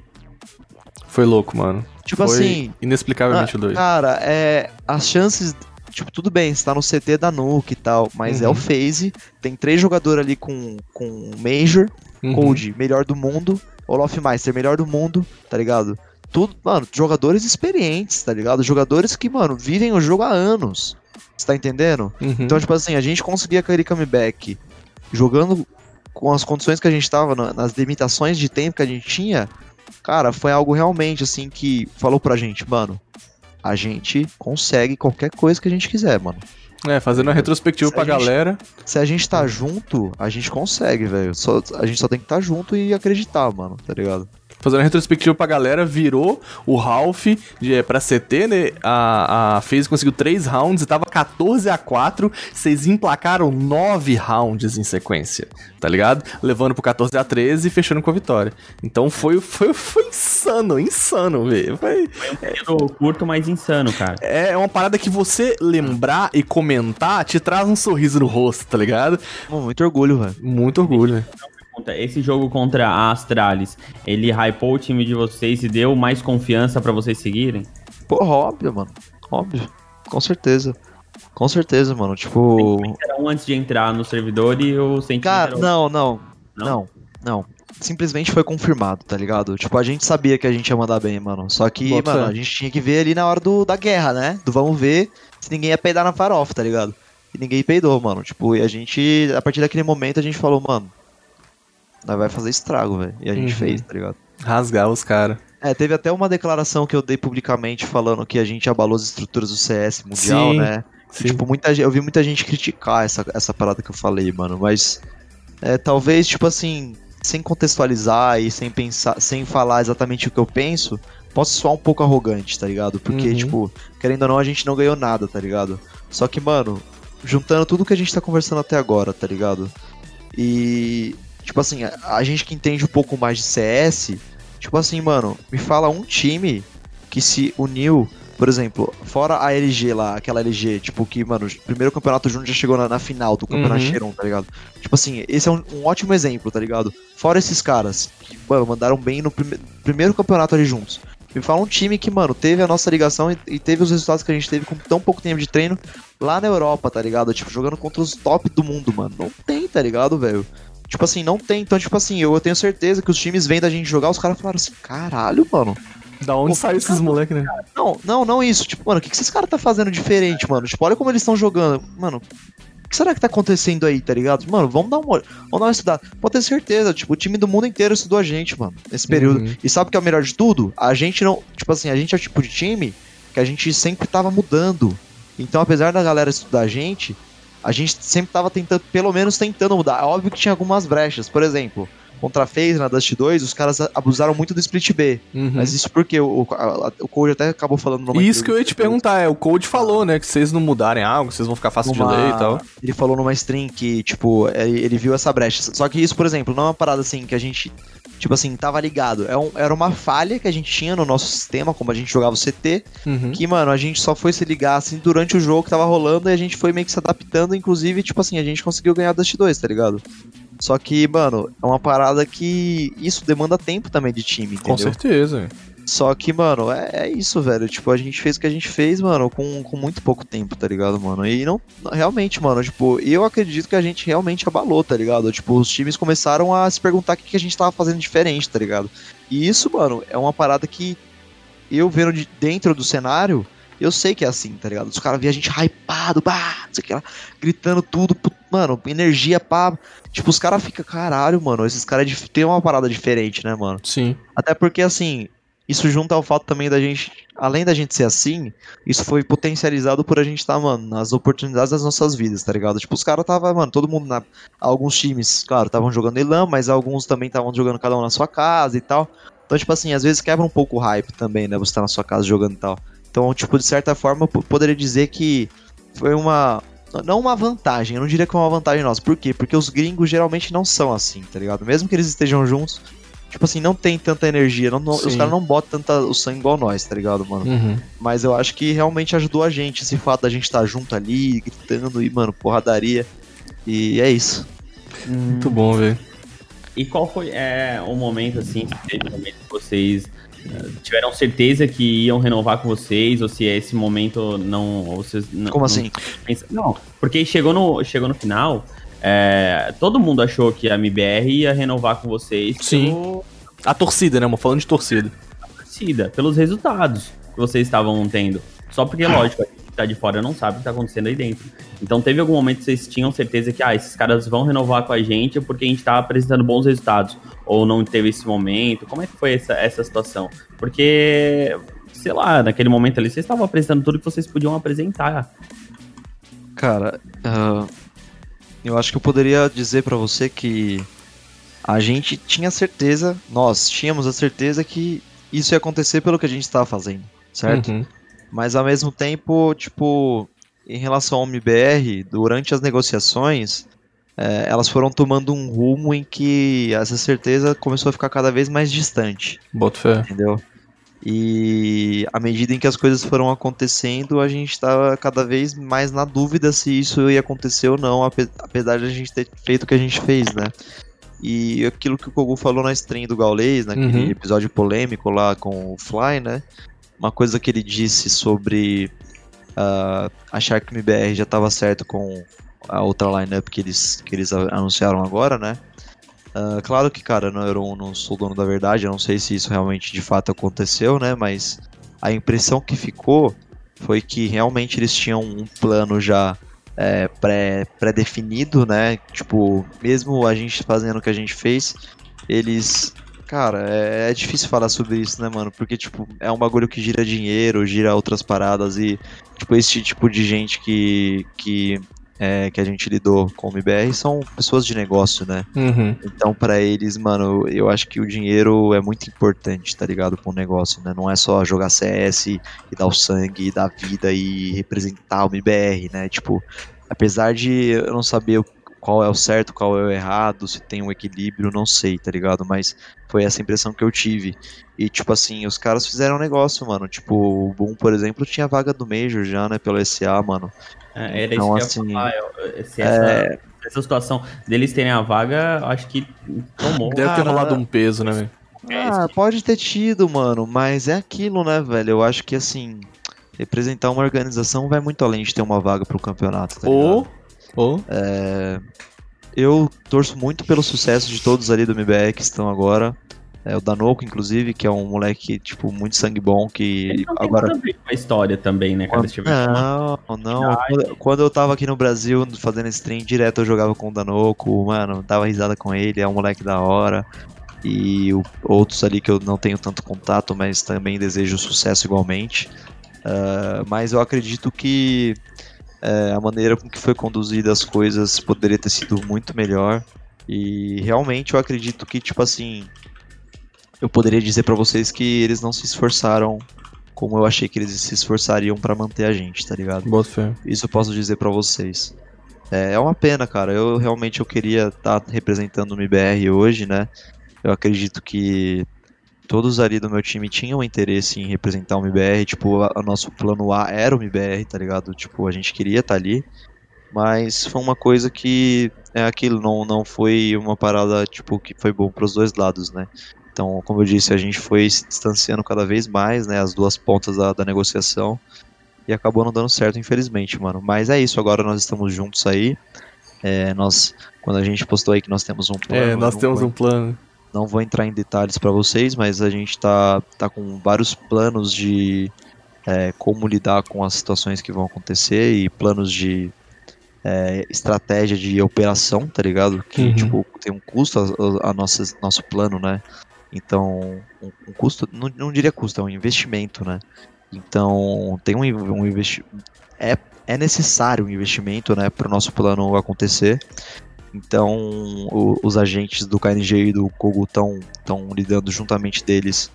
Foi louco, mano. tipo Foi assim, inexplicavelmente doido. cara, é, as chances, tipo, tudo bem, você tá no CT da Nuke e tal, mas é Uhum. o FaZe, tem três jogadores ali com, com Major, Uhum. Cold, melhor do mundo, Olaf Meister, melhor do mundo, tá ligado? Tudo, mano, jogadores experientes, tá ligado? Jogadores que, mano, vivem o jogo há anos. Você tá entendendo? Uhum. Então, tipo assim, a gente conseguia aquele comeback jogando com as condições que a gente tava, na- nas limitações de tempo que a gente tinha, cara, foi algo realmente, assim, que falou pra gente, mano, a gente consegue qualquer coisa que a gente quiser, mano. É, fazendo uma retrospectiva Se pra a gente- galera. Se a gente tá junto, a gente consegue, velho. Só- A gente só tem que estar tá junto e acreditar, mano, tá ligado? Fazendo uma retrospectiva pra galera, virou o Ralph de, é, pra CT, né? A, a FaZe conseguiu 3 rounds e tava 14 a 4 Vocês emplacaram 9 rounds em sequência, tá ligado? Levando pro 14 a 13 e fechando com a vitória. Então foi, foi, foi insano, insano, velho. Foi, Período curto, mas insano, cara. é uma parada que você lembrar e comentar te traz um sorriso no rosto, tá ligado? Muito orgulho, velho. Muito orgulho, né? Pergunta, Esse jogo contra a Astralis, ele hypou o time de vocês e deu mais confiança pra vocês seguirem? Porra, óbvio, mano. Óbvio. Com certeza. Com certeza, mano. Tipo. Era um antes de entrar no servidor e o sentimento Cara, não, não. Não? Não, não. Simplesmente foi confirmado, tá ligado? Tipo, a gente sabia que a gente ia mandar bem, mano. Só que, Bota mano, fé. a gente tinha que ver ali na hora do, da guerra, né? Do vamos ver se ninguém ia peidar na farofa, tá ligado? E ninguém peidou, mano. Tipo, e a gente, a partir daquele momento, a gente falou, mano, vai fazer estrago, velho. E a gente Uhum. fez, tá ligado? Rasgar os caras. É, teve até uma declaração que eu dei publicamente falando que a gente abalou as estruturas do CS mundial, Sim, né? E, tipo, muita, eu vi muita gente criticar essa, essa parada que eu falei, mano, mas é, talvez, tipo assim, sem contextualizar e sem pensar, sem falar exatamente o que eu penso, possa soar um pouco arrogante, tá ligado? Porque, Uhum. tipo, querendo ou não, a gente não ganhou nada, tá ligado? Só que, mano, juntando tudo que a gente tá conversando até agora, tá ligado? E, tipo assim, a, a gente que entende um pouco mais de CS, tipo assim, mano, me fala um time que se uniu, por exemplo, fora a LG lá, aquela LG, tipo, que, mano, o primeiro campeonato junto já chegou na, na final do campeonato Uhum. Cheiron, tá ligado? Tipo assim, esse é um, um ótimo exemplo, tá ligado? Fora esses caras que, mano, mandaram bem no prime primeiro campeonato ali juntos. Me fala um time que, mano, teve a nossa ligação e, e teve os resultados que a gente teve com tão pouco tempo de treino lá na Europa, tá ligado? Tipo, jogando contra os top do mundo, mano. Não tem, tá ligado, velho? Tipo assim, não tem. Então, tipo assim, eu, eu tenho certeza que os times vêm da gente jogar, os caras falaram assim, caralho, mano. Da onde saiu esses moleques, né? Não, não, não isso. Tipo, mano, o que, que esses caras tá fazendo diferente, mano? Tipo, olha como eles estão jogando. Mano, o que será que tá acontecendo aí, tá ligado? Mano, vamos dar uma, olh- vamos dar uma estudada. Pode ter certeza, tipo, o time do mundo inteiro estudou a gente, mano, nesse período. Uhum. E sabe o que é o melhor de tudo? A gente não. Tipo assim, a gente é o tipo de time que a gente sempre tava mudando. Então, apesar da galera estudar a gente, a gente sempre tava tentando, pelo menos tentando mudar. É óbvio que tinha algumas brechas. Por exemplo, contra a FaZe na Dust 2, os caras abusaram muito do split B. Uhum. Mas isso porque o, o, o Code até acabou falando numa Isso que eu ia te perguntar, é, o Code falou, né, que vocês não mudarem algo, vocês vão ficar fácil de ler e tal. Ele falou numa stream que, tipo, ele ele viu essa brecha. Só que isso, por exemplo, não é uma parada assim que a gente, tipo assim, tava ligado. É um- era uma falha que a gente tinha no nosso sistema, como a gente jogava o CT, Uhum. que, mano, a gente só foi se ligar assim durante o jogo que tava rolando e a gente foi meio que se adaptando, inclusive, tipo assim, a gente conseguiu ganhar Dust 2, tá ligado? Só que, mano, é uma parada que isso demanda tempo também de time, Com entendeu? certeza. Só que, mano, é, é isso, velho. Tipo, a gente fez o que a gente fez, mano, com, com muito pouco tempo, tá ligado, mano? E não. Realmente, mano, tipo, eu acredito que a gente realmente abalou, tá ligado? Tipo, os times começaram a se perguntar o que, que a gente tava fazendo diferente, tá ligado? E isso, mano, é uma parada que eu vendo de dentro do cenário, eu sei que é assim, tá ligado? Os caras vêem a gente hypado, bah, não sei o que lá, gritando tudo, mano, energia, pá. Tipo, os caras ficam, caralho, mano, esses caras é têm uma parada diferente, né, mano? Sim. Até porque, assim, isso junta ao fato também da gente, além da gente ser assim, isso foi potencializado por a gente estar, mano, nas oportunidades das nossas vidas, tá ligado? Tipo, os caras tava, mano, todo mundo na. Alguns times, claro, estavam jogando Elan, mas alguns também estavam jogando cada um na sua casa e tal. Então, tipo assim, às vezes quebra um pouco o hype também, né? Você tá na sua casa jogando e tal. Então, tipo, de certa forma, eu po- poderia dizer que foi uma. Não uma vantagem, eu não diria que foi uma vantagem nossa. Por quê? Porque os gringos geralmente não são assim, tá ligado? Mesmo que eles estejam juntos, tipo assim, não tem tanta energia. Não, não- os caras não botam tanta o sangue igual nós, tá ligado, mano? Uhum. Mas eu acho que realmente ajudou a gente, esse fato da gente estar junto ali, gritando e, mano, porradaria. E é isso. Muito bom, velho. E qual foi é, o momento, assim, que teve momento que vocês tiveram certeza que iam renovar com vocês, ou se esse momento não. Vocês não Como não assim? Não, porque chegou no, chegou no final, é, todo mundo achou que a MBR ia renovar com vocês Sim. pelo- A torcida, né, mano? Falando de torcida. torcida, pelos resultados que vocês estavam tendo. Só porque, lógico, a gente tá de fora não sabe o que tá acontecendo aí dentro. Então teve algum momento que vocês tinham certeza que, ah, esses caras vão renovar com a gente porque a gente tá apresentando bons resultados. Ou não teve esse momento? Como é que foi essa, essa situação? Porque, sei lá, naquele momento ali vocês estavam apresentando tudo que vocês podiam apresentar. Cara, ah, eu acho que eu poderia dizer pra você que a gente tinha certeza, nós tínhamos a certeza que isso ia acontecer pelo que a gente estava fazendo, certo? Uhum. Mas ao mesmo tempo, tipo, em relação ao MBR, durante as negociações, eh, elas foram tomando um rumo em que essa certeza começou a ficar cada vez mais distante, Boto fé. entendeu? E à medida em que as coisas foram acontecendo, a gente estava cada vez mais na dúvida se isso ia acontecer ou não, ape- apesar de a gente ter feito o que a gente fez, né? E aquilo que o Kogu falou na stream do Gaulês, naquele Uhum. episódio polêmico lá com o Fly, né? Uma coisa que ele disse sobre ah, achar que o MBR já estava certo com a outra lineup que eles, que eles anunciaram agora, né? Ah, claro que, cara, não, eu não- não sou dono da verdade, eu não sei se isso realmente de fato aconteceu, né? Mas a impressão que ficou foi que realmente eles tinham um plano já é, pré- pré-definido, né? Tipo, mesmo a gente fazendo o que a gente fez, eles. Cara, é, é difícil falar sobre isso, né, mano? Porque, tipo, é um bagulho que gira dinheiro, gira outras paradas e, tipo, esse tipo de gente que, que, é, que a gente lidou com o MBR são pessoas de negócio, né? Uhum. Então, pra eles, mano, eu acho que o dinheiro é muito importante, tá ligado? Pra um negócio, né? Não é só jogar CS e dar o sangue, e dar vida e representar o MBR, né? Tipo, apesar de eu não saber o- qual é o certo, qual é o errado, se tem um equilíbrio, não sei, tá ligado? Mas foi essa impressão que eu tive. E, tipo assim, os caras fizeram um negócio, mano. Tipo, o Boom, por exemplo, tinha vaga do Major já, né? Pelo SA, mano. É, Era Então, isso que eu assim, ia falar. eu- se essa, essa situação deles terem a vaga, acho que tomou. Deve ter rolado um peso, né, velho? É, Ah, pode ter tido, mano, mas é aquilo, né, velho? Eu acho que assim, representar uma organização vai muito além de ter uma vaga pro campeonato, tá Ou. Ligado? Ou. Eu torço muito pelo sucesso de todos ali do MBR que estão agora. É, o Danoco, inclusive, que é um moleque, tipo, muito sangue bom, que Ele não tem agora. ver com a história também, né? Tiveram uma- Não, não. Quando, quando eu tava aqui no Brasil fazendo stream direto, eu jogava com o Danoco, mano, dava risada com ele, é um moleque da hora. E o- outros ali que eu não tenho tanto contato, mas também desejo sucesso igualmente. Ah, mas eu acredito que eh, a maneira com que foi conduzida as coisas poderia ter sido muito melhor. E realmente eu acredito que, tipo assim, eu poderia dizer pra vocês que eles não se esforçaram como eu achei que eles se esforçariam pra manter a gente, tá ligado? Boa fé. Isso eu posso dizer pra vocês. É, é uma pena, cara. Eu realmente eu queria estar representando o MBR hoje, né? Eu acredito que todos ali do meu time tinham interesse em representar o MBR. Tipo, o nosso plano A era o MBR, tá ligado? Tipo, a gente queria estar ali. Mas foi uma coisa que é aquilo, não, não foi uma parada tipo que foi bom para os dois lados, né? Então, como eu disse, a gente foi se distanciando cada vez mais, né? As duas pontas da, da negociação. E acabou não dando certo, infelizmente, mano. Mas é isso, agora nós estamos juntos aí. É, nós, quando a gente postou aí que nós temos um plano. É, nós temos um plano. Não vou entrar em detalhes para vocês, mas a gente tá, tá com vários planos de é, como lidar com as situações que vão acontecer e planos de é, estratégia de operação, tá ligado? Que Uhum. tipo, tem um custo a, a nossa, nosso plano, né? Então, um, um custo, não, não diria custo, é um investimento, né? Então, tem um, um investimento. É, é necessário um investimento, né, para o nosso plano acontecer. Então, o- os agentes do KNG e do Kogu estão lidando juntamente deles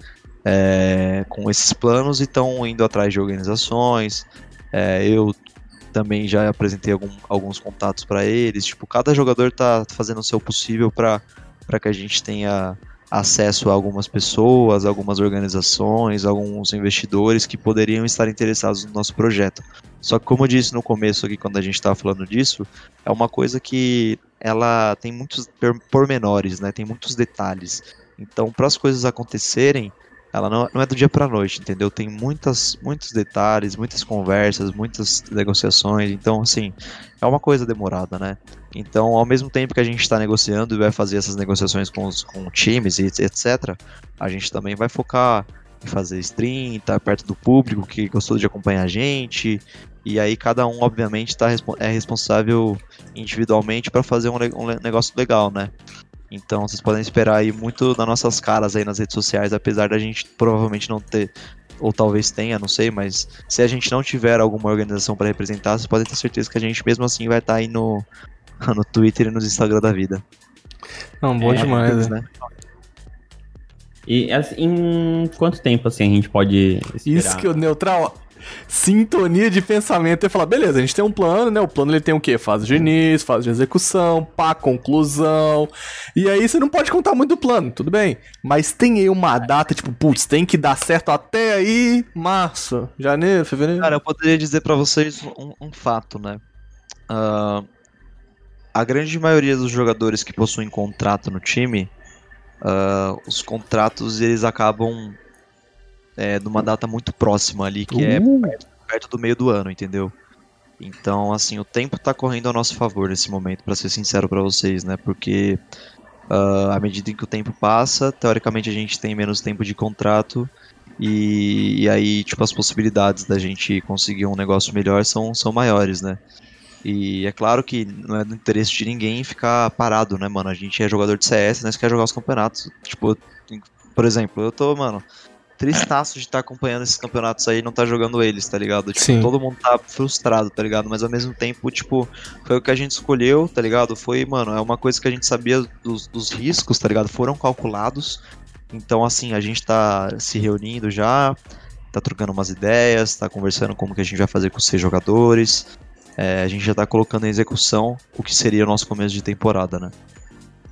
é, com esses planos e estão indo atrás de organizações. É, eu também já apresentei algum- alguns contatos para eles. Tipo, cada jogador tá fazendo o seu possível para que a gente tenha acesso a algumas pessoas, algumas organizações, alguns investidores que poderiam estar interessados no nosso projeto. Só que como eu disse no começo aqui quando a gente estava falando disso, é uma coisa que ela tem muitos pormenores, né? Tem muitos detalhes. Então, para as coisas acontecerem, ela não, não é do dia para noite, entendeu? Tem muitas, muitos detalhes, muitas conversas, muitas negociações. Então, assim, é uma coisa demorada, né? Então, ao mesmo tempo que a gente está negociando e vai fazer essas negociações com, os, com times e etc., a gente também vai focar em fazer stream, estar perto do público que gostou de acompanhar a gente. E aí cada um, obviamente, tá, é responsável individualmente para fazer um, um negócio legal, né? Então vocês podem esperar aí muito das nossas caras aí nas redes sociais, apesar da gente provavelmente não ter, ou talvez tenha, não sei, mas se a gente não tiver alguma organização para representar, vocês podem ter certeza que a gente mesmo assim vai estar aí no, *laughs* no Twitter e nos Instagram da vida. Não, bom É, demais, né? né? E assim, em quanto tempo assim a gente pode esperar? Isso que o neutral. Sintonia de pensamento. Eu falar, beleza, a gente tem um plano, né? O plano ele tem o quê? Fase de início, fase de execução, pá, conclusão. E aí você não pode contar muito do plano, tudo bem. Mas tem aí uma data, tipo, putz, tem que dar certo até aí, março, janeiro, fevereiro. Cara, eu poderia dizer pra vocês um, um fato, né? Ah, a grande maioria dos jogadores que possuem contrato no time, ah, os contratos eles acabam é, numa data muito próxima ali, que é Uh, perto do meio do ano, entendeu? Então, assim, o tempo tá correndo a nosso favor nesse momento, pra ser sincero pra vocês, né? Porque ah, à medida em que o tempo passa, teoricamente a gente tem menos tempo de contrato e, e aí, tipo, as possibilidades da gente conseguir um negócio melhor são, são maiores, né? E é claro que não é do interesse de ninguém ficar parado, né, mano? A gente é jogador de CS, nós quer jogar os campeonatos. Tipo, por exemplo, eu tô, mano, tristaço de estar acompanhando esses campeonatos aí e não tá jogando eles, tá ligado? Tipo, Sim. todo mundo tá frustrado, tá ligado? Mas ao mesmo tempo, tipo, foi o que a gente escolheu, tá ligado? Foi, mano, é uma coisa que a gente sabia dos, dos riscos, tá ligado? Foram calculados. Então, assim, a gente tá se reunindo já, tá trocando umas ideias, tá conversando como que a gente vai fazer com os seis jogadores. É, a gente já tá colocando em execução o que seria o nosso começo de temporada, né?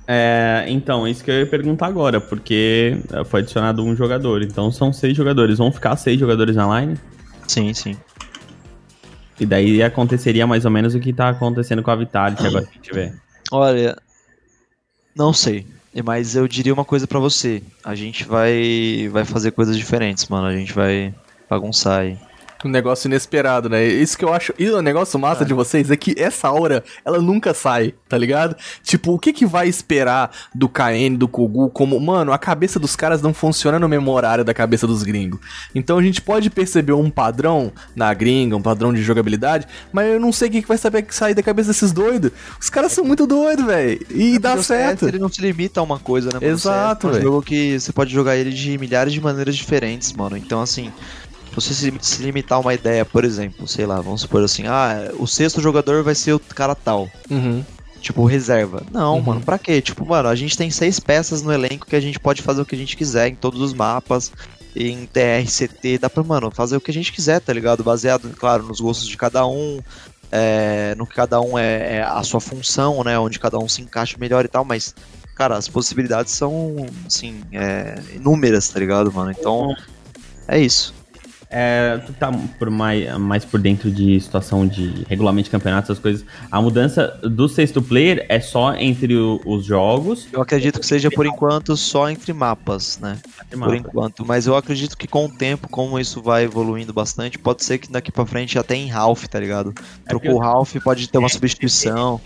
É, então, isso que eu ia perguntar agora, porque é, foi adicionado um jogador, então são seis jogadores. Vão ficar seis jogadores na line? Sim, sim. E daí aconteceria mais ou menos o que tá acontecendo com a Vitality agora que a gente vê. Olha, não sei, mas eu diria uma coisa pra você. A gente vai vai fazer coisas diferentes, mano. A gente vai bagunçar aí. Um negócio inesperado, né? Isso que eu acho. E o negócio massa de vocês é que essa aura, ela nunca sai, tá ligado? Tipo, o que que vai esperar do KN, do Kogu, como. Mano, a cabeça dos caras não funciona no mesmo horário da cabeça dos gringos. Então a gente pode perceber um padrão na gringa, um padrão de jogabilidade, mas eu não sei o que que vai saber sair da cabeça desses doidos. Os caras são muito doidos, velho. E dá o CS, certo. ele não se limita a uma coisa, né? mano? Exato, CS é um velho. jogo que você pode jogar ele de milhares de maneiras diferentes, mano. Então, assim, você se, limitar a uma ideia, por exemplo, sei lá, vamos supor assim, ah, o sexto jogador vai ser o cara tal. Uhum. Tipo, reserva. Não, Uhum. mano, pra quê? Tipo, mano, a gente tem seis peças no elenco que a gente pode fazer o que a gente quiser em todos os mapas, em TR, CT, dá pra, mano, fazer o que a gente quiser, tá ligado? Baseado, claro, nos gostos de cada um, é, no que cada um é, é a sua função, né? Onde cada um se encaixa melhor e tal, mas, cara, as possibilidades são, assim, é, inúmeras, tá ligado, mano? Então, é isso. É, tu tá por mais, mais por dentro de situação de regulamento de campeonato, essas coisas. A mudança do sexto player é só entre o- os jogos. Eu acredito que seja por enquanto só entre mapas, né? Por enquanto. Mas eu acredito que com o tempo, como isso vai evoluindo bastante, pode ser que daqui pra frente até em Ralph, tá ligado? Trocou o Ralph, pode ter uma substituição.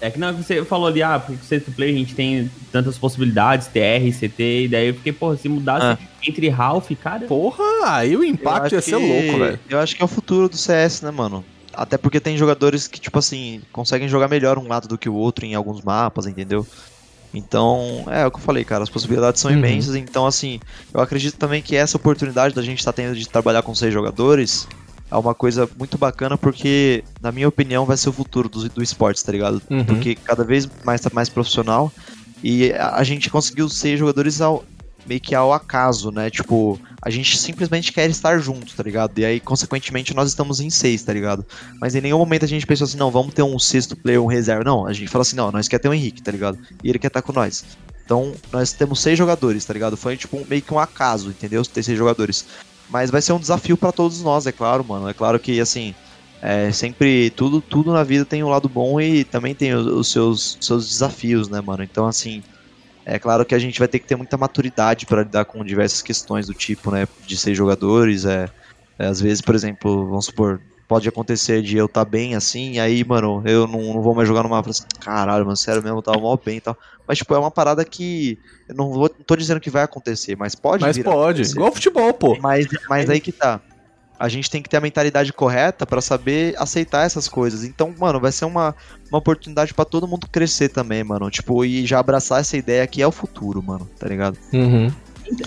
É que não, você falou ali, ah, porque o sexto player a gente tem tantas possibilidades, TR, CT, e daí eu fiquei, porra, se mudasse entre Ralph, cara. Porra, aí o impacto ia ser que- louco, velho. Eu acho que é o futuro do CS, né, mano? Até porque tem jogadores que, tipo assim, conseguem jogar melhor um lado do que o outro em alguns mapas, entendeu? Então, é o que eu falei, cara, as possibilidades são Uhum. imensas. Então, assim, eu acredito também que essa oportunidade da gente estar tendo de trabalhar com seis jogadores é uma coisa muito bacana, porque, na minha opinião, vai ser o futuro do, do esportes, tá ligado? Uhum. Porque cada vez mais tá mais profissional. E a, a gente conseguiu seis jogadores ao, meio que ao acaso, né? Tipo, a gente simplesmente quer estar junto, tá ligado? E aí, consequentemente, nós estamos em seis, tá ligado? Mas em nenhum momento a gente pensou assim, não, vamos ter um sexto player, um reserva. Não, a gente fala assim, não, nós quer ter o Henrique, tá ligado? E ele quer estar com nós. Então, nós temos seis jogadores, tá ligado? Foi tipo um- meio que um acaso, entendeu? Ter seis jogadores. Mas vai ser um desafio pra todos nós, é claro, mano. É claro que, assim, é, sempre tudo, tudo na vida tem um lado bom e também tem os, os seus, seus desafios, né, mano? Então, assim, é claro que a gente vai ter que ter muita maturidade para lidar com diversas questões do tipo, né, de ser jogadores. É, é, às vezes, por exemplo, vamos supor, pode acontecer de eu estar bem assim, e aí, mano, eu não, não vou mais jogar no mapa. Assim, Caralho, mano, sério mesmo, eu tava mal bem e tal. Mas, tipo, é uma parada que eu não, vou, não tô dizendo que vai acontecer, mas pode Mas pode, igual futebol, pô. Mas, mas aí que tá. A gente tem que ter a mentalidade correta pra saber aceitar essas coisas. Então, mano, vai ser uma, uma oportunidade pra todo mundo crescer também, mano. Tipo, e já abraçar essa ideia que é o futuro, mano, tá ligado? Uhum.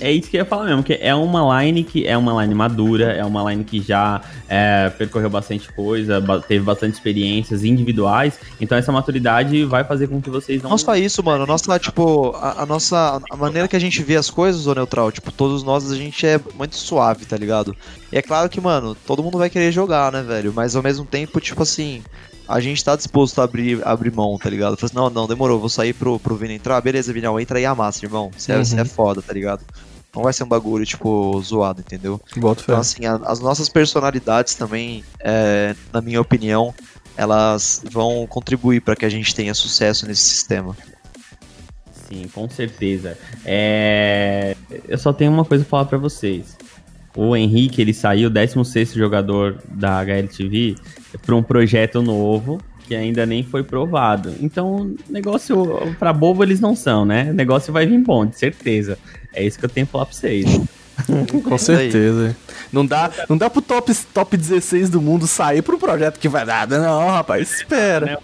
É isso que eu ia falar mesmo, que é uma line que é uma line madura, é uma line que já é, percorreu bastante coisa, teve bastante experiências individuais, então essa maturidade vai fazer com que vocês não. Não só isso, mano. Nossa, tipo, a, a nossa. A maneira que a gente vê as coisas, ô neutral, tipo, todos nós a gente é muito suave, tá ligado? E é claro que, mano, todo mundo vai querer jogar, né, velho? Mas ao mesmo tempo, tipo assim. A gente tá disposto a abrir, abrir mão, tá ligado? Fala assim, não, não, demorou, vou sair pro, pro Vini entrar. Beleza, Vinão, entra aí a massa, irmão. Você é, Uhum. é foda, tá ligado? Não vai ser um bagulho, tipo, zoado, entendeu? Boto fé. Então, assim, a- as nossas personalidades também, é, na minha opinião, elas vão contribuir para que a gente tenha sucesso nesse sistema. Sim, com certeza. É... Eu só tenho uma coisa pra falar pra vocês. O Henrique, ele saiu 16º jogador da HLTV para um projeto novo que ainda nem foi provado. Então, negócio pra bobo eles não são, né? O negócio vai vir bom, de certeza. É isso que eu tenho pra falar pra vocês. *laughs* Com certeza. Não dá, não dá pro top, top 16 do mundo sair pro projeto que vai dar. Não, rapaz, espera.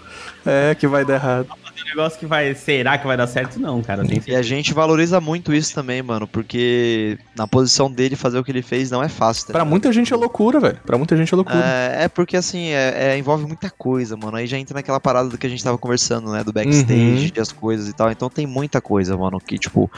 É, que vai dar errado. Um negócio que vai. Será que vai dar certo? Não, cara. Tem E a gente valoriza muito isso também, mano, porque na posição dele fazer o que ele fez não é fácil. Tá Pra muita gente é loucura, velho. Pra muita gente é loucura. É, é porque assim, é, é- envolve muita coisa, mano. Aí já entra naquela parada do que a gente tava conversando, né? Do backstage, Uhum. de as coisas e tal. Então tem muita coisa, mano, que, tipo, o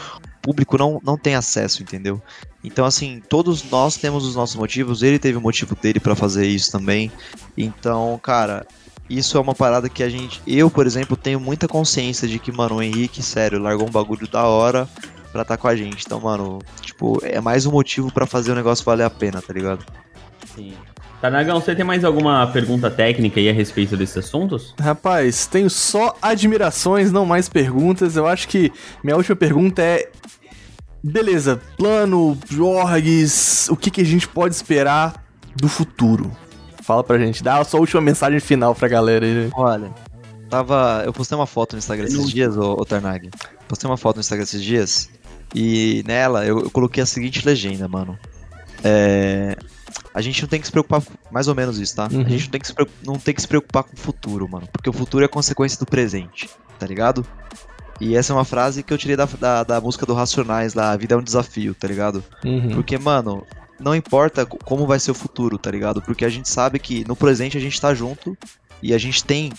público não, não tem acesso, entendeu? Então, assim, todos nós temos os nossos motivos. Ele teve o motivo dele pra fazer isso também. Então, cara, isso é uma parada que a gente. Eu, por exemplo, tenho muita consciência de que, mano, o Henrique, sério, largou um bagulho da hora pra estar com a gente. Então, mano, tipo, é mais um motivo pra fazer o negócio valer a pena, tá ligado? Sim. Tanagão, você tem mais alguma pergunta técnica aí a respeito desses assuntos? Rapaz, tenho só admirações, não mais perguntas. Eu acho que minha última pergunta é. Beleza, plano, jorgs, o que, que a gente pode esperar do futuro? Fala pra gente, dá a sua última mensagem final pra galera aí. Olha, tava. Eu postei uma foto no Instagram esses dias, ô, ô Tarnag. Postei uma foto no Instagram esses dias. E nela eu, eu coloquei a seguinte legenda, mano. É. A gente não tem que se preocupar. Mais ou menos isso, tá? Uhum. A gente não tem, que se não tem que se preocupar com o futuro, mano. Porque o futuro é consequência do presente, tá ligado? E essa é uma frase que eu tirei da, da, da música do Racionais lá, a vida é um desafio, tá ligado? Uhum. Porque, mano, não importa co- como vai ser o futuro, tá ligado? Porque a gente sabe que no presente a gente tá junto e a gente tem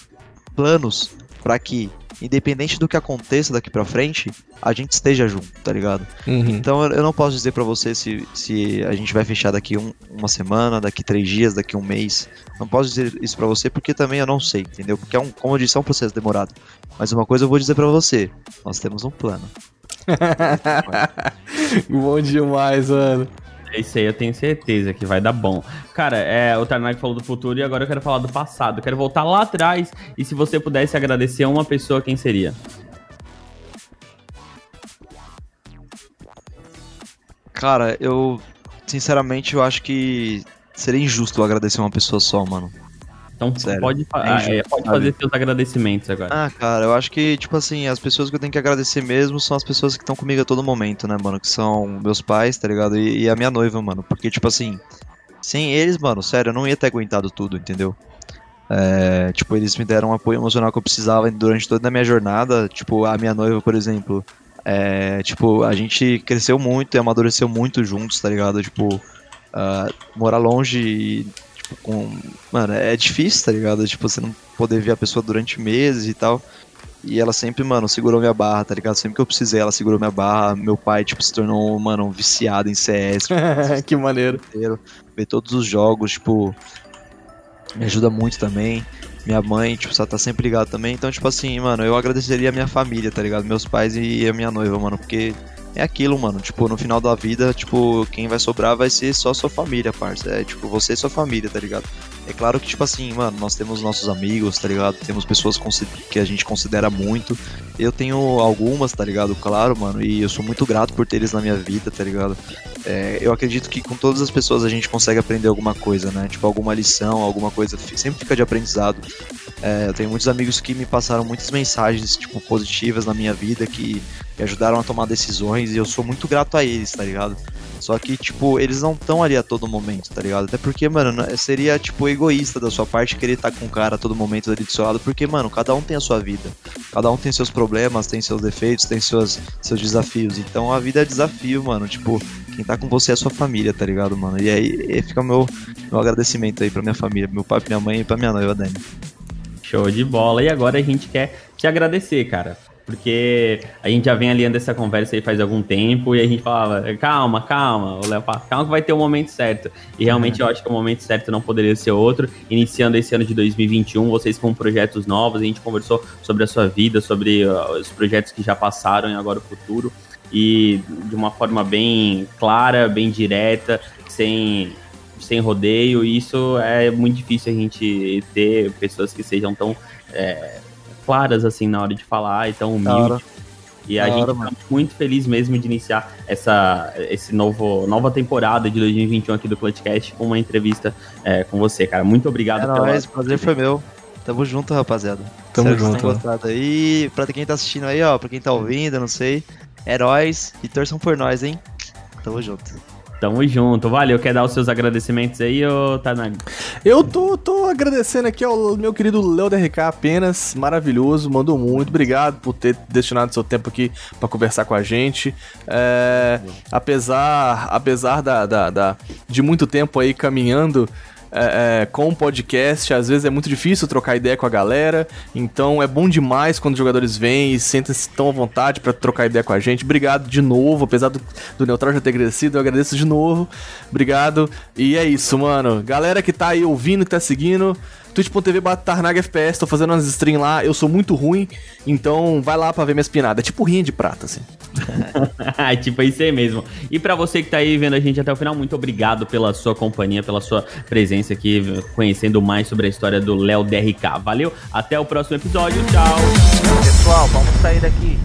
planos pra que, independente do que aconteça daqui pra frente, a gente esteja junto, tá ligado? Uhum. Então eu não posso dizer pra você se, se a gente vai fechar daqui um- uma semana, daqui três dias, daqui um mês. Não posso dizer isso pra você porque também eu não sei, entendeu? Porque é um, como eu disse, é um processo demorado. Mas uma coisa eu vou dizer pra você: nós temos um plano. *laughs* Bom demais, mano. Isso aí, eu tenho certeza que vai dar bom. Cara, é, o Tarnag falou do futuro e agora eu quero falar do passado. Eu quero voltar lá atrás e se você pudesse agradecer a uma pessoa, quem seria? Cara, eu sinceramente eu acho que seria injusto eu agradecer uma pessoa só, mano. Então Sério, pode, é pode fazer seus agradecimentos agora. Ah, cara, eu acho que, tipo assim, as pessoas que eu tenho que agradecer mesmo são as pessoas que estão comigo a todo momento, né, mano? Que são meus pais, tá ligado? E, e a minha noiva, mano. Porque, tipo assim, sem eles, mano, sério, eu não ia ter aguentado tudo, entendeu? É, tipo, eles me deram um apoio emocional que eu precisava durante toda a minha jornada. Tipo, a minha noiva, por exemplo. É, tipo, a gente cresceu muito e amadureceu muito juntos, tá ligado? Tipo, ah, morar longe e, tipo, com. Mano, é difícil, tá ligado? Tipo, você não poder ver a pessoa durante meses e tal. E ela sempre, mano, segurou minha barra, tá ligado? Sempre que eu precisei, ela segurou minha barra. Meu pai, tipo, se tornou, mano, um viciado em CS. *laughs* que maneiro. inteiro, ver todos os jogos, tipo, me ajuda muito também. Minha mãe, tipo, só tá sempre ligada também. Então, tipo assim, mano, eu agradeceria a minha família, tá ligado? Meus pais e a minha noiva, mano, porque é aquilo, mano. Tipo, no final da vida, tipo, quem vai sobrar vai ser só sua família, parça. É, tipo, você e sua família, tá ligado? É claro que, tipo assim, mano, nós temos nossos amigos, tá ligado? Temos pessoas que a gente considera muito. Eu tenho algumas, tá ligado? Claro, mano, e eu sou muito grato por ter eles na minha vida, tá ligado? É, eu acredito que com todas as pessoas a gente consegue aprender alguma coisa, né? Tipo, alguma lição, alguma coisa. Sempre fica de aprendizado. É, eu tenho muitos amigos que me passaram muitas mensagens, tipo, positivas na minha vida, que me ajudaram a tomar decisões, e eu sou muito grato a eles, tá ligado? Só que, tipo, eles não estão ali a todo momento, tá ligado? Até porque, mano, não- seria, tipo, egoísta da sua parte querer estar com o cara a todo momento ali do seu lado, porque, mano, cada um tem a sua vida. Cada um tem seus problemas, tem seus defeitos, tem seus, seus desafios. Então a vida é desafio, mano. Tipo, quem tá com você é a sua família, tá ligado, mano? E aí e fica meu, meu agradecimento aí pra minha família, meu pai, minha mãe e pra minha noiva, Dani. Show de bola. E agora a gente quer te agradecer, cara. Porque a gente já vem alinhando essa conversa aí faz algum tempo e a gente falava, calma, calma, o Léo calma que vai ter o momento certo. E realmente eu acho que o momento certo não poderia ser outro. Iniciando esse ano de 2021, vocês com projetos novos, a gente conversou sobre a sua vida, sobre uh, os projetos que já passaram e agora o futuro. E de uma forma bem clara, bem direta, sem sem rodeio, e isso é muito difícil a gente ter pessoas que sejam tão é, claras assim na hora de falar e tão hora. humildes. E a Da gente tá mano. muito feliz mesmo de iniciar essa esse novo, nova temporada de 2021 aqui do Clutchcast com uma entrevista é, com você, cara. Muito obrigado É pela- nóis, o prazer foi meu. Tamo junto, rapaziada. Tamo Espero junto, gostado aí. Pra quem tá assistindo aí, ó, pra quem tá ouvindo, não sei. Heróis e torçam por nós, hein? Tamo junto. Tamo junto. Valeu. Quer dar os seus agradecimentos aí, ô Tanag? Eu tô, tô agradecendo aqui ao meu querido Léo DRK apenas, maravilhoso, mandou muito, obrigado por ter destinado seu tempo aqui pra conversar com a gente. É, apesar apesar da, da, da- de muito tempo aí caminhando é, é, com o podcast, às vezes é muito difícil trocar ideia com a galera, então é bom demais quando os jogadores vêm e sentem-se tão à vontade pra trocar ideia com a gente. Obrigado de novo, apesar do, do Neutral já ter agradecido, eu agradeço de novo. Obrigado. E é isso, mano. Galera que tá aí ouvindo, que tá seguindo, twitch.tv Tarnag FPS, tô fazendo umas streams lá, eu sou muito ruim, então vai lá pra ver minhas pinadas. É tipo rinha de prata, assim. *laughs* tipo, é isso aí mesmo. E pra você que tá aí vendo a gente até o final, muito obrigado pela sua companhia, pela sua presença aqui, conhecendo mais sobre a história do Léo DRK. Valeu, até o próximo episódio, tchau! Pessoal, vamos sair daqui.